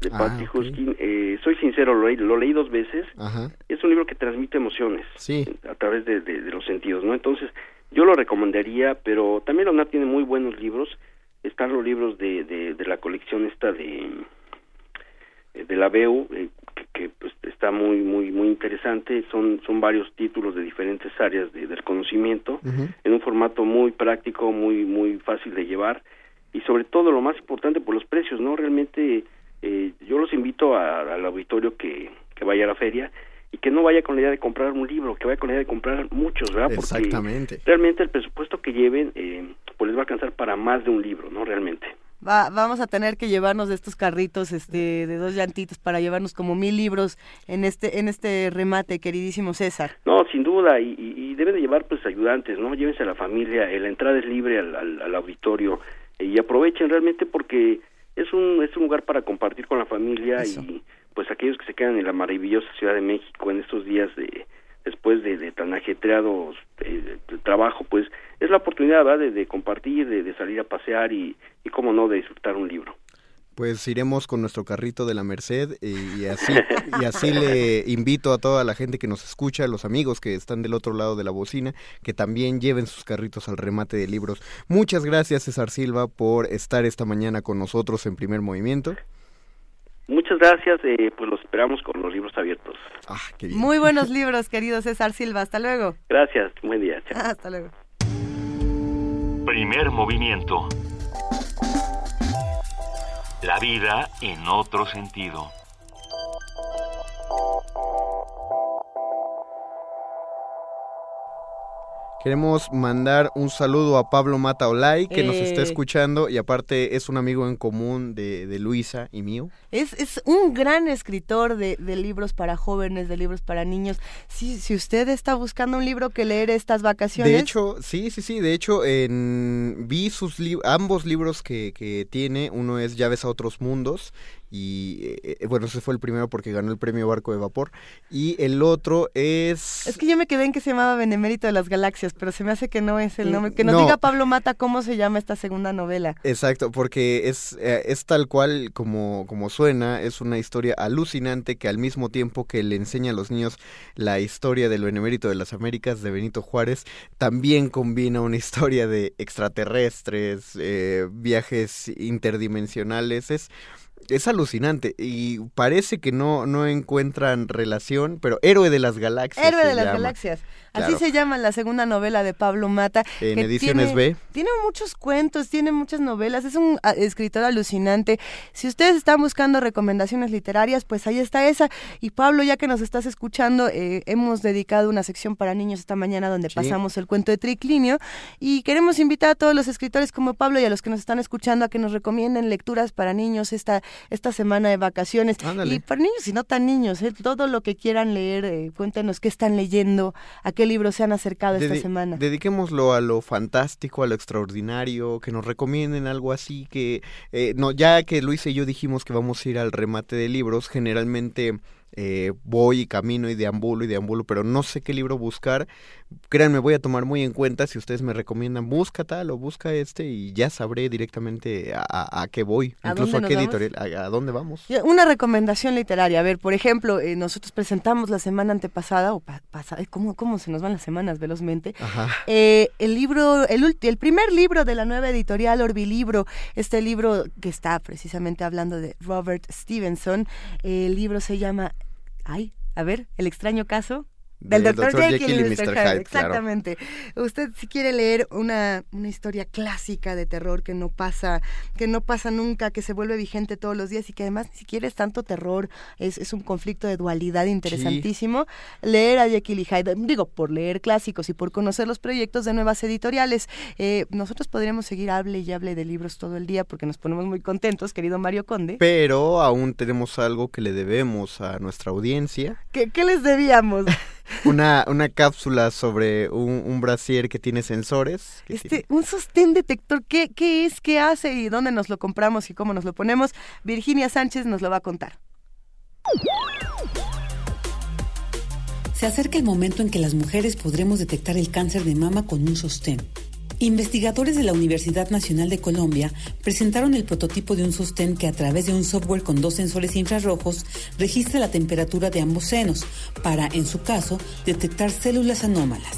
Speaker 25: de
Speaker 2: Ah,
Speaker 25: Patty. Huskin. Eh, soy sincero, lo, leí- lo leí dos veces.
Speaker 2: Ajá.
Speaker 25: Es un libro que transmite emociones
Speaker 2: Sí.
Speaker 25: a través de, de- de los sentidos, ¿no? Entonces, yo lo recomendaría, pero también la UNAM tiene muy buenos libros. Están los libros de, de, de la colección esta de de la BEU, eh, que, que, pues, está muy muy muy interesante. Son son varios títulos de diferentes áreas de- del conocimiento en un formato muy práctico, muy muy fácil de llevar y sobre todo lo más importante por los precios, ¿no? Realmente eh, yo los invito a- al auditorio que, que vaya a la feria y que no vaya con la idea de comprar un libro, que vaya con la idea de comprar muchos, ¿verdad? Porque
Speaker 2: Exactamente.
Speaker 25: realmente el presupuesto que lleven eh, pues les va a alcanzar para más de un libro, ¿no? Realmente.
Speaker 1: Va- vamos a tener que llevarnos de estos carritos este, de dos llantitas para llevarnos como mil libros en este, en este remate, queridísimo César.
Speaker 25: No, sin duda, y, y- deben de llevar pues ayudantes, ¿no? Llévense a la familia, la entrada es libre al, al- al auditorio eh, y aprovechen realmente porque es un, es un lugar para compartir con la familia y pues aquellos que se quedan en la maravillosa Ciudad de México en estos días de después de, de tan ajetreados eh, de trabajo, pues es la oportunidad ¿verdad? de, de compartir, de, de salir a pasear y, y cómo no, de disfrutar un libro.
Speaker 2: Pues iremos con nuestro carrito de la Merced y, y así y así [LAUGHS] le invito a toda la gente que nos escucha, a los amigos que están del otro lado de la bocina, que también lleven sus carritos al remate de libros. Muchas gracias César Silva por estar esta mañana con nosotros en Primer Movimiento.
Speaker 25: Muchas gracias, eh, pues los esperamos con los libros abiertos.
Speaker 2: Ah,
Speaker 1: Muy buenos [LAUGHS] libros, querido César Silva. Hasta luego.
Speaker 25: Gracias, buen día. chao.
Speaker 1: Hasta luego.
Speaker 5: Primer movimiento. La vida en otro sentido.
Speaker 2: Queremos mandar un saludo a Pablo Mata Olay, que nos está
Speaker 1: Eh.
Speaker 2: escuchando y aparte es un amigo en común de, de Luisa y mío.
Speaker 1: Es, es un gran escritor de, de libros para jóvenes, de libros para niños. Si, si usted está buscando un libro que leer estas vacaciones...
Speaker 2: De hecho, sí, sí, sí. De hecho, en, vi sus li- ambos libros que, que tiene. Uno es Llaves a otros mundos. Y eh, eh, bueno, ese fue el primero porque ganó el premio Barco de Vapor. Y el otro es.
Speaker 1: Es que yo me quedé en que se llamaba Benemérito de las Galaxias, pero se me hace que no es el nombre. Que nos
Speaker 2: no.
Speaker 1: diga Pablo Mata cómo se llama esta segunda novela.
Speaker 2: Exacto, porque es, eh, es tal cual como, como suena, es una historia alucinante que al mismo tiempo que le enseña a los niños la historia del Benemérito de las Américas de Benito Juárez, también combina una historia de extraterrestres, eh, viajes interdimensionales, es... Es alucinante y parece que no, no encuentran relación, pero Héroe de las Galaxias.
Speaker 1: Héroe de las
Speaker 2: llama.
Speaker 1: Galaxias. Así
Speaker 2: Claro.
Speaker 1: se llama la segunda novela de Pablo Mata.
Speaker 2: En
Speaker 1: que
Speaker 2: ediciones
Speaker 1: tiene,
Speaker 2: B.
Speaker 1: Tiene muchos cuentos, tiene muchas novelas, es un ah, escritor alucinante. Si ustedes están buscando recomendaciones literarias, pues ahí está esa. Y Pablo, ya que nos estás escuchando, eh, hemos dedicado una sección para niños esta mañana donde
Speaker 2: Sí.
Speaker 1: pasamos el cuento de Triclinio y queremos invitar a todos los escritores como Pablo y a los que nos están escuchando a que nos recomienden lecturas para niños esta, esta semana de vacaciones. Y para niños y no tan niños, eh, todo lo que quieran leer, eh, cuéntenos qué están leyendo, a qué libros se han acercado esta semana.
Speaker 2: Dediquémoslo a lo fantástico, a lo extraordinario, que nos recomienden algo así, que eh, no, ya que Luis y yo dijimos que vamos a ir al remate de libros, generalmente eh, voy y camino y deambulo y deambulo, pero no sé qué libro buscar. Créanme, voy a tomar muy en cuenta si ustedes me recomiendan, busca tal o busca este y ya sabré directamente a, a- a qué voy,
Speaker 1: ¿A
Speaker 2: incluso a qué editorial, a, dónde vamos.
Speaker 1: Una recomendación literaria. A ver, por ejemplo, eh, nosotros presentamos la semana antepasada, o pa- pasada, ay, ¿cómo, ¿cómo se nos van las semanas velozmente? Eh, el libro, el, ulti- el primer libro de la nueva editorial Orbilibro, este libro que está precisamente hablando de Robert Stevenson, el libro se llama, ay, a ver, El extraño caso. Del Dr. Jekyll y Mr. Hyde,
Speaker 2: claro.
Speaker 1: exactamente. Usted si quiere leer una, una historia clásica de terror que no pasa, que no pasa nunca, que se vuelve vigente todos los días y que además ni siquiera es tanto terror, es, es un conflicto de dualidad interesantísimo, leer a Jekyll y Hyde, digo, por leer clásicos y por conocer los proyectos de nuevas editoriales. Eh, nosotros podríamos seguir hable y hable de libros todo el día porque nos ponemos muy contentos, querido Mario Conde.
Speaker 2: Pero aún tenemos algo que le debemos a nuestra audiencia.
Speaker 1: ¿Qué, qué les debíamos? [LAUGHS]
Speaker 2: una, una cápsula sobre un, un brasier que tiene sensores. que
Speaker 1: Este, un sostén detector, ¿qué, ¿qué es? ¿Qué hace? ¿Y dónde nos lo compramos y cómo nos lo ponemos? Virginia Sánchez nos lo va a contar.
Speaker 26: Se acerca el momento en que las mujeres podremos detectar el cáncer de mama con un sostén. Investigadores de la Universidad Nacional de Colombia presentaron el prototipo de un sostén que a través de un software con dos sensores infrarrojos registra la temperatura de ambos senos para, en su caso, detectar células anómalas.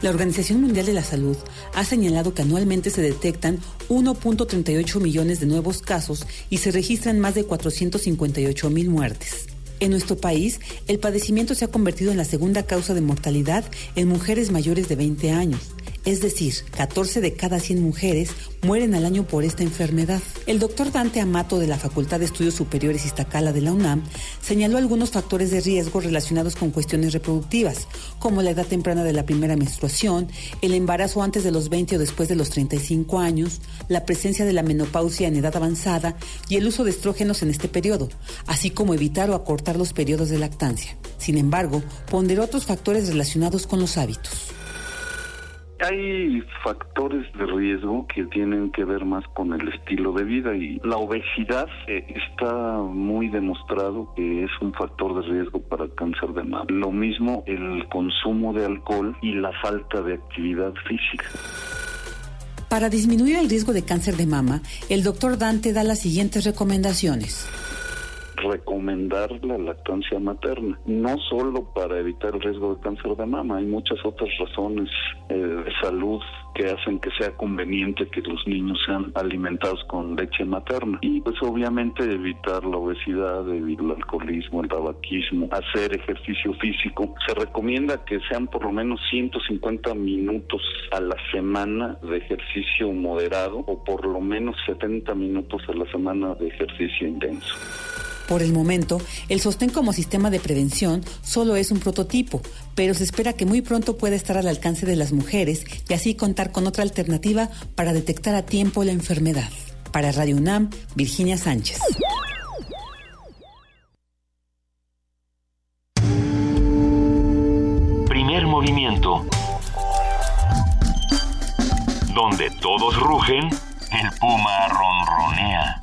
Speaker 26: La Organización Mundial de la Salud ha señalado que anualmente se detectan 1.38 millones de nuevos casos y se registran más de 458 mil muertes. En nuestro país, el padecimiento se ha convertido en la segunda causa de mortalidad en mujeres mayores de 20 años. Es decir, 14 de cada 100 mujeres mueren al año por esta enfermedad. El doctor Dante Amato de la Facultad de Estudios Superiores Iztacala de la UNAM señaló algunos factores de riesgo relacionados con cuestiones reproductivas, como la edad temprana de la primera menstruación, el embarazo antes de los 20 o después de los 35 años, la presencia de la menopausia en edad avanzada y el uso de estrógenos en este periodo, así como evitar o acortar los periodos de lactancia. Sin embargo, ponderó otros factores relacionados con los hábitos.
Speaker 27: Hay factores de riesgo que tienen que ver más con el estilo de vida y la obesidad eh, está muy demostrado que es un factor de riesgo para cáncer de mama. Lo mismo el consumo de alcohol y la falta de actividad física.
Speaker 26: Para disminuir el riesgo de cáncer de mama, el doctor Dante da las siguientes recomendaciones
Speaker 27: recomendar la lactancia materna, no solo para evitar el riesgo de cáncer de mama, hay muchas otras razones eh, de salud que hacen que sea conveniente que los niños sean alimentados con leche materna y pues obviamente evitar la obesidad, evitar el alcoholismo, el tabaquismo, hacer ejercicio físico. Se recomienda que sean por lo menos 150 minutos a la semana de ejercicio moderado o por lo menos 70 minutos a la semana de ejercicio intenso.
Speaker 26: Por el momento, el sostén como sistema de prevención solo es un prototipo, pero se espera que muy pronto pueda estar al alcance de las mujeres y así contar con otra alternativa para detectar a tiempo la enfermedad. Para Radio UNAM, Virginia Sánchez.
Speaker 5: Primer movimiento. Donde todos rugen, el puma ronronea.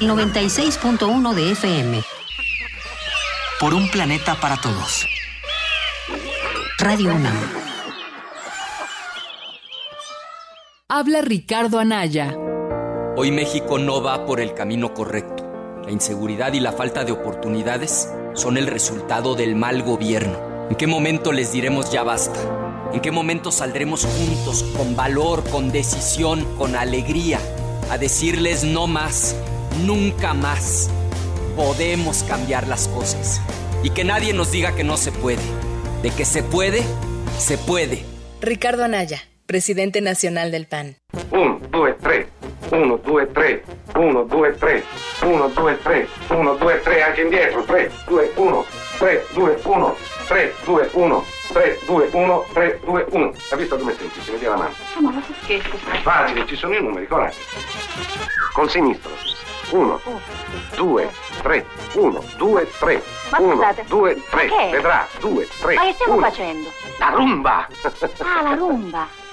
Speaker 28: 96.1 de FM.
Speaker 29: Por un planeta para todos.
Speaker 28: Radio UNAM.
Speaker 30: Habla Ricardo Anaya.
Speaker 31: Hoy México no va por el camino correcto. La inseguridad y la falta de oportunidades son el resultado del mal gobierno. ¿En qué momento les diremos ya basta? ¿En qué momento saldremos juntos, con valor, con decisión, con alegría, a decirles no más? Nunca más podemos cambiar las cosas. Y que nadie nos diga que no se puede. De que se puede, se puede.
Speaker 30: Ricardo Anaya, presidente nacional del PAN.
Speaker 32: 1, 2, 3. 1, 2, 3. 1, 2, 3. 1, 2, 3. 1, 2, 3. Anche indietro. 3, 2, 1. 3, 2, 1. 3, 2, 1. 3, 2, 1. 3, 2, 1. Hai visto come è semplice? Metti la mano.
Speaker 33: Ma non scherzo.
Speaker 32: Facile, ci sono i numeri, coraggio. Col sinistro. 1, 2, 3, 1, 2, 3,
Speaker 33: Ma
Speaker 32: 1,
Speaker 33: scusate,
Speaker 32: 2, 3,
Speaker 33: che?
Speaker 32: vedrà, 2, 3,
Speaker 33: Ma che stiamo
Speaker 32: 1.
Speaker 33: facendo?
Speaker 32: La rumba!
Speaker 33: Ah, la rumba. [LAUGHS]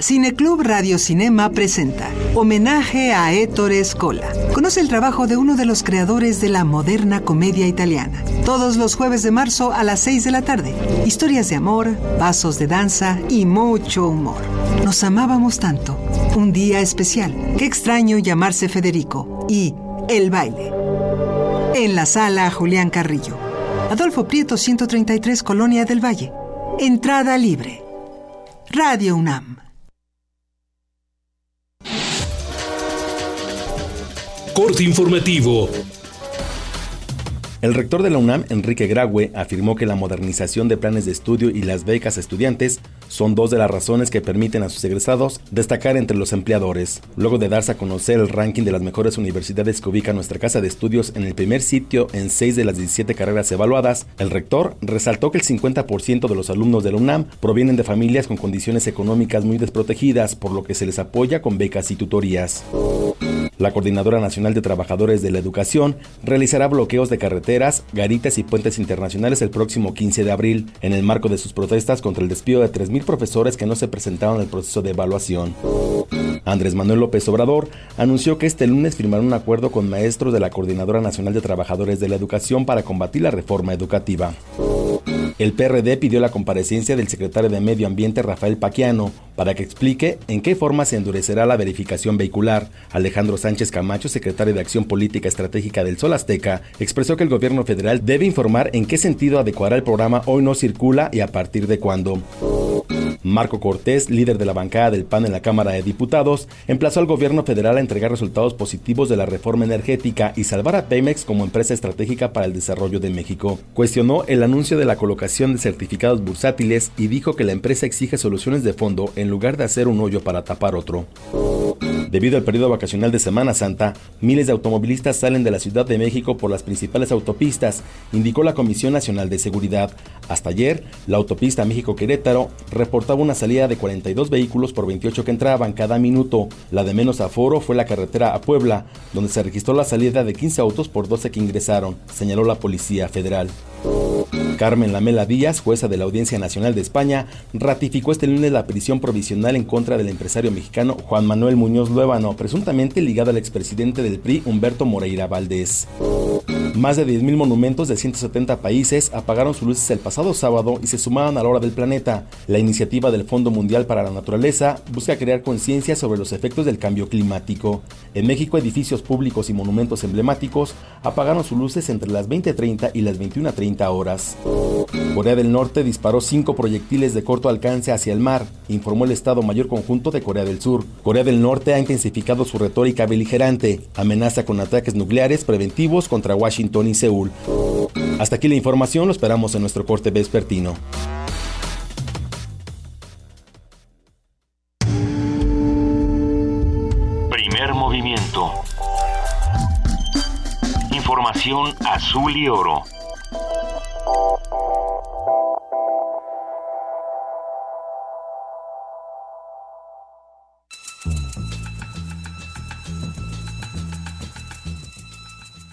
Speaker 34: Cineclub Radio Cinema presenta Homenaje a Ettore Scola. Conoce el trabajo de uno de los creadores de la moderna comedia italiana. Todos los jueves de marzo a las 6 de la tarde. Historias de amor, pasos de danza y mucho humor. Nos amábamos tanto. Un día especial. Qué extraño llamarse Federico. Y El baile. En la sala Julián Carrillo. Adolfo Prieto 133 Colonia del Valle. Entrada libre. Radio UNAM.
Speaker 35: Informativo.
Speaker 15: El rector de la UNAM, Enrique Graue, afirmó que la modernización de planes de estudio y las becas estudiantes son dos de las razones que permiten a sus egresados destacar entre los empleadores. Luego de darse a conocer el ranking de las mejores universidades que ubica nuestra casa de estudios en el primer sitio en seis de las 17 carreras evaluadas, el rector resaltó que el 50% de los alumnos de la UNAM provienen de familias con condiciones económicas muy desprotegidas, por lo que se les apoya con becas y tutorías. La Coordinadora Nacional de Trabajadores de la Educación realizará bloqueos de carreteras, garitas y puentes internacionales el próximo 15 de abril, en el marco de sus protestas contra el despido de 3.000 profesores que no se presentaron en el proceso de evaluación. Andrés Manuel López Obrador anunció que este lunes firmará un acuerdo con maestros de la Coordinadora Nacional de Trabajadores de la Educación para combatir la reforma educativa. El PRD pidió la comparecencia del secretario de Medio Ambiente Rafael Paquiano para que explique en qué forma se endurecerá la verificación vehicular. Alejandro Sánchez Camacho, secretario de Acción Política Estratégica del Sol Azteca, expresó que el gobierno federal debe informar en qué sentido adecuará el programa Hoy no circula y a partir de cuándo. Marco Cortés, líder de la bancada del PAN en la Cámara de Diputados, emplazó al gobierno federal a entregar resultados positivos de la reforma energética y salvar a Pemex como empresa estratégica para el desarrollo de México. Cuestionó el anuncio de la colocación de certificados bursátiles y dijo que la empresa exige soluciones de fondo en lugar de hacer un hoyo para tapar otro. Debido al periodo vacacional de Semana Santa, miles de automovilistas salen de la Ciudad de México por las principales autopistas, indicó la Comisión Nacional de Seguridad. Hasta ayer, la autopista México-Querétaro reportaba una salida de 42 vehículos por 28 que entraban cada minuto. La de menos aforo fue la carretera a Puebla, donde se registró la salida de 15 autos por 12 que ingresaron, señaló la Policía Federal. Carmen Lamela Díaz, jueza de la Audiencia Nacional de España, ratificó este lunes la prisión provisional en contra del empresario mexicano Juan Manuel Muñoz Luébano, presuntamente ligado al expresidente del PRI Humberto Moreira Valdés. Más de 10.000 monumentos de 170 países apagaron sus luces el pasado sábado y se sumaron a la hora del planeta. La iniciativa del Fondo Mundial para la Naturaleza busca crear conciencia sobre los efectos del cambio climático. En México, edificios públicos y monumentos emblemáticos apagaron sus luces entre las 20.30 y las 21.30 horas. Corea del Norte disparó cinco proyectiles de corto alcance hacia el mar, informó el Estado Mayor Conjunto de Corea del Sur. Corea del Norte ha intensificado su retórica beligerante, amenaza con ataques nucleares preventivos contra Washington y Seúl. Hasta aquí la información, lo esperamos en nuestro corte vespertino.
Speaker 5: Primer movimiento. Información azul y oro.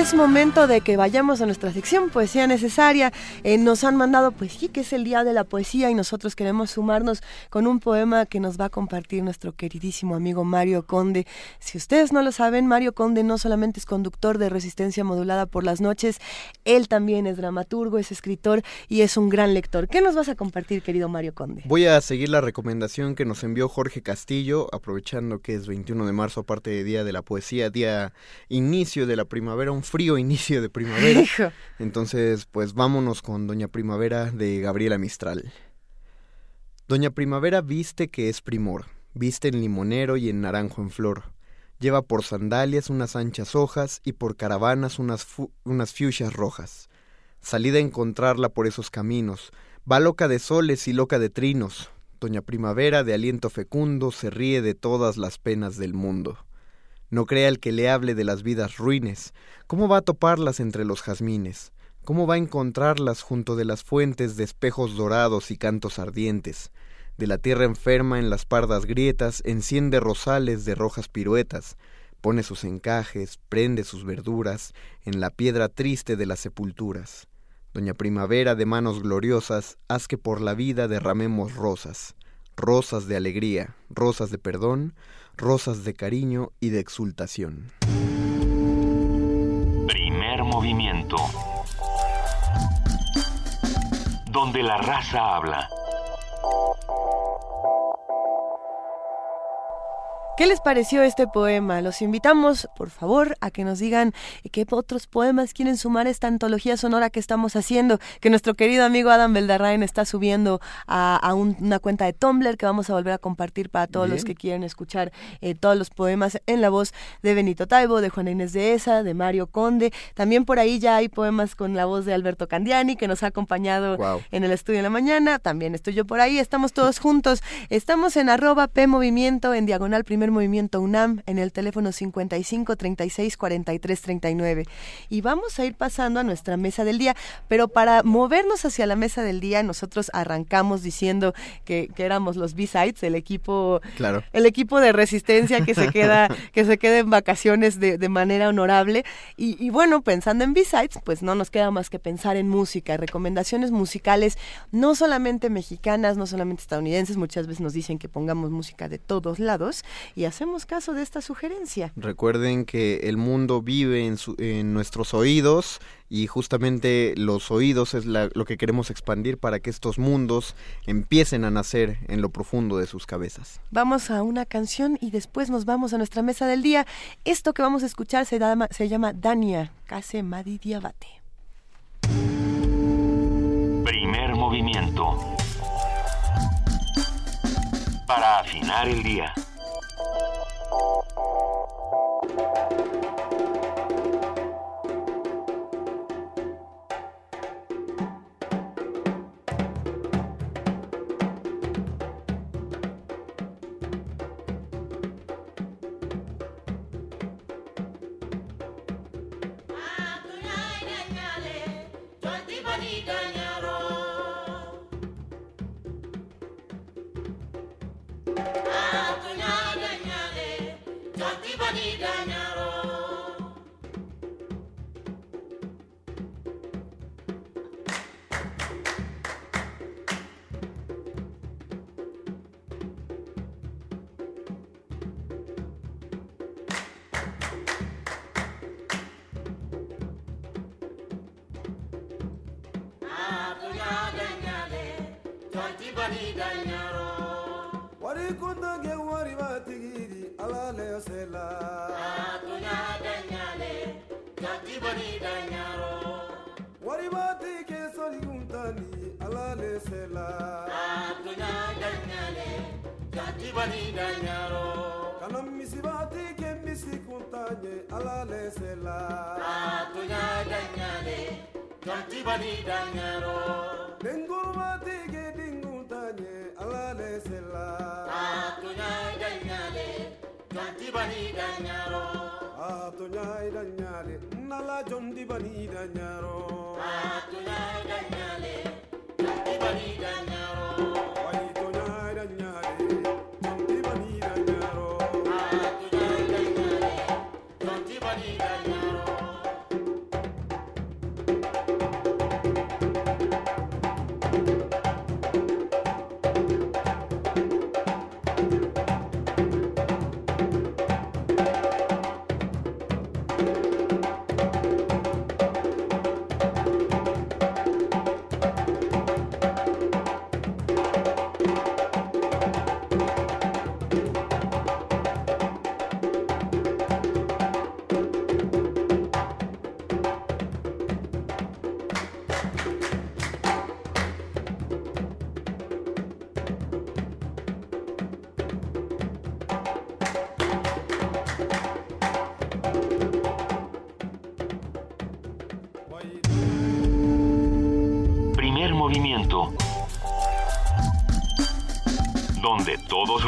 Speaker 1: Es momento de que vayamos a nuestra sección Poesía Necesaria. Eh, nos han mandado, pues sí, que es el Día de la Poesía y nosotros queremos sumarnos con un poema que nos va a compartir nuestro queridísimo amigo Mario Conde. Si ustedes no lo saben, Mario Conde no solamente es conductor de Resistencia Modulada por las noches, él también es dramaturgo, es escritor y es un gran lector. ¿Qué nos vas a compartir, querido Mario Conde?
Speaker 2: Voy a seguir la recomendación que nos envió Jorge Castillo, aprovechando que es 21 de marzo, aparte de Día de la Poesía, día inicio de la primavera, un frío inicio de primavera. Entonces, pues vámonos con Doña Primavera de Gabriela Mistral. Doña Primavera viste que es primor, viste en limonero y en naranjo en flor. Lleva por sandalias unas anchas hojas y por caravanas unas, unas fuchsias rojas. Salida a encontrarla por esos caminos, va loca de soles y loca de trinos. Doña Primavera de aliento fecundo se ríe de todas las penas del mundo. No crea el que le hable de las vidas ruines. ¿Cómo va a toparlas entre los jazmines? ¿Cómo va a encontrarlas junto de las fuentes de espejos dorados y cantos ardientes? De la tierra enferma en las pardas grietas enciende rosales de rojas piruetas, pone sus encajes, prende sus verduras en la piedra triste de las sepulturas. Doña Primavera de manos gloriosas, haz que por la vida derramemos rosas, rosas de alegría, rosas de perdón, rosas de cariño y de exultación.
Speaker 5: Primer movimiento. Donde la raza habla.
Speaker 1: ¿Qué les pareció este poema? Los invitamos, por favor, a que nos digan qué otros poemas quieren sumar a esta antología sonora que estamos haciendo, que nuestro querido amigo Adam Beldarrain está subiendo a, una cuenta de Tumblr que vamos a volver a compartir para todos los que quieren escuchar eh, todos los poemas en la voz de Benito Taibo, de Juana Inés de Esa, de Mario Conde. También por ahí ya hay poemas con la voz de Alberto Candiani, que nos ha acompañado en el estudio en la mañana. También estoy yo por ahí, estamos todos juntos. Estamos en arroba P Movimiento, en diagonal primer Movimiento UNAM en el teléfono 55 36 43 39. Y vamos a ir pasando a nuestra mesa del día, pero para movernos hacia la mesa del día, nosotros arrancamos diciendo que, que éramos los B-Sides, el equipo,
Speaker 2: claro.
Speaker 1: el equipo de resistencia que se queda, [LAUGHS] que se queda en vacaciones de, de manera honorable. Y, y bueno, pensando en B-Sides, pues no nos queda más que pensar en música, recomendaciones musicales, no solamente mexicanas, no solamente estadounidenses, muchas veces nos dicen que pongamos música de todos lados y hacemos caso de esta sugerencia.
Speaker 2: Recuerden que el mundo vive en, su, en nuestros oídos y justamente los oídos es la, lo que queremos expandir para que estos mundos empiecen a nacer en lo profundo de sus cabezas.
Speaker 1: Vamos a una canción y después nos vamos a nuestra mesa del día. Esto que vamos a escuchar se llama, se llama Dania, Kase Madi Diabate.
Speaker 5: Primer movimiento. Para afinar el día. Thank you.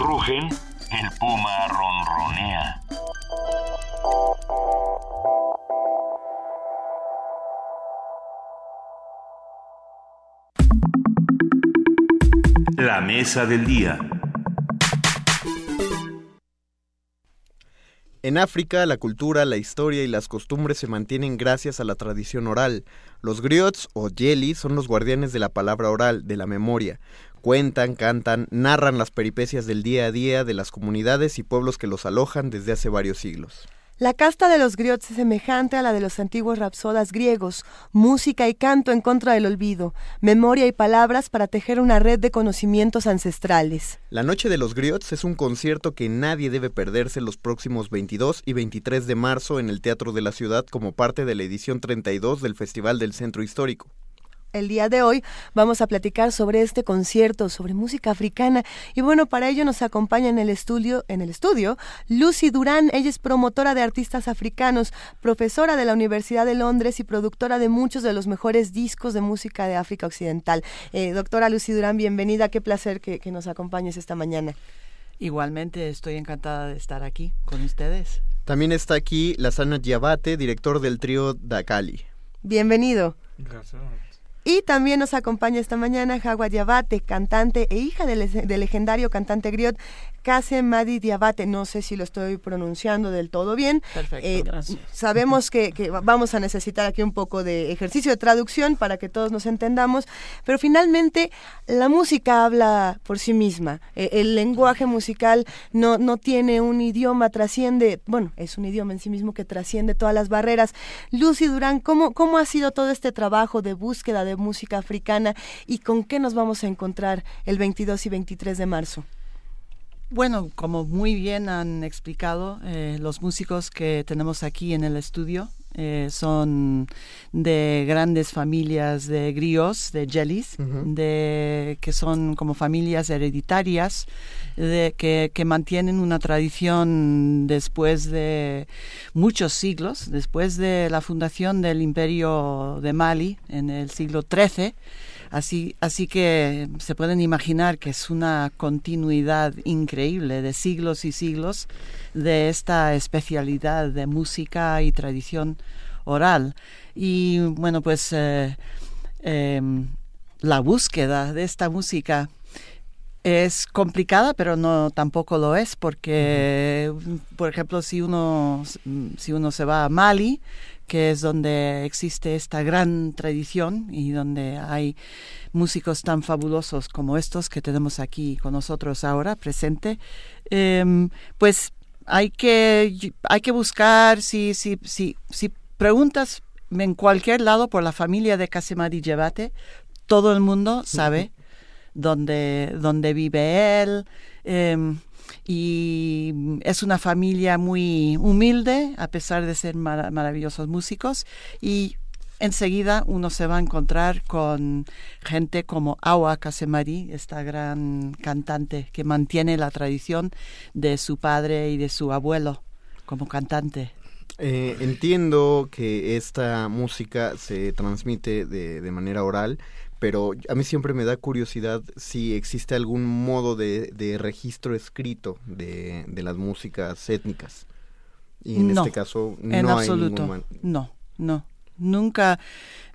Speaker 5: Rugen, el puma ronronea. La mesa del día.
Speaker 2: En África, la cultura, la historia y las costumbres se mantienen gracias a la tradición oral. Los griots o yeli son los guardianes de la palabra oral, de la memoria. Cuentan, cantan, narran las peripecias del día a día de las comunidades y pueblos que los alojan desde hace varios siglos.
Speaker 1: La casta de los griots es semejante a la de los antiguos rapsodas griegos, música y canto en contra del olvido, memoria y palabras para tejer una red de conocimientos ancestrales.
Speaker 2: La Noche de los Griots es un concierto que nadie debe perderse los próximos 22 y 23 de marzo en el Teatro de la Ciudad como parte de la edición 32 del Festival del Centro Histórico.
Speaker 1: El día de hoy vamos a platicar sobre este concierto, sobre música africana y bueno, para ello nos acompaña en el estudio, en el estudio Lucy Durán, ella es promotora de artistas africanos, profesora de la Universidad de Londres y productora de muchos de los mejores discos de música de África Occidental. Eh, doctora Lucy Durán, bienvenida, qué placer que, que nos acompañes esta mañana.
Speaker 36: Igualmente estoy encantada de estar aquí con ustedes.
Speaker 2: También está aquí Lasana Yabate, director del trío Dakali.
Speaker 1: Bienvenido.
Speaker 37: Gracias.
Speaker 1: Y también nos acompaña esta mañana Jagua Diabate, cantante e hija del legendario cantante griot Kase Madi Diabate. No sé si lo estoy pronunciando del todo bien.
Speaker 36: Perfecto,
Speaker 1: Eh,
Speaker 36: gracias.
Speaker 1: Sabemos que, que vamos a necesitar aquí un poco de ejercicio de traducción para que todos nos entendamos, pero finalmente la música habla por sí misma. Eh, el lenguaje musical no, no tiene un idioma, trasciende, bueno, es un idioma en sí mismo que trasciende todas las barreras. Lucy Durán, ¿cómo, cómo ha sido todo este trabajo de búsqueda de música africana y con qué nos vamos a encontrar el 22 y 23 de marzo?
Speaker 36: Bueno, como muy bien han explicado, eh, los músicos que tenemos aquí en el estudio eh, son de grandes familias de griots, de jellies, de, que son como familias hereditarias, de, que, que mantienen una tradición después de muchos siglos, después de la fundación del imperio de Mali en el siglo XIII. Así, así que se pueden imaginar que es una continuidad increíble de siglos y siglos de esta especialidad de música y tradición oral. Y bueno, pues eh, eh, la búsqueda de esta música es complicada, pero no tampoco lo es, porque, por ejemplo, si uno, si uno se va a Mali, que es donde existe esta gran tradición y donde hay músicos tan fabulosos como estos que tenemos aquí con nosotros ahora presente, eh, pues hay que, hay que buscar, si, si, si, si preguntas en cualquier lado por la familia de Casemadi Yebate, todo el mundo sabe dónde, dónde vive él. Eh, y es una familia muy humilde, a pesar de ser mar maravillosos músicos. Y enseguida uno se va a encontrar con gente como Awa Casemari, esta gran cantante que mantiene la tradición de su padre y de su abuelo como cantante.
Speaker 2: Eh, entiendo que esta música se transmite de, de, manera oral, pero a mí siempre me da curiosidad si existe algún modo de, de registro escrito de, de, las músicas étnicas. Y en
Speaker 36: no,
Speaker 2: este caso no
Speaker 36: en
Speaker 2: hay
Speaker 36: absoluto.
Speaker 2: ningún...
Speaker 36: No, no. Nunca.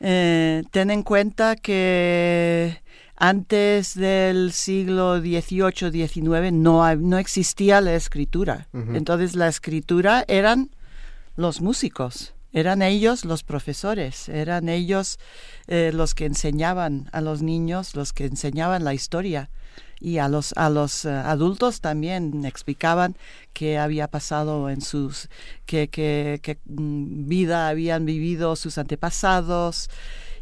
Speaker 36: Eh, ten en cuenta que antes del siglo XVIII, XIX no, no existía la escritura. Uh -huh. Entonces la escritura eran los músicos, eran ellos los profesores, eran ellos eh, los que enseñaban a los niños, los que enseñaban la historia. Y a los a los uh, adultos también explicaban qué había pasado en sus qué, qué, qué mm, vida habían vivido sus antepasados.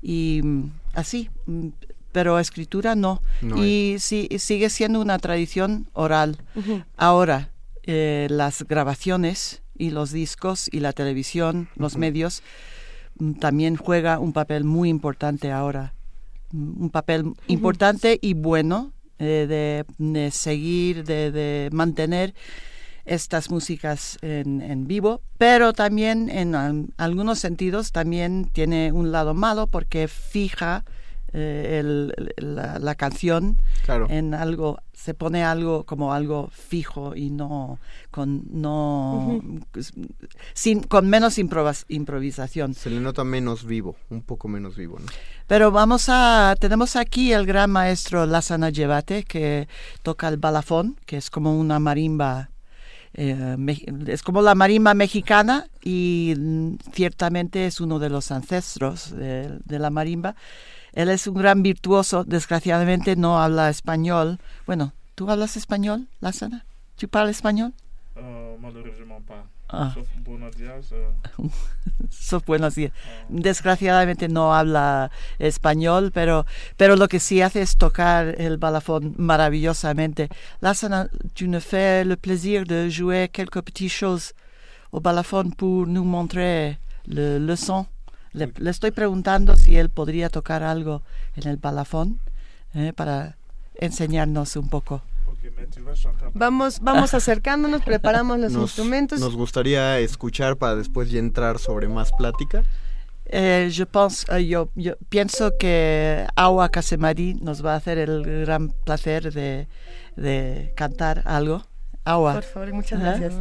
Speaker 36: Y mm, así mm, pero escritura no, no y sí, sigue siendo una tradición oral. Uh -huh. ahora eh, las grabaciones y los discos y la televisión, los uh -huh. medios, también juega un papel muy importante ahora. Un papel uh -huh. importante y bueno eh, de, de, seguir, de, de, mantener estas músicas en, en, vivo, pero también en algunos sentidos también tiene un lado malo porque fija eh, el, la, la, canción
Speaker 2: claro.
Speaker 36: en algo se pone algo como algo fijo y no con no uh -huh. sin con menos improvisación
Speaker 2: se le nota menos vivo un poco menos vivo ¿no?
Speaker 36: pero vamos a tenemos aquí el gran maestro Lasana Yebate que toca el balafón que es como una marimba eh, es como la marimba mexicana y mm, ciertamente es uno de los ancestros de, de la marimba él es un gran virtuoso, desgraciadamente no habla español. Bueno, ¿tú hablas español, Lázana? ¿Tú hablas español?
Speaker 37: Uh, malheureusement pas.
Speaker 36: Ah.
Speaker 37: Sauf buenos días. Uh... [LAUGHS]
Speaker 36: Sauf buenos días. Desgraciadamente no habla español, pero, pero lo que sí hace es tocar el balafón maravillosamente. Lázana, tu nous fais le plaisir de jouer quelques petites choses au balafón pour nous montrer le, le son. Le, le, estoy preguntando si él podría tocar algo en el balafón eh, para enseñarnos un poco.
Speaker 1: Vamos, vamos [LAUGHS] acercándonos, preparamos los
Speaker 2: nos,
Speaker 1: instrumentos.
Speaker 2: Nos gustaría escuchar para después ya entrar sobre más plática.
Speaker 36: Eh, pense, uh, yo, yo, pienso que Awa Casemari nos va a hacer el gran placer de, de cantar algo Agua.
Speaker 1: Por favor, muchas gracias.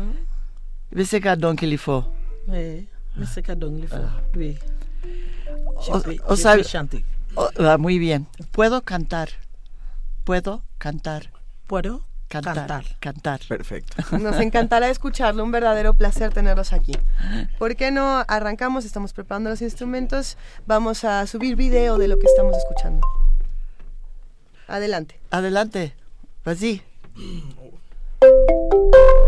Speaker 36: C'est qu'à donc il faut.
Speaker 38: Oui, faut. Oui.
Speaker 36: O, o sea, ah, muy bien. Puedo cantar. Puedo cantar.
Speaker 38: Puedo
Speaker 36: cantar.
Speaker 38: cantar.
Speaker 36: Cantar.
Speaker 2: Perfecto. [LAUGHS]
Speaker 1: Nos encantará escucharlo, un verdadero placer tenerlos aquí. ¿Por qué no arrancamos? Estamos preparando los instrumentos. Vamos a subir video de lo que estamos escuchando. Adelante.
Speaker 36: Adelante. Vas-y. [CLEARS THROAT]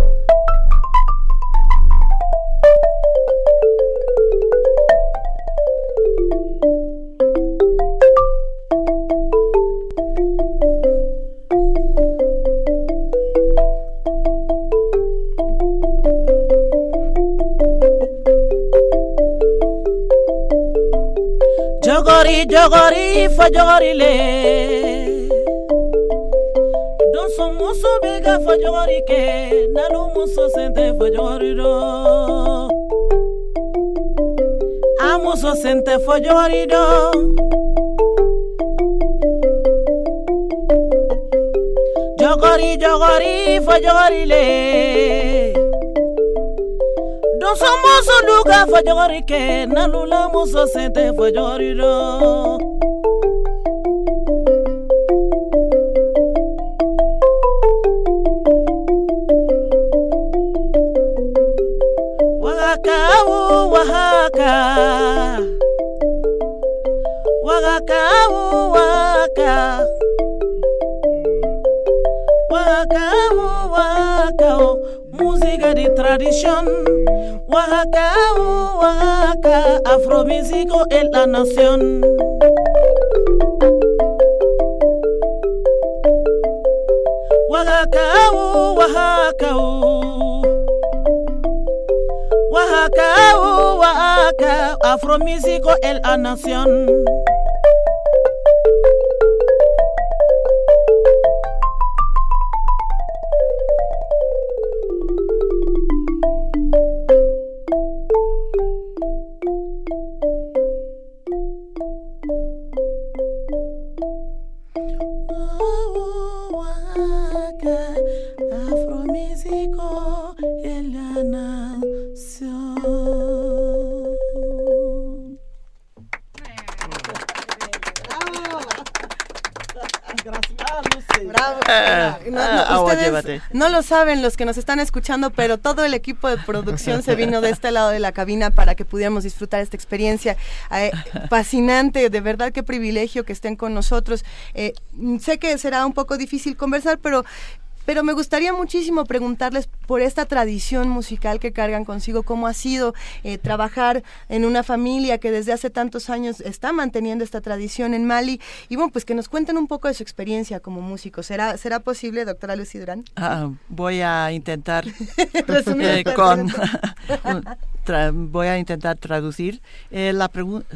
Speaker 38: jogori jogori fo jogori le donso muso bega ka fɔ jogori kɛ nalu muso sente tɛ fɔ jogori dɔn a muso sen jogori dɔn jogori jogori fɔ jogori le muso muso du ka nalula muso sen tɛ fɔjɔgɔri dɔn. wagaka wo wagaka wagaka wo wagaka wagaka wo wagaka o tradition. Waka wu waka Afromúsico en la nación waka Oaxaca, oh, Oaxaca, afromúsico en la nación.
Speaker 1: Saben los que nos están escuchando, pero todo el equipo de producción se vino de este lado de la cabina para que pudiéramos disfrutar esta experiencia eh, fascinante. De verdad, qué privilegio que estén con nosotros. Eh, sé que será un poco difícil conversar, pero pero me gustaría muchísimo preguntarles por esta tradición musical que cargan consigo, cómo ha sido eh, trabajar en una familia que desde hace tantos años está manteniendo esta tradición en Mali. Y bueno, pues que nos cuenten un poco de su experiencia como músico. ¿Será, será posible, doctora Lucy Durán?
Speaker 36: Ah, voy a intentar [LAUGHS] eh, con [LAUGHS] voy a intentar traducir Eh, la pregunta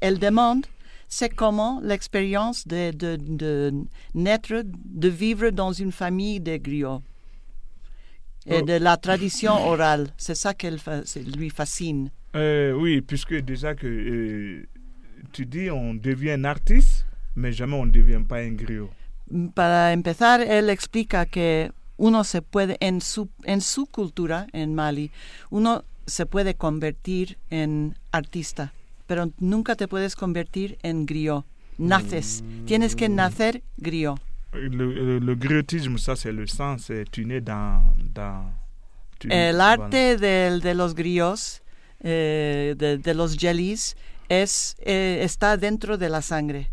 Speaker 36: el demande c'est comment l'expérience de, de, de naître de vivre dans une famille de griots et
Speaker 37: Oh.
Speaker 36: de la tradition orale c'est ça qui lui fascine
Speaker 37: Euh, oui, puisque déjà que euh, tu dis on devient un artiste, mais jamais on ne devient pas un griot.
Speaker 36: Para empezar, él explica que uno se puede, en su, en su cultura, en Mali, uno se puede convertir en artista, pero nunca te puedes convertir en griot. Naces, tienes que nacer griot.
Speaker 37: Le, le, le griotisme, ça c'est le sang, c'est tu nais dans... dans tu-
Speaker 36: El arte de los griots, eh, de, de los jellies, es, eh, está dentro de la sangre.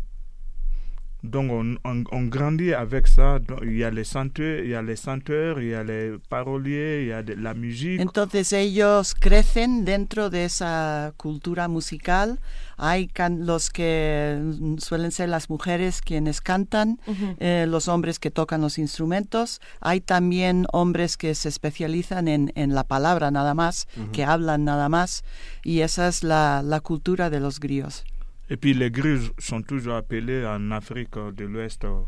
Speaker 37: Donc on, on, on grandit avec ça. Donc, il y a les chanteurs, il y a les chanteurs, il y a les paroliers, il y a de la musique.
Speaker 36: Entonces ellos crecen dentro de esa cultura musical. Hay can- los que suelen ser las mujeres quienes cantan, eh, los hombres que tocan los instrumentos. Hay también hombres que se especializan en, en la palabra nada más, que hablan nada más. Y esa es la, la cultura de los griots.
Speaker 37: Et puis les griots sont toujours appelés en Afrique de l'Ouest euh,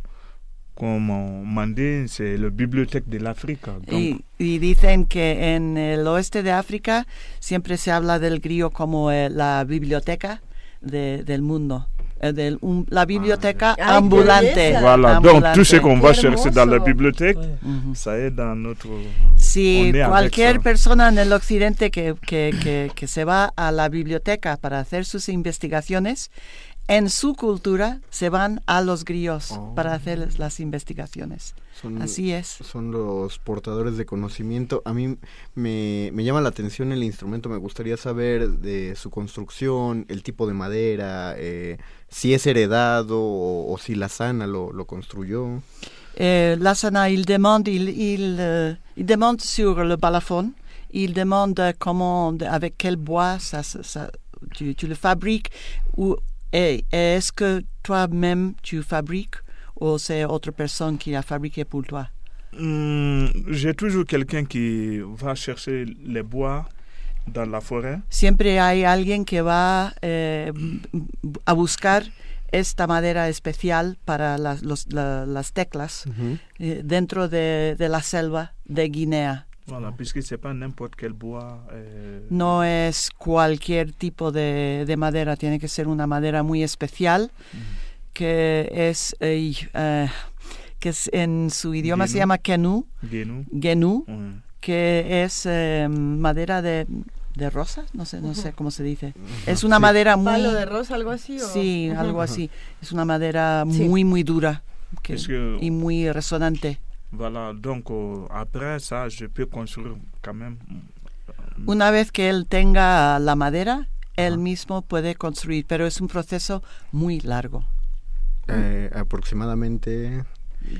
Speaker 37: euh, Mandé, c'est la bibliothèque de. Donc,
Speaker 36: Y, dicen que en el oeste de África siempre se habla del griot como eh, la biblioteca de- del mundo. Euh, de un- la biblioteca ambulante.
Speaker 37: Voilà, donc
Speaker 36: ambulante.
Speaker 37: tout ce qu'on va chercher dans la bibliothèque, ça est dans notre...
Speaker 36: Si cualquier persona en el occidente que, que, que, que se va a la biblioteca para hacer sus investigaciones, en su cultura se van a los grillos para hacer las investigaciones.
Speaker 2: Son-
Speaker 36: Así es.
Speaker 2: Son los portadores de conocimiento. A mí me, me llama la atención el instrumento. Me gustaría saber de su construcción, el tipo de madera, eh, si es heredado o, o si la sana lo, lo construyó.
Speaker 36: Euh, Lassana, il demande, il, il, euh, il demande sur le balafon, il demande comment, avec quel bois ça, ça- tu, tu le fabriques, ou est-ce que toi-même tu fabriques, ou c'est autre personne qui a fabriqué pour toi
Speaker 37: Hmm, J'ai toujours quelqu'un qui va chercher les bois dans la forêt.
Speaker 36: Siempre hay alguien que va eh, a buscar esta madera especial para las, los- la- las teclas eh, dentro de, de la selva de Guinea.
Speaker 37: Voilà, puisque c'est pas n'importe quel bois. euh,
Speaker 36: No es cualquier tipo de, de madera, tiene que ser una madera muy especial que es, eh, eh, que es en su idioma se llama Kenu. Genu, que es eh, madera de, de rosa, no sé, no sé cómo se dice. Es una
Speaker 1: Sí.
Speaker 36: madera muy...
Speaker 1: ¿Palo de rosa, algo así? o?
Speaker 36: Sí, algo así. Es una madera
Speaker 1: Sí.
Speaker 36: muy, muy dura que-
Speaker 37: Es que-
Speaker 36: y muy resonante.
Speaker 37: Voilà, donc après ça, je peux construire quand même.
Speaker 36: Una vez que él tenga la madera, él mismo puede construir, pero es un proceso muy largo.
Speaker 2: Eh, aproximadamente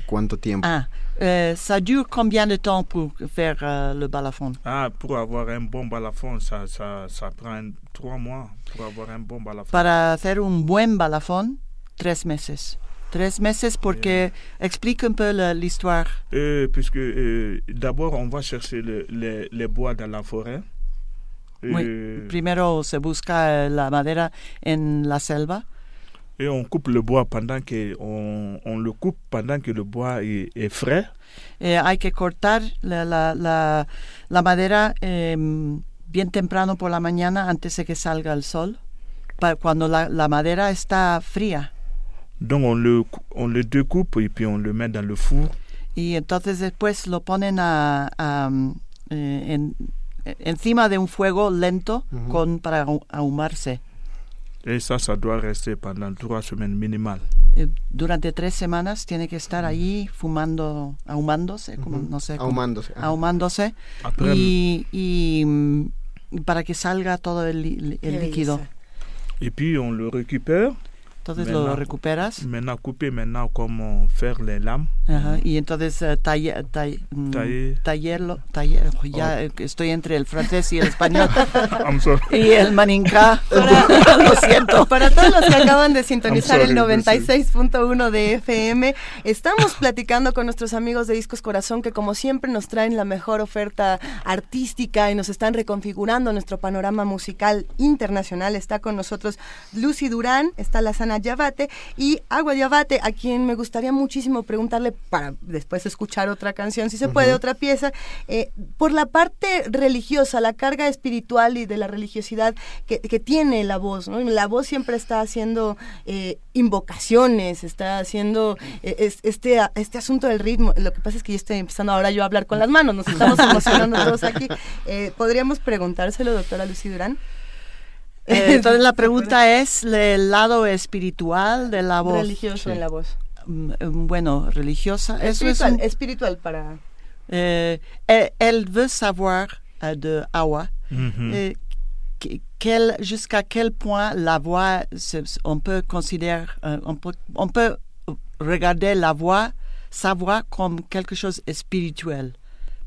Speaker 2: cuánto tiempo?
Speaker 36: Ah, euh, ça dure combien de temps pour faire euh, le balafon?
Speaker 37: Ah, pour avoir un bon balafon, ça, ça, ça prend trois mois pour avoir un bon balafon.
Speaker 36: Para hacer un buen balafón, tres meses. Tres meses porque explique un peu la- l'histoire.
Speaker 37: Euh, puisque euh, d'abord, on va chercher le- les- les bois dans la forêt. Euh,
Speaker 36: primero se busca eh, la madera en la selva
Speaker 37: et on coupe le bois pendant que on, on le coupe pendant que le bois est, est frais.
Speaker 36: Eh, hay que cortar la, la, la, la madera eh, bien temprano por la mañana antes de que salga el sol, pa- cuando la, la madera está fría.
Speaker 37: Donc on le on le découpe et puis on le met dans le four.
Speaker 36: Y entonces después lo ponen a, a, eh, en- eh, encima de un fuego lento
Speaker 37: Ujú.
Speaker 36: con, para ahu- ahumarse.
Speaker 37: Et ça, ça doit rester pendant trois semaines minimales.
Speaker 36: Eh, durante tres semanas tiene que estar allí fumando, ahumándose, como, no sé. cómo-
Speaker 2: Ahumándose,
Speaker 36: ahumándose,
Speaker 37: Après-
Speaker 36: y, y, mm, para que salga todo el, el líquido.
Speaker 37: Et puis on le récupère.
Speaker 36: Entonces lo recuperas
Speaker 37: Maintenant couper maintenant comment faire les lames.
Speaker 36: ajá, y entonces eh, talle- talle- mm,
Speaker 37: Taller.
Speaker 36: tallerlo, taller- oh, ya
Speaker 37: Oh.
Speaker 36: estoy entre el francés y el español [LAUGHS]
Speaker 37: I'm sorry. [LAUGHS]
Speaker 36: y el maninca. [LAUGHS] lo siento.
Speaker 1: Para todos los que acaban de sintonizar el
Speaker 37: sorry,
Speaker 1: 96.1 de FM, estamos platicando con nuestros amigos de Discos Corazón que como siempre nos traen la mejor oferta artística y nos están reconfigurando nuestro panorama musical internacional. Está con nosotros Lucy Durán, está Lazana Yavate y Agua Yavate, a quien me gustaría muchísimo preguntarle para después escuchar otra canción, si se puede, otra pieza, eh, por la parte religiosa, la carga espiritual y de la religiosidad que, que tiene la voz, ¿no? La voz siempre está haciendo eh, invocaciones, está haciendo eh, es- este, este asunto del ritmo. Lo que pasa es que yo estoy empezando ahora yo a hablar con las manos, nos estamos [LAUGHS] emocionando todos aquí. ¿Podríamos preguntárselo, doctora Lucy Durán?
Speaker 36: Eh, entonces la [LAUGHS] pregunta es el lado espiritual de la voz?
Speaker 1: Religioso en la voz.
Speaker 36: Mm, eh, Bueno, religiosa. Eso es
Speaker 1: Espiritual,
Speaker 36: un-
Speaker 1: espiritual para...
Speaker 36: Euh, elle, elle veut savoir euh, de Awa quel- jusqu'à quel point la voix, se- se- on peut considérer, euh, on, peut, on peut regarder la voix, sa voix comme quelque chose de spirituel.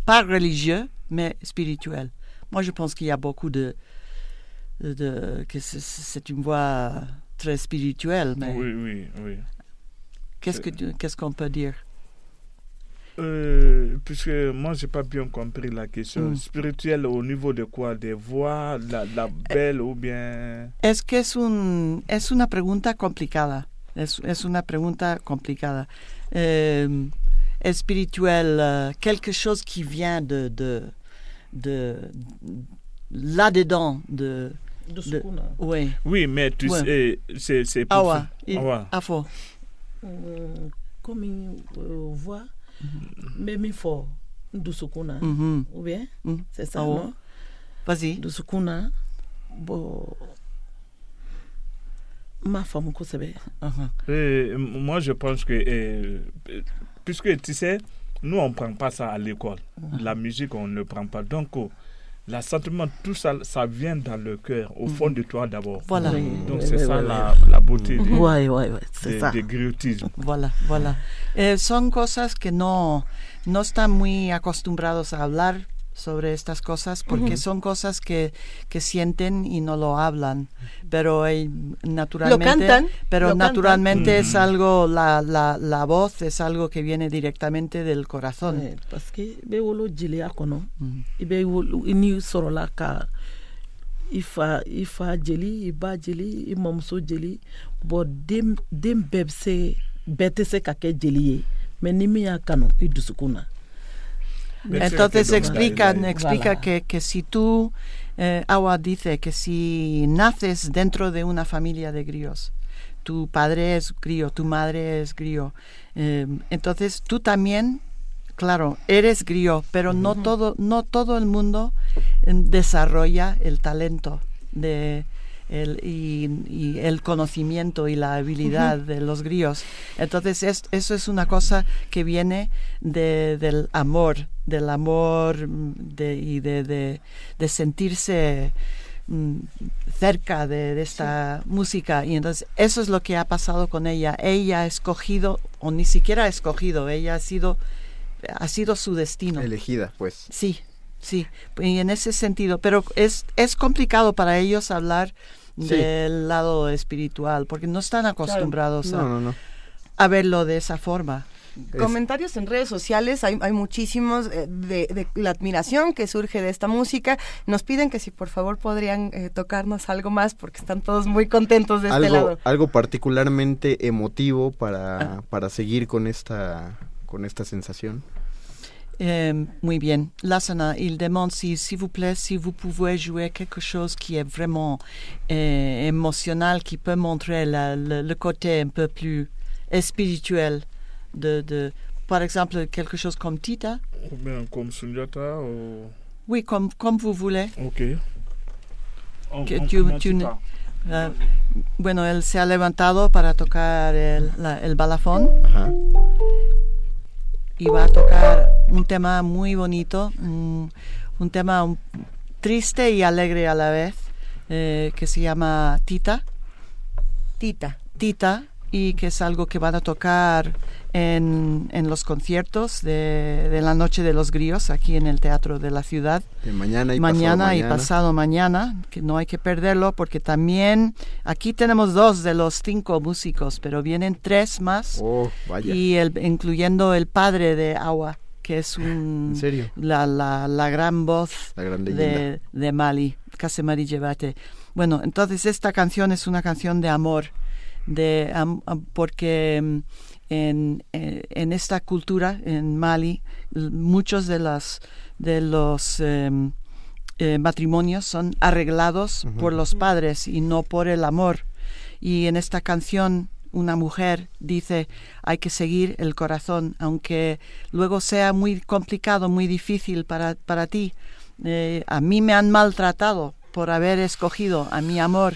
Speaker 36: Pas religieux, mais spirituel. Moi, je pense qu'il y a beaucoup de... de- que c'est- une voix très spirituelle. Mais
Speaker 37: Oui, oui, oui.
Speaker 36: qu'est-ce qu'on peut dire?
Speaker 37: Euh, puisque moi, j'ai pas bien compris la question.
Speaker 36: Mm.
Speaker 37: Spirituelle au niveau de quoi? Des voix, la, la belle ou bien?
Speaker 36: Es que es, un, es una pregunta complicada? Es, es una pregunta complicada? Eh, espirituel, euh, quelque chose qui vient de, de, de là-dedans, de, De, oui.
Speaker 37: Oui, mais tu
Speaker 36: Ouais.
Speaker 37: sais, c'est c'est pour
Speaker 36: Awa.
Speaker 37: ça.
Speaker 36: il-
Speaker 37: Awa.
Speaker 36: Afo.
Speaker 38: Mm, euh, voix mais mi fo dusukuna
Speaker 36: Mhm.
Speaker 38: ou bien
Speaker 36: Mm.
Speaker 38: c'est ça non
Speaker 36: Vas-y.
Speaker 38: dusukuna bo ma femme kosɛbɛ
Speaker 37: moi, je pense que, euh, puisque tu sais, nous, on ne prend pas ça à l'école. La musique, on ne prend pas. Donc, oh, l'assentiment, tout ça, ça vient dans le cœur, au fond de toi d'abord.
Speaker 36: Voilà.
Speaker 37: Donc, c'est ça la, la beauté de,
Speaker 38: Ouais, ouais, ouais,
Speaker 37: de-
Speaker 38: ça.
Speaker 37: des.
Speaker 36: Voilà, voilà. Eh, son cosas que no, no están muy acostumbrados a hablar sobre estas cosas porque son cosas que, que sienten y no lo hablan. Pero eh, naturalmente,
Speaker 1: cantan,
Speaker 36: pero
Speaker 1: lo cantan.
Speaker 36: naturalmente es algo, la, la, la voz es algo que viene directamente del corazón.
Speaker 38: Ouais, parce que i bɛ wolo jeliya kɔnɔ i bɛ wolo i ni sɔrɔla ka i fa i fa jeli i ba jeli i mamuso jeli bɔn den den bɛɛ bɛ se bɛɛ tɛ se ka kɛ jeli ye mɛ ni min y'a kanu i dusukun na
Speaker 36: Entonces explican, explica que, que si tú, eh, Awa dice que si naces dentro de una familia de gríos, tu padre es grío, tu madre es grío, eh, entonces tú también, claro, eres grío, pero no todo, no todo el mundo eh, desarrolla el talento de el, y, y el conocimiento y la habilidad de los gríos. Entonces es- eso es una cosa que viene de, del amor, del amor mm, de, y de, de, de sentirse mm, cerca de, de esta música. Y entonces eso es lo que ha pasado con ella. Ella ha escogido, o ni siquiera ha escogido, ella ha sido, ha sido su destino.
Speaker 2: Elegida, pues.
Speaker 36: Sí, sí, y en ese sentido, pero es, es complicado para ellos hablar
Speaker 2: Sí.
Speaker 36: del lado espiritual, porque no están acostumbrados
Speaker 2: No,
Speaker 36: a,
Speaker 2: no, no.
Speaker 36: a verlo de esa forma.
Speaker 1: Comentarios en redes sociales, hay, hay muchísimos eh, de, de la admiración que surge de esta música. Nos piden que si por favor podrían eh, tocarnos algo más porque están todos muy contentos de este
Speaker 2: algo,
Speaker 1: lado.
Speaker 2: algo particularmente emotivo para, para seguir con esta, con esta sensación.
Speaker 36: Euh, muy bien. Lassana, il demande si, s'il vous plaît, si vous pouvez jouer quelque chose qui est vraiment euh, émotionnel, qui peut montrer la- le, le côté un peu plus spirituel de, de, par exemple, quelque chose comme Tita.
Speaker 37: Ou bien comme Sunjata ou...
Speaker 36: Oui, comme, comme vous voulez.
Speaker 37: Ok. On-
Speaker 36: Que
Speaker 37: on
Speaker 36: tu- tu
Speaker 37: par-
Speaker 36: Ah, bueno, él se ha levantado para tocar el, la- el balafón y va a tocar un tema muy bonito, un, un tema un- triste y alegre a la vez, eh, que se llama Tita.
Speaker 1: Tita.
Speaker 36: Tita, y que es algo que van a tocar en, en los conciertos de, de la Noche de los Gríos, aquí en el Teatro de la Ciudad
Speaker 2: De mañana y
Speaker 36: mañana
Speaker 2: pasado
Speaker 36: y
Speaker 2: mañana.
Speaker 36: pasado mañana, que no hay que perderlo porque también aquí tenemos dos de los cinco músicos, pero vienen tres más
Speaker 2: Oh, vaya.
Speaker 36: y el, incluyendo el padre de Awa, que es un
Speaker 2: ¿En serio?
Speaker 36: La, la, la gran voz
Speaker 2: La gran
Speaker 36: de, de Mali, Casemari Llevate. Bueno, entonces esta canción es una canción de amor, de porque mm, en, eh, en esta cultura, en Mali, muchos de las de los em, eh, matrimonios son arreglados por los padres y no por el amor. Y en esta canción una mujer dice hay que seguir el corazón, aunque luego sea muy complicado, muy difícil para, para ti. Eh, a mí me han maltratado por haber escogido a mi amor,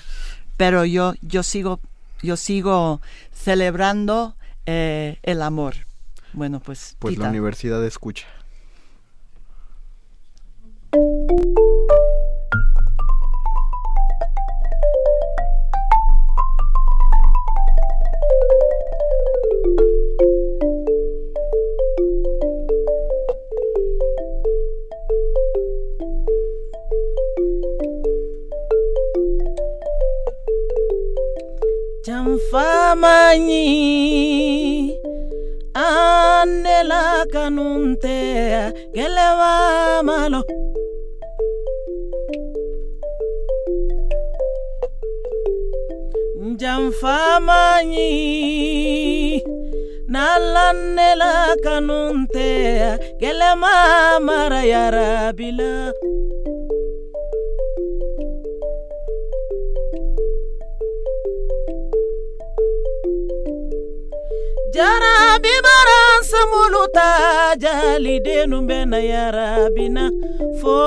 Speaker 36: pero yo, yo sigo, yo sigo celebrando eh, el amor. Bueno, pues,
Speaker 2: Pues la universidad escucha.
Speaker 38: manyi andela kanuntea geleva malo. Jamfamani, jamfamanyi nalannela kanuntea gelema marayarabila jarabi bara samuluta jalidenu bena yarabina fo.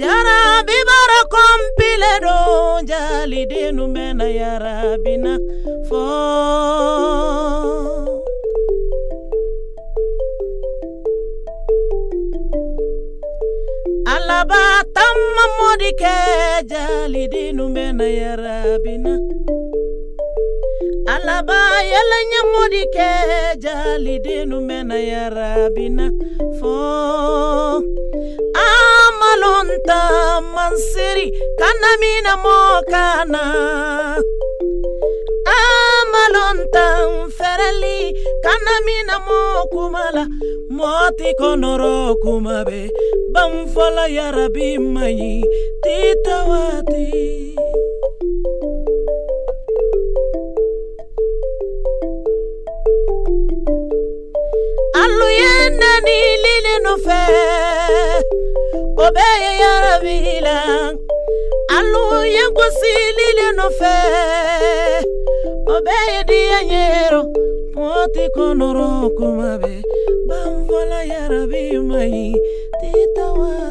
Speaker 38: Jarabi bara kompile do jalidenu bena yarabina fo alaba tamma modi ke jalidinu bena yarabina alaba yalanya modi ke jalidinu bena yarabina fo amalonta mansiri kanamina mokana ali kana mina mo kumala moti konoro kumabe bamfola yarabi mayi titawati aluyenda nilili nofe obeye obeye Mwati konoro kumabe Bamvola yarabi mai. Tita wa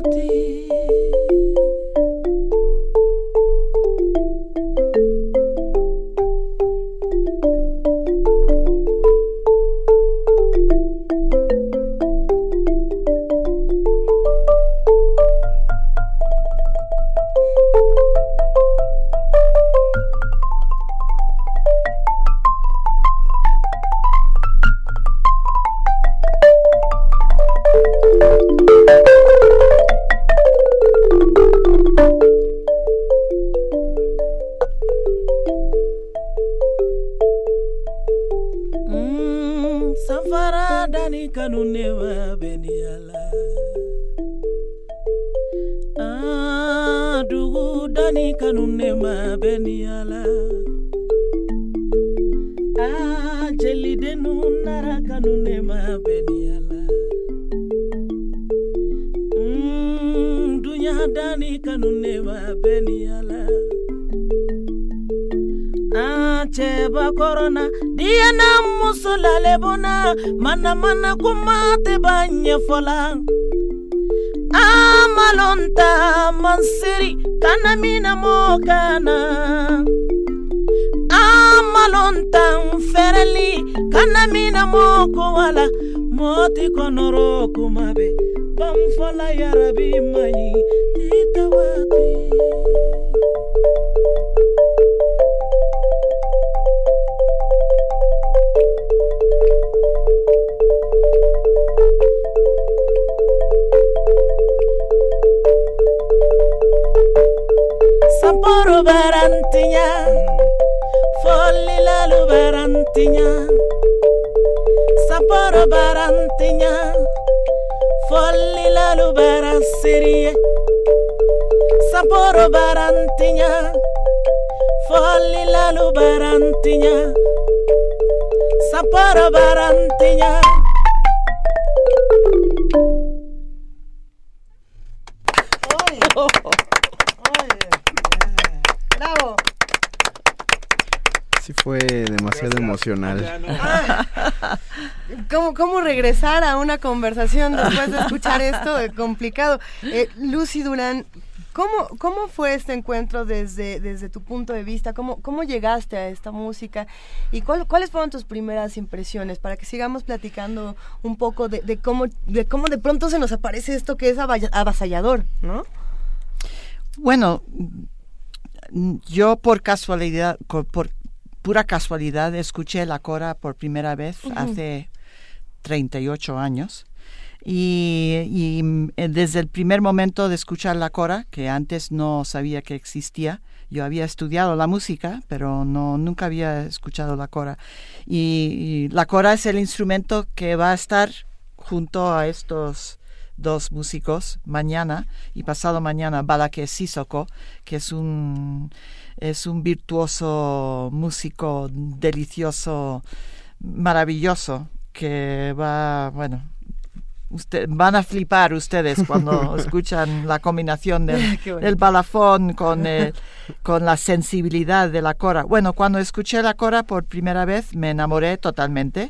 Speaker 38: lalebona mana mana kuma te ba amalonta manseri kana minamo kana amalontan fɛrɛli kana minamo ko wala. Moti konoro kumabe banfɔla yarabi maɲi titawati Sapporo barantinya Folli lalu barantinya Sapporo barantinya Folli lalu barasirie saporo barantinya Folli lalu barantinya Sapporo barantinya
Speaker 1: ¡Bravo! [LAUGHS]
Speaker 2: Sí fue demasiado emocional. [LAUGHS]
Speaker 1: ¿Cómo, ¿Cómo regresar a una conversación después de escuchar [LAUGHS] esto? Complicado. Eh, Lucy Durán, ¿cómo, ¿cómo fue este encuentro desde, desde tu punto de vista? ¿Cómo, ¿Cómo llegaste a esta música? ¿Y cuál- cuáles fueron tus primeras impresiones? Para que sigamos platicando un poco de, de cómo, de cómo de pronto se nos aparece esto que es avasallador, ¿no?
Speaker 36: Bueno, yo por casualidad, por pura casualidad, escuché la cora por primera vez
Speaker 1: Ujú.
Speaker 36: hace 38 años. Y, y, mm, eh, desde el primer momento de escuchar la cora, que antes no sabía que existía, yo había estudiado la música, pero no nunca había escuchado la cora. Y, y la cora es el instrumento que va a estar junto a estos dos músicos mañana y pasado mañana Balake Sissoko, que es un es un virtuoso músico delicioso, maravilloso, que va, bueno, Usted, van a flipar ustedes cuando [LAUGHS] escuchan la combinación del [LAUGHS] balafón con, [LAUGHS] el- con la sensibilidad de la cora. Bueno, cuando escuché la cora por primera vez me enamoré totalmente.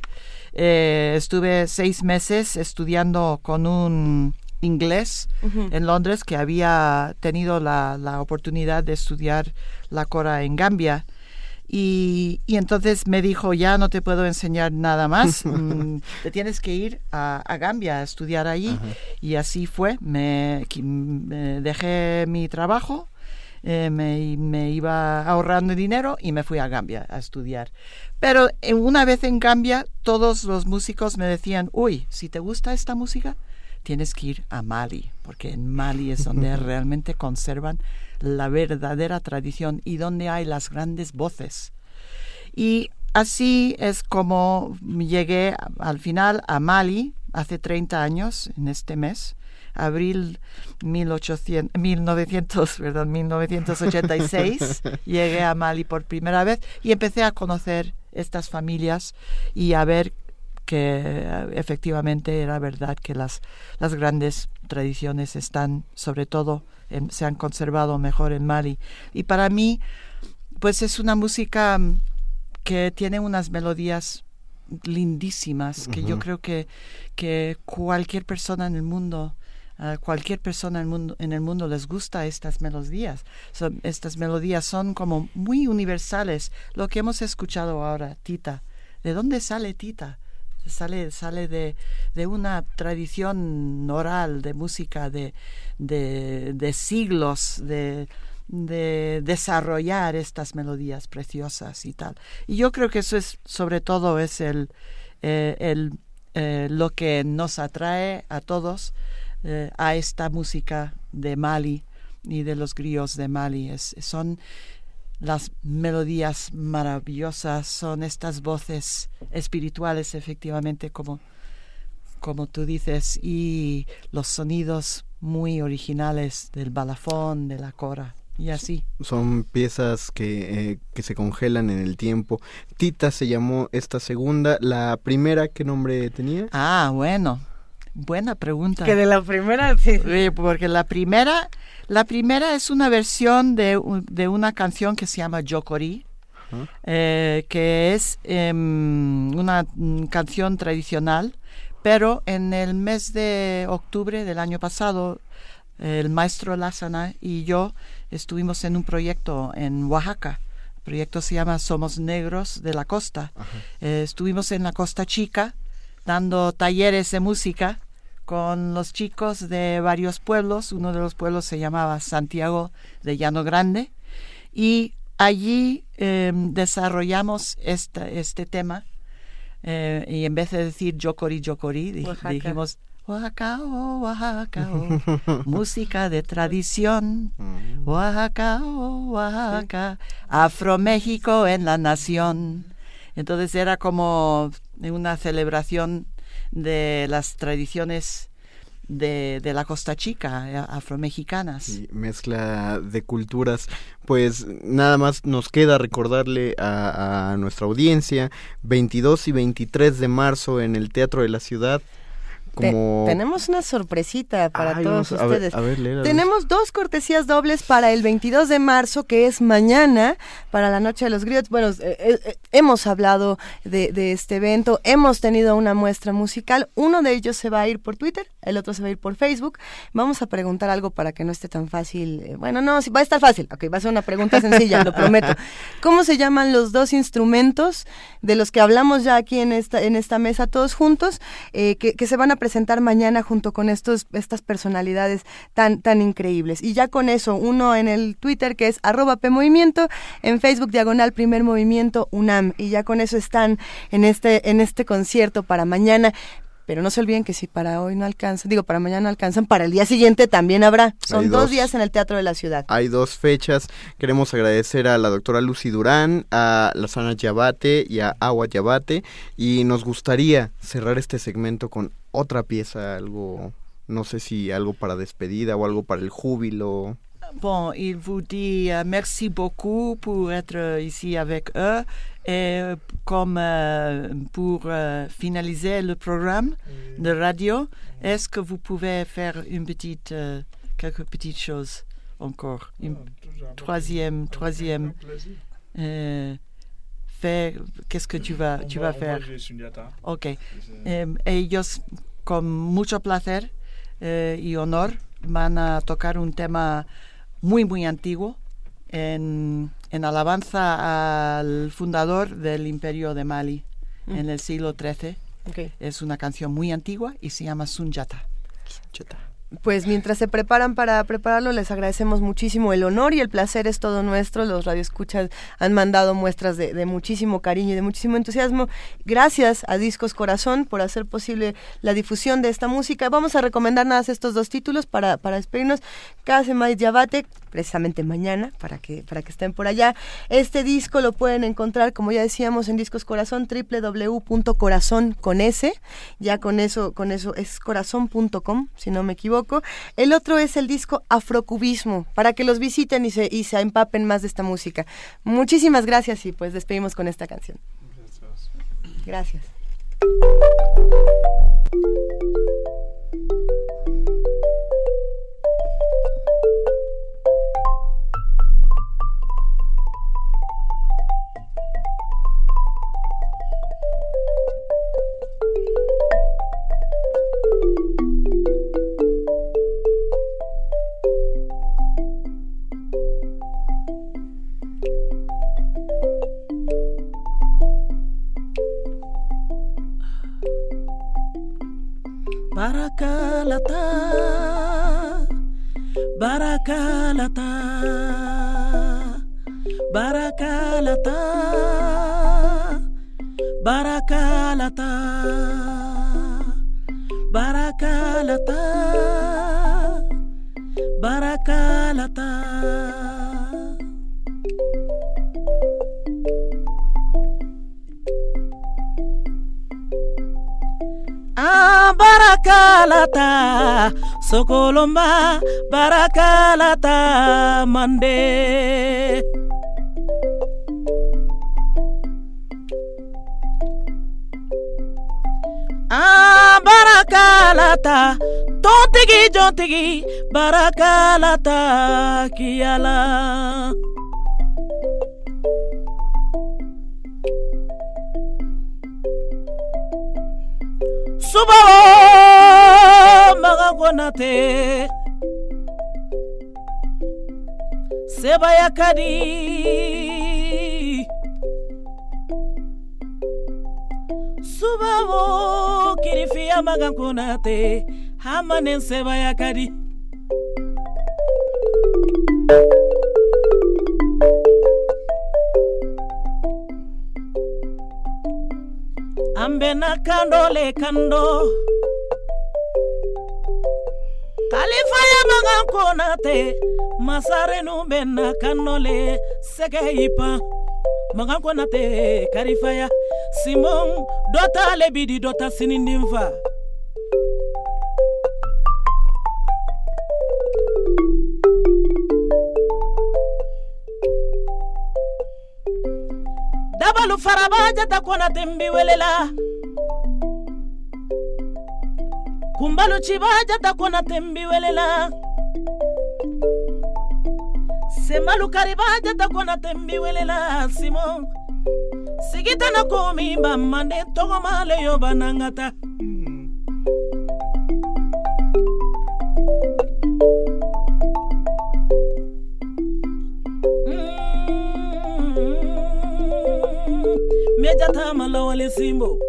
Speaker 36: Eh, estuve seis meses estudiando con un inglés en Londres que había tenido la, la oportunidad de estudiar la cora en Gambia. Y, y entonces me dijo, ya no te puedo enseñar nada más, [LAUGHS] mm, te tienes que ir a, a Gambia a estudiar allí. Y así fue, me dejé mi trabajo, eh, me, me iba ahorrando dinero y me fui a Gambia a estudiar. Pero eh, una vez en Gambia, todos los músicos me decían, uy, si te gusta esta música, tienes que ir a Mali, porque en Mali es donde [LAUGHS] realmente conservan la verdadera tradición y donde hay las grandes voces. Y así es como llegué al final a Mali hace 30 años, en este mes, abril 1800, 1900, [LAUGHS] perdón, 1986, [LAUGHS] llegué a Mali por primera vez y empecé a conocer estas familias y a ver que eh, efectivamente era verdad que las, las grandes tradiciones están, sobre todo, en- se han conservado mejor en Mali. Y para mí, pues es una música mm, que tiene unas melodías lindísimas, que yo creo que, que cualquier persona en el mundo, a cualquier persona en el mundo, en el mundo les gusta estas melodías. Estas melodías son como muy universales. Lo que hemos escuchado ahora, Tita, ¿de dónde sale Tita? Sale, sale de, de una tradición oral de música de, de, de siglos, de, de desarrollar estas melodías preciosas y tal. Y yo creo que eso es, sobre todo, es el, eh, el, eh, lo que nos atrae a todos eh, a esta música de Mali y de los grillos de Mali. Es, son las melodías maravillosas, son estas voces espirituales, efectivamente, como, como tú dices, y los sonidos muy originales del balafón, de la cora, y así.
Speaker 2: Son piezas que, eh, que se congelan en el tiempo. Tita se llamó esta segunda. La primera, ¿qué nombre tenía?
Speaker 36: Ah, bueno. Buena pregunta.
Speaker 1: Que de la primera, sí.
Speaker 36: Porque la primera, la primera es una versión de, de una canción que se llama Yokori, eh, que es em, una mm, canción tradicional, pero en el mes de octubre del año pasado, el maestro Lázana y yo estuvimos en un proyecto en Oaxaca. El proyecto se llama Somos Negros de la Costa. Eh, estuvimos en la Costa Chica dando talleres de música con los chicos de varios pueblos. Uno de los pueblos se llamaba Santiago de Llano Grande. Y allí eh, desarrollamos esta, este tema. eh, y en vez de decir Yokori, Yokori, di-
Speaker 1: Oaxaca.
Speaker 36: dijimos Oaxaca, oh, Oaxaca, oh, [LAUGHS] música de tradición. Oaxaca, oh, Oaxaca, Afro-México en la nación. Entonces era como una celebración de las tradiciones de, de la Costa Chica, eh, afromexicanas.
Speaker 2: Y mezcla de culturas. Pues nada más nos queda recordarle a, a nuestra audiencia 22 y 23 de marzo en el Teatro de la Ciudad.
Speaker 1: Te- tenemos una sorpresita para
Speaker 2: Ay,
Speaker 1: todos
Speaker 2: vamos a ver-
Speaker 1: ustedes.
Speaker 2: a ver, léela,
Speaker 1: tenemos dos cortesías dobles para el 22 de marzo, que es mañana, para la Noche de los Griots. Bueno, eh, eh, eh, hemos hablado de, de este evento, hemos tenido una muestra musical. Uno de ellos se va a ir por Twitter, el otro se va a ir por Facebook. Vamos a preguntar algo para que no esté tan fácil. Bueno, no, sí, va a estar fácil. Ok, va a ser una pregunta sencilla, lo prometo. [LAUGHS] ¿Cómo se llaman los dos instrumentos de los que hablamos ya aquí en esta, en esta mesa todos juntos, eh, que, que se van a presentar mañana junto con estos, estas personalidades tan, tan increíbles? Y ya con eso, uno en el Twitter que es arroba PMovimiento, en Facebook diagonal primer movimiento UNAM. Y ya con eso están en este, en este concierto para mañana. Pero no se olviden que si para hoy no alcanzan, digo, para mañana no alcanzan, para el día siguiente también habrá. Son dos. días en el Teatro de la Ciudad.
Speaker 2: Hay dos fechas. Queremos agradecer a la doctora Lucy Durán, a Lazana Yabate y a Agua Yabate. Y nos gustaría cerrar este segmento con otra pieza, algo, no sé si algo para despedida o algo para el júbilo.
Speaker 36: Bon, il vous dit euh, merci beaucoup pour être ici avec eux. Et comme euh, pour euh, finaliser le programme de radio, est-ce que vous pouvez faire une petite, quelques petites choses encore? Une troisième, troisième. fais- Qu'est-ce que tu vas, tu vas faire? Ok. Ellos, con mucho placer y honor, van a tocar un tema muy, muy antiguo en, en alabanza al fundador del Imperio de Mali
Speaker 1: Mm.
Speaker 36: en el siglo XIII.
Speaker 1: Ok.
Speaker 36: Es una canción muy antigua y se llama Sunjata.
Speaker 1: Pues mientras se preparan para prepararlo, les agradecemos muchísimo. El honor y el placer es todo nuestro. Los radioescuchas han mandado muestras de, muchísimo cariño y de muchísimo entusiasmo. Gracias a Discos Corazón por hacer posible la difusión de esta música. Vamos a recomendar nada más estos dos títulos para, para despedirnos. Case Mais Yabate, precisamente mañana, para que, para que estén por allá. Este disco lo pueden encontrar, como ya decíamos, en Discos Corazón, www.corazón con S. Ya con eso, con eso es corazón.com, si no me equivoco. El otro es el disco Afrocubismo, para que los visiten y se, y se empapen más de esta música. Muchísimas gracias y pues despedimos con esta canción. Gracias.
Speaker 38: Barakalata, Barakalata, Barakalata, Barakalata, Barakalata, Barakalata. Ah, barakalata, sokolomba, barakalata, mande. Ah, barakalata, tontigi, jontigi, barakalata, kiyala. Subawo maga konate sebaya kadi subawo kirifiya maga konate hamanen sebaya kadi kamɓe nakandole kando kalifaya magan konate masarenu ɓe nakannole sege yipan magan konate karifaya simon dɔ ta lebidi dɔ ta sinindin fa Kalu faraba jata kona tembi welela. Kumbalu chiba jata kona tembi welela. Sembalu kariba jata kona tembi welela Simo. Sigita na kumi bamande togo male yo banangata. jata malawale simbo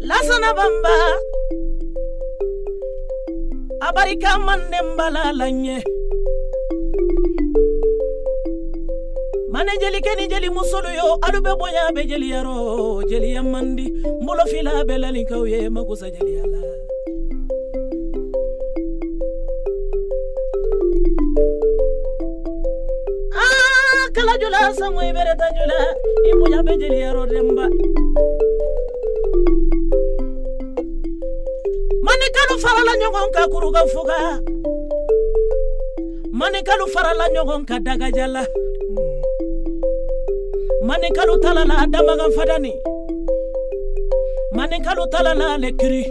Speaker 38: lasana bamba abarika manden mbala lanye. Mane jelikeni jeli musolu yo alu be boya be jeliyaro jeli mandi. Mbolo fila be lalinkaw magusa jeli yala. Sango ibereta jula ibunya be jeli yaro demba mane kanu farala ɲɔgɔn ka kuruka fuga manikalu farala ɲɔgɔn ka dagajala manikalu talala damaga fadani manikalu talala le kiri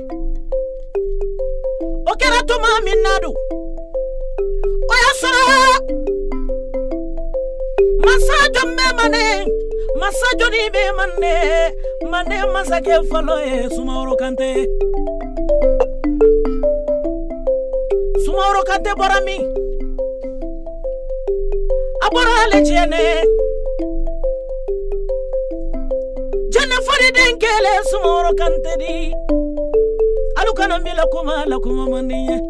Speaker 38: o kɛra tuma min masa jɔn bɛ mane masa jɔnni bɛ mane mane masakɛ fɔlɔ ye sumaworo kante. Sumaworo kante bɔra min a bɔra ale tiɲɛnɛ jɛnɛ fɔliden kelen sumaworo kante di. Alu kana mi la kuma la kuma man di ye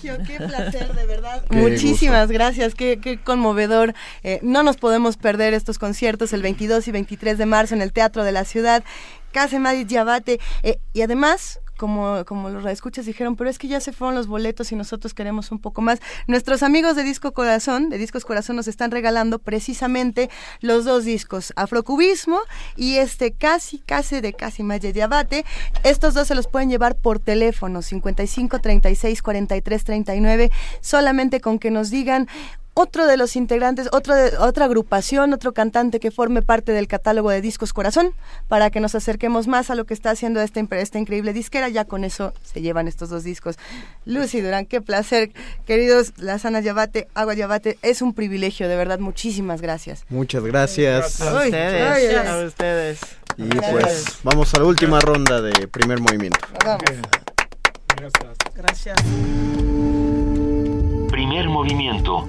Speaker 1: qué placer, de verdad.
Speaker 2: Qué
Speaker 1: Muchísimas gracias, qué, qué conmovedor. Eh, no nos podemos perder estos conciertos el 22 y 23 de marzo en el Teatro de la Ciudad. Casemadi Yabate. Eh, y además, como, como los escuchas dijeron, pero es que ya se fueron los boletos y nosotros queremos un poco más. Nuestros amigos de Disco Corazón, de Discos Corazón, nos están regalando precisamente los dos discos, Afrocubismo y este casi, casi de casi Maya de Abate. Estos dos se los pueden llevar por teléfono, 55 36 43 39, solamente con que nos digan otro de los integrantes, otro de, otra agrupación, otro cantante que forme parte del catálogo de Discos Corazón, para que nos acerquemos más a lo que está haciendo esta, esta increíble disquera. Ya con eso se llevan estos dos discos. Lucy Durán, qué placer. Queridos Lazana Yabate, Agua Yabate, es un privilegio, de verdad. Muchísimas gracias.
Speaker 2: Muchas gracias.
Speaker 36: A ustedes. a ustedes.
Speaker 2: Y pues vamos a la última ronda de primer movimiento.
Speaker 1: Vamos.
Speaker 37: Gracias.
Speaker 39: Gracias.
Speaker 5: Primer movimiento.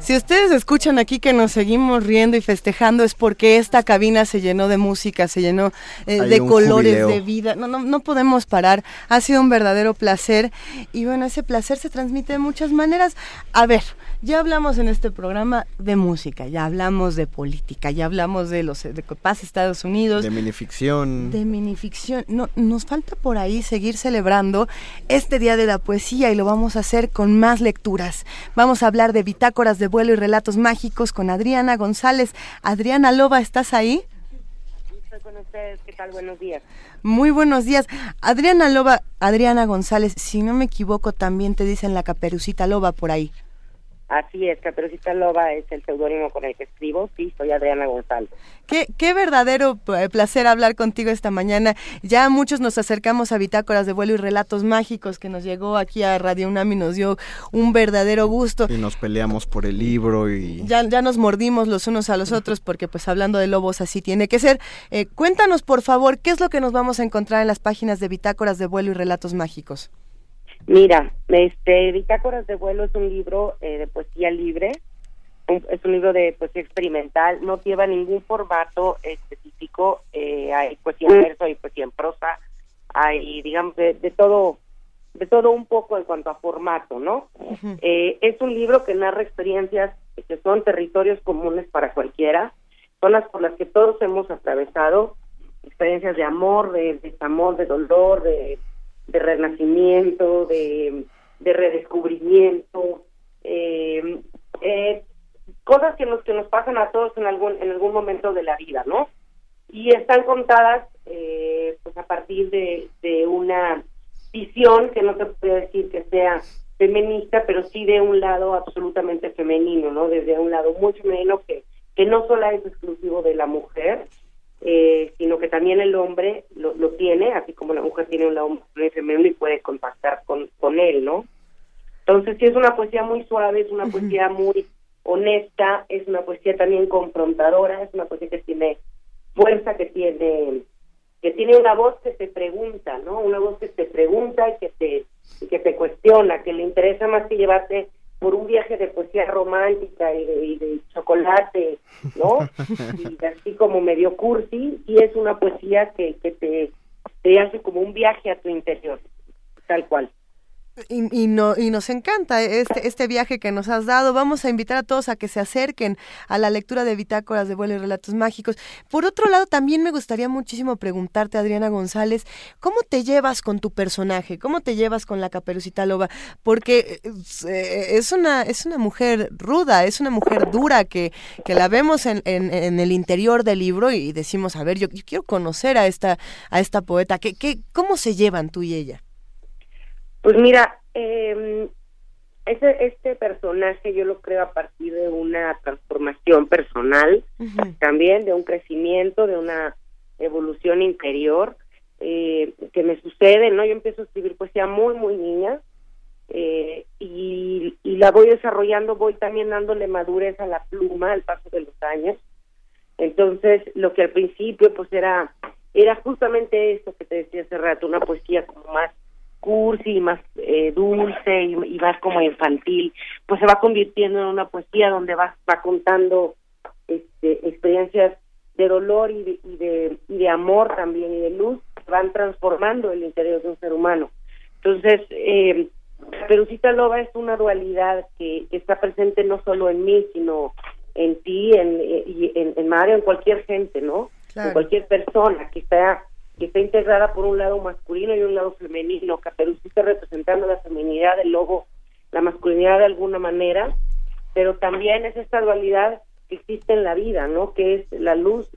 Speaker 1: Si ustedes escuchan aquí que nos seguimos riendo y festejando es porque esta cabina se llenó de música, se llenó eh, de colores,
Speaker 2: jubileo.
Speaker 1: de vida. No, no, no podemos parar. Ha sido un verdadero placer y bueno, ese placer se transmite de muchas maneras. A ver, ya hablamos en este programa de música, ya hablamos de política, ya hablamos de los de pasa Estados Unidos,
Speaker 2: De minificción.
Speaker 1: de minificción. No, nos falta por ahí seguir celebrando este Día de la Poesía y lo vamos a hacer con más lecturas. Vamos a hablar de bitácoras de vuelo y relatos mágicos con Adriana González. Adriana Loba, ¿estás ahí?
Speaker 40: Estoy con ustedes. ¿Qué tal? Buenos días.
Speaker 1: Muy buenos días. Adriana Loba, Adriana González, si no me equivoco, también te dicen la caperucita Loba por ahí.
Speaker 40: Así es, Caperucita Loba es el seudónimo con el que escribo. Sí, soy Adriana González.
Speaker 1: Qué, qué verdadero eh, placer hablar contigo esta mañana. Ya muchos nos acercamos a Bitácoras de Vuelo y Relatos Mágicos que nos llegó aquí a Radio UNAM y nos dio un verdadero gusto.
Speaker 2: Y nos peleamos por el libro y...
Speaker 1: Ya, ya nos mordimos los unos a los otros porque pues hablando de lobos así tiene que ser. Eh, cuéntanos por favor, ¿qué es lo que nos vamos a encontrar en las páginas de Bitácoras de Vuelo y Relatos Mágicos?
Speaker 40: Mira, este Bitácoras de Vuelo es un libro eh, de poesía libre. Un- es un libro de poesía experimental. No lleva ningún formato específico. eh, hay poesía en verso, hay poesía en prosa, hay, digamos, de, de todo de todo un poco en cuanto a formato, ¿no? Eh, es un libro que narra experiencias que son territorios comunes para cualquiera, son las por las que todos hemos atravesado, experiencias de amor, de desamor, de dolor, de, de renacimiento, de, de redescubrimiento, eh, eh, cosas que nos que nos pasan a todos en algún en algún momento de la vida, ¿no? Y están contadas eh, pues a partir de, de una visión que no se puede decir que sea feminista, pero sí de un lado absolutamente femenino, ¿no? Desde un lado muy femenino que, que no solo es exclusivo de la mujer, eh, sino que también el hombre lo, lo tiene, así como la mujer tiene un lado y femenino y puede contactar con, con él, ¿no? Entonces sí es una poesía muy suave, es una poesía muy honesta, es una poesía también confrontadora, es una poesía que tiene fuerza, que tiene que tiene una voz que te pregunta, ¿no? Una voz que te pregunta y que te y que te cuestiona, que le interesa más que llevarte por un viaje de poesía romántica y de, y de chocolate, ¿no? [LAUGHS] y así como medio cursi, y es una poesía que, que te, te hace como un viaje a tu interior, tal cual.
Speaker 1: Y, y, no, y nos encanta este, este viaje que nos has dado. Vamos a invitar a todos a que se acerquen a la lectura de bitácoras de vuelo y relatos mágicos. Por otro lado, también me gustaría muchísimo preguntarte, Adriana González, ¿cómo te llevas con tu personaje? ¿Cómo te llevas con la caperucita loba? Porque eh, es una, es una mujer ruda, es una mujer dura que, que la vemos en, en, en el interior del libro y decimos, a ver, yo, yo quiero conocer a esta, a esta poeta. ¿Qué, qué, ¿Cómo se llevan tú y ella?
Speaker 40: Pues mira, eh, ese, este personaje yo lo creo a partir de una transformación personal, uh -huh. también de un crecimiento, de una evolución interior eh, que me sucede, ¿no? Yo empiezo a escribir poesía muy, muy niña eh, y, y la voy desarrollando, voy también dándole madurez a la pluma al paso de los años. Entonces, lo que al principio pues era era justamente esto que te decía hace rato, una poesía como más cursi, más eh, dulce y, y, más como infantil, pues se va convirtiendo en una poesía donde va, va contando este, experiencias de dolor y de, y de, y de amor también y de luz van transformando el interior de un ser humano. Entonces, eh, Caperucita Loba es una dualidad que, está presente no solo en mí, sino en ti, en, y en, en Mario, en cualquier gente, ¿no? En cualquier persona que está que está integrada por un lado masculino y un lado femenino. Caperucita representando la feminidad del lobo, la masculinidad de alguna manera, pero también es esta dualidad que existe en la vida, ¿no? Que es la luz,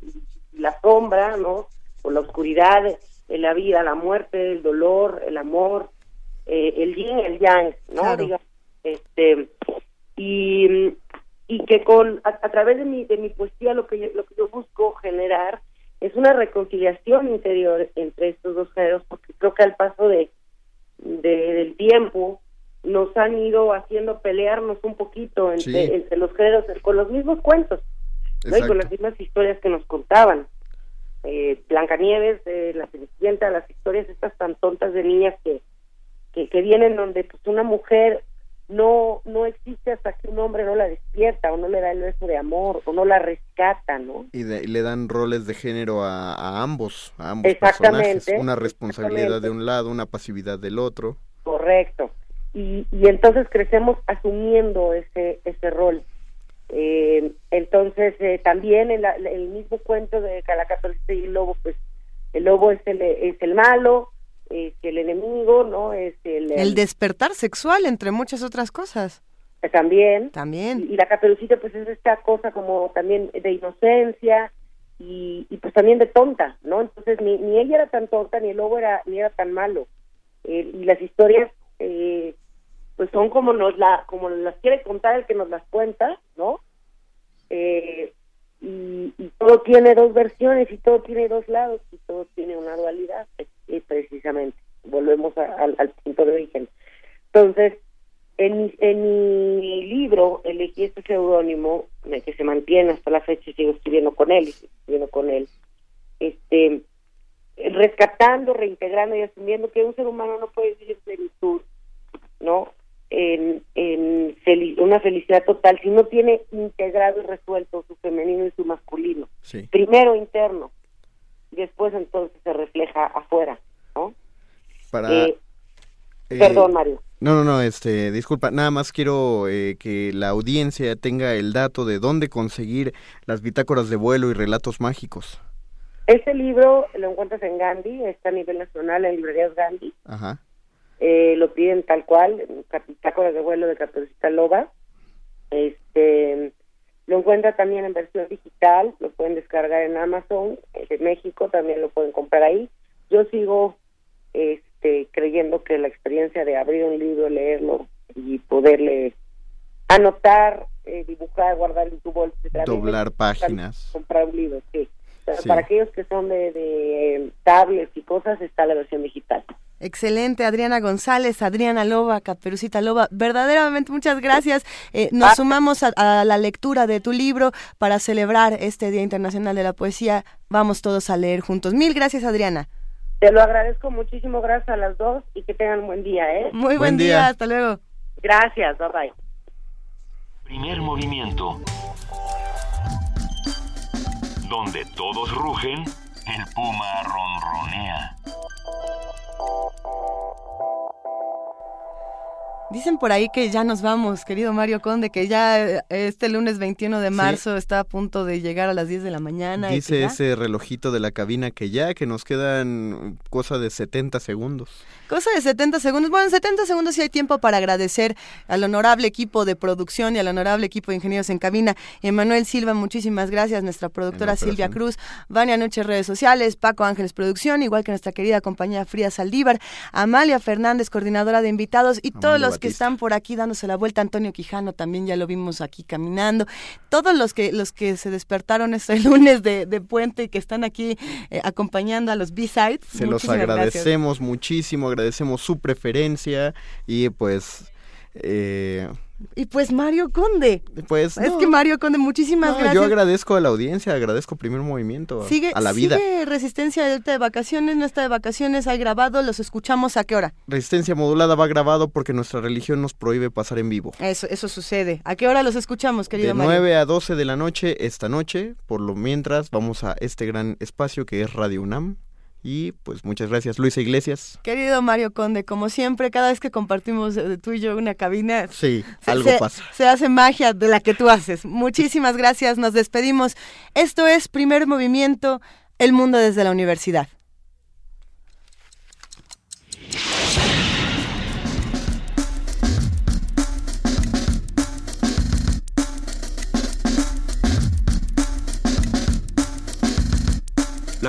Speaker 40: la sombra, ¿no? O la oscuridad de la vida, la muerte, el dolor, el amor, eh, el yin el yang, ¿no? este, y, y que con a, través de mi, de mi poesía lo que, yo, lo que yo busco generar es una reconciliación interior entre estos dos géneros, porque creo que al paso de, del tiempo nos han ido haciendo pelearnos un poquito entre, entre los géneros con los mismos cuentos y con las mismas historias que nos contaban. Eh, Blancanieves, eh, la Cenicienta, las historias estas tan tontas de niñas que, que, vienen donde pues una mujer no no existe hasta que un hombre no la despierta o no le da el beso de amor o no la rescata, ¿no?
Speaker 2: Y, le dan roles de género a, ambos, a ambos personajes, una responsabilidad de un lado, una pasividad del otro.
Speaker 40: Correcto. Y, y entonces crecemos asumiendo ese ese rol. Eh, entonces, eh, también el, el, mismo cuento de Calacatorce y el lobo, pues el lobo es el, es el malo, es el enemigo, ¿no? Es el,
Speaker 1: el, despertar sexual, entre muchas otras cosas.
Speaker 40: También.
Speaker 1: También.
Speaker 40: Y, la caperucita, pues es esta cosa como también de inocencia y, y pues también de tonta, ¿no? Entonces, ni, ni ella era tan tonta, ni el lobo era, ni era tan malo. Eh, y las historias, eh, pues son como nos la como las quiere contar el que nos las cuenta, ¿no? Eh, y, todo tiene dos versiones y todo tiene dos lados y todo tiene una dualidad, y precisamente. Volvemos al punto de origen. Entonces, en, en mi libro elegí este seudónimo que se mantiene hasta la fecha y sigo escribiendo con él, escribiendo con él, este, rescatando, reintegrando y asumiendo que un ser humano no puede vivir en plenitud, ¿no? en, en una felicidad total si no tiene integrado y resuelto su femenino y su masculino. Primero interno, después entonces se refleja afuera, ¿no?
Speaker 2: Para...
Speaker 40: Eh, eh, perdón, Mario.
Speaker 2: No, no, no, este, disculpa, nada más quiero eh, que la audiencia tenga el dato de dónde conseguir las bitácoras de vuelo y relatos mágicos.
Speaker 40: Este libro lo encuentras en Gandhi, está a nivel nacional en librerías Gandhi.
Speaker 2: Ajá
Speaker 40: eh, lo piden tal cual, Capitácoras de vuelo de Caperucita Loba. Este, lo encuentra también en versión digital, lo pueden descargar en Amazon, de México también lo pueden comprar ahí. Yo sigo este, creyendo que la experiencia de abrir un libro, leerlo y poderle anotar, eh, dibujar, guardar en tu bolsa,
Speaker 2: doblar páginas,
Speaker 40: comprar un libro, sí. Para aquellos que son de, de eh, tablets y cosas, está la versión digital.
Speaker 1: Excelente, Adriana González, Adriana Loba, Caperucita Loba, verdaderamente muchas gracias. Eh, nos ah. sumamos a, la lectura de tu libro para celebrar este Día Internacional de la Poesía. Vamos todos a leer juntos. Mil gracias, Adriana.
Speaker 40: Te lo agradezco muchísimo, gracias a las dos y que tengan un buen día, ¿eh?
Speaker 1: Muy buen, día. hasta luego.
Speaker 40: Gracias, bye bye.
Speaker 5: Primer movimiento. Donde todos rugen, el puma ronronea.
Speaker 1: Dicen por ahí que ya nos vamos, querido Mario Conde, que ya eh, este lunes 21 de marzo está a punto de llegar a las 10 de la mañana.
Speaker 2: Dice ese relojito de la cabina que ya, que nos quedan cosa de 70 segundos.
Speaker 1: Cosa de 70 segundos. Bueno, en 70 segundos sí hay tiempo para agradecer al honorable equipo de producción y al honorable equipo de ingenieros en cabina. Emanuel Silva, muchísimas gracias. Nuestra productora Silvia Cruz, Vania Noche Redes Sociales, Paco Ángeles Producción, igual que nuestra querida compañía Fría Saldívar, Amalia Fernández, coordinadora de invitados y todos los que están por aquí dándose la vuelta. Antonio Quijano también ya lo vimos aquí caminando. Todos los que los que se despertaron este [LAUGHS] lunes de, puente y que están aquí eh, acompañando a los B-Sides.
Speaker 2: Se los agradecemos muchísimo, agradecemos su preferencia y pues... Eh,
Speaker 1: y pues Mario Conde. Pues es que Mario Conde, muchísimas gracias.
Speaker 2: Yo agradezco a la audiencia, agradezco primer movimiento sigue, a la vida.
Speaker 1: Sigue Resistencia de vacaciones, no está de vacaciones, hay grabado, los escuchamos a qué hora.
Speaker 2: Resistencia modulada va grabado porque nuestra religión nos prohíbe pasar en vivo.
Speaker 1: Eso, eso sucede. ¿A qué hora los escuchamos, querido
Speaker 2: de
Speaker 1: Mario?
Speaker 2: De 9 a 12 de la noche esta noche, por lo mientras vamos a este gran espacio que es Radio UNAM Y pues muchas gracias, Luisa Iglesias.
Speaker 1: Querido Mario Conde, como siempre, cada vez que compartimos de tú y yo una cabina,
Speaker 2: sí, algo pasa.
Speaker 1: Se hace magia de la que tú haces. Muchísimas gracias, nos despedimos. Esto es Primer Movimiento, El Mundo desde la Universidad.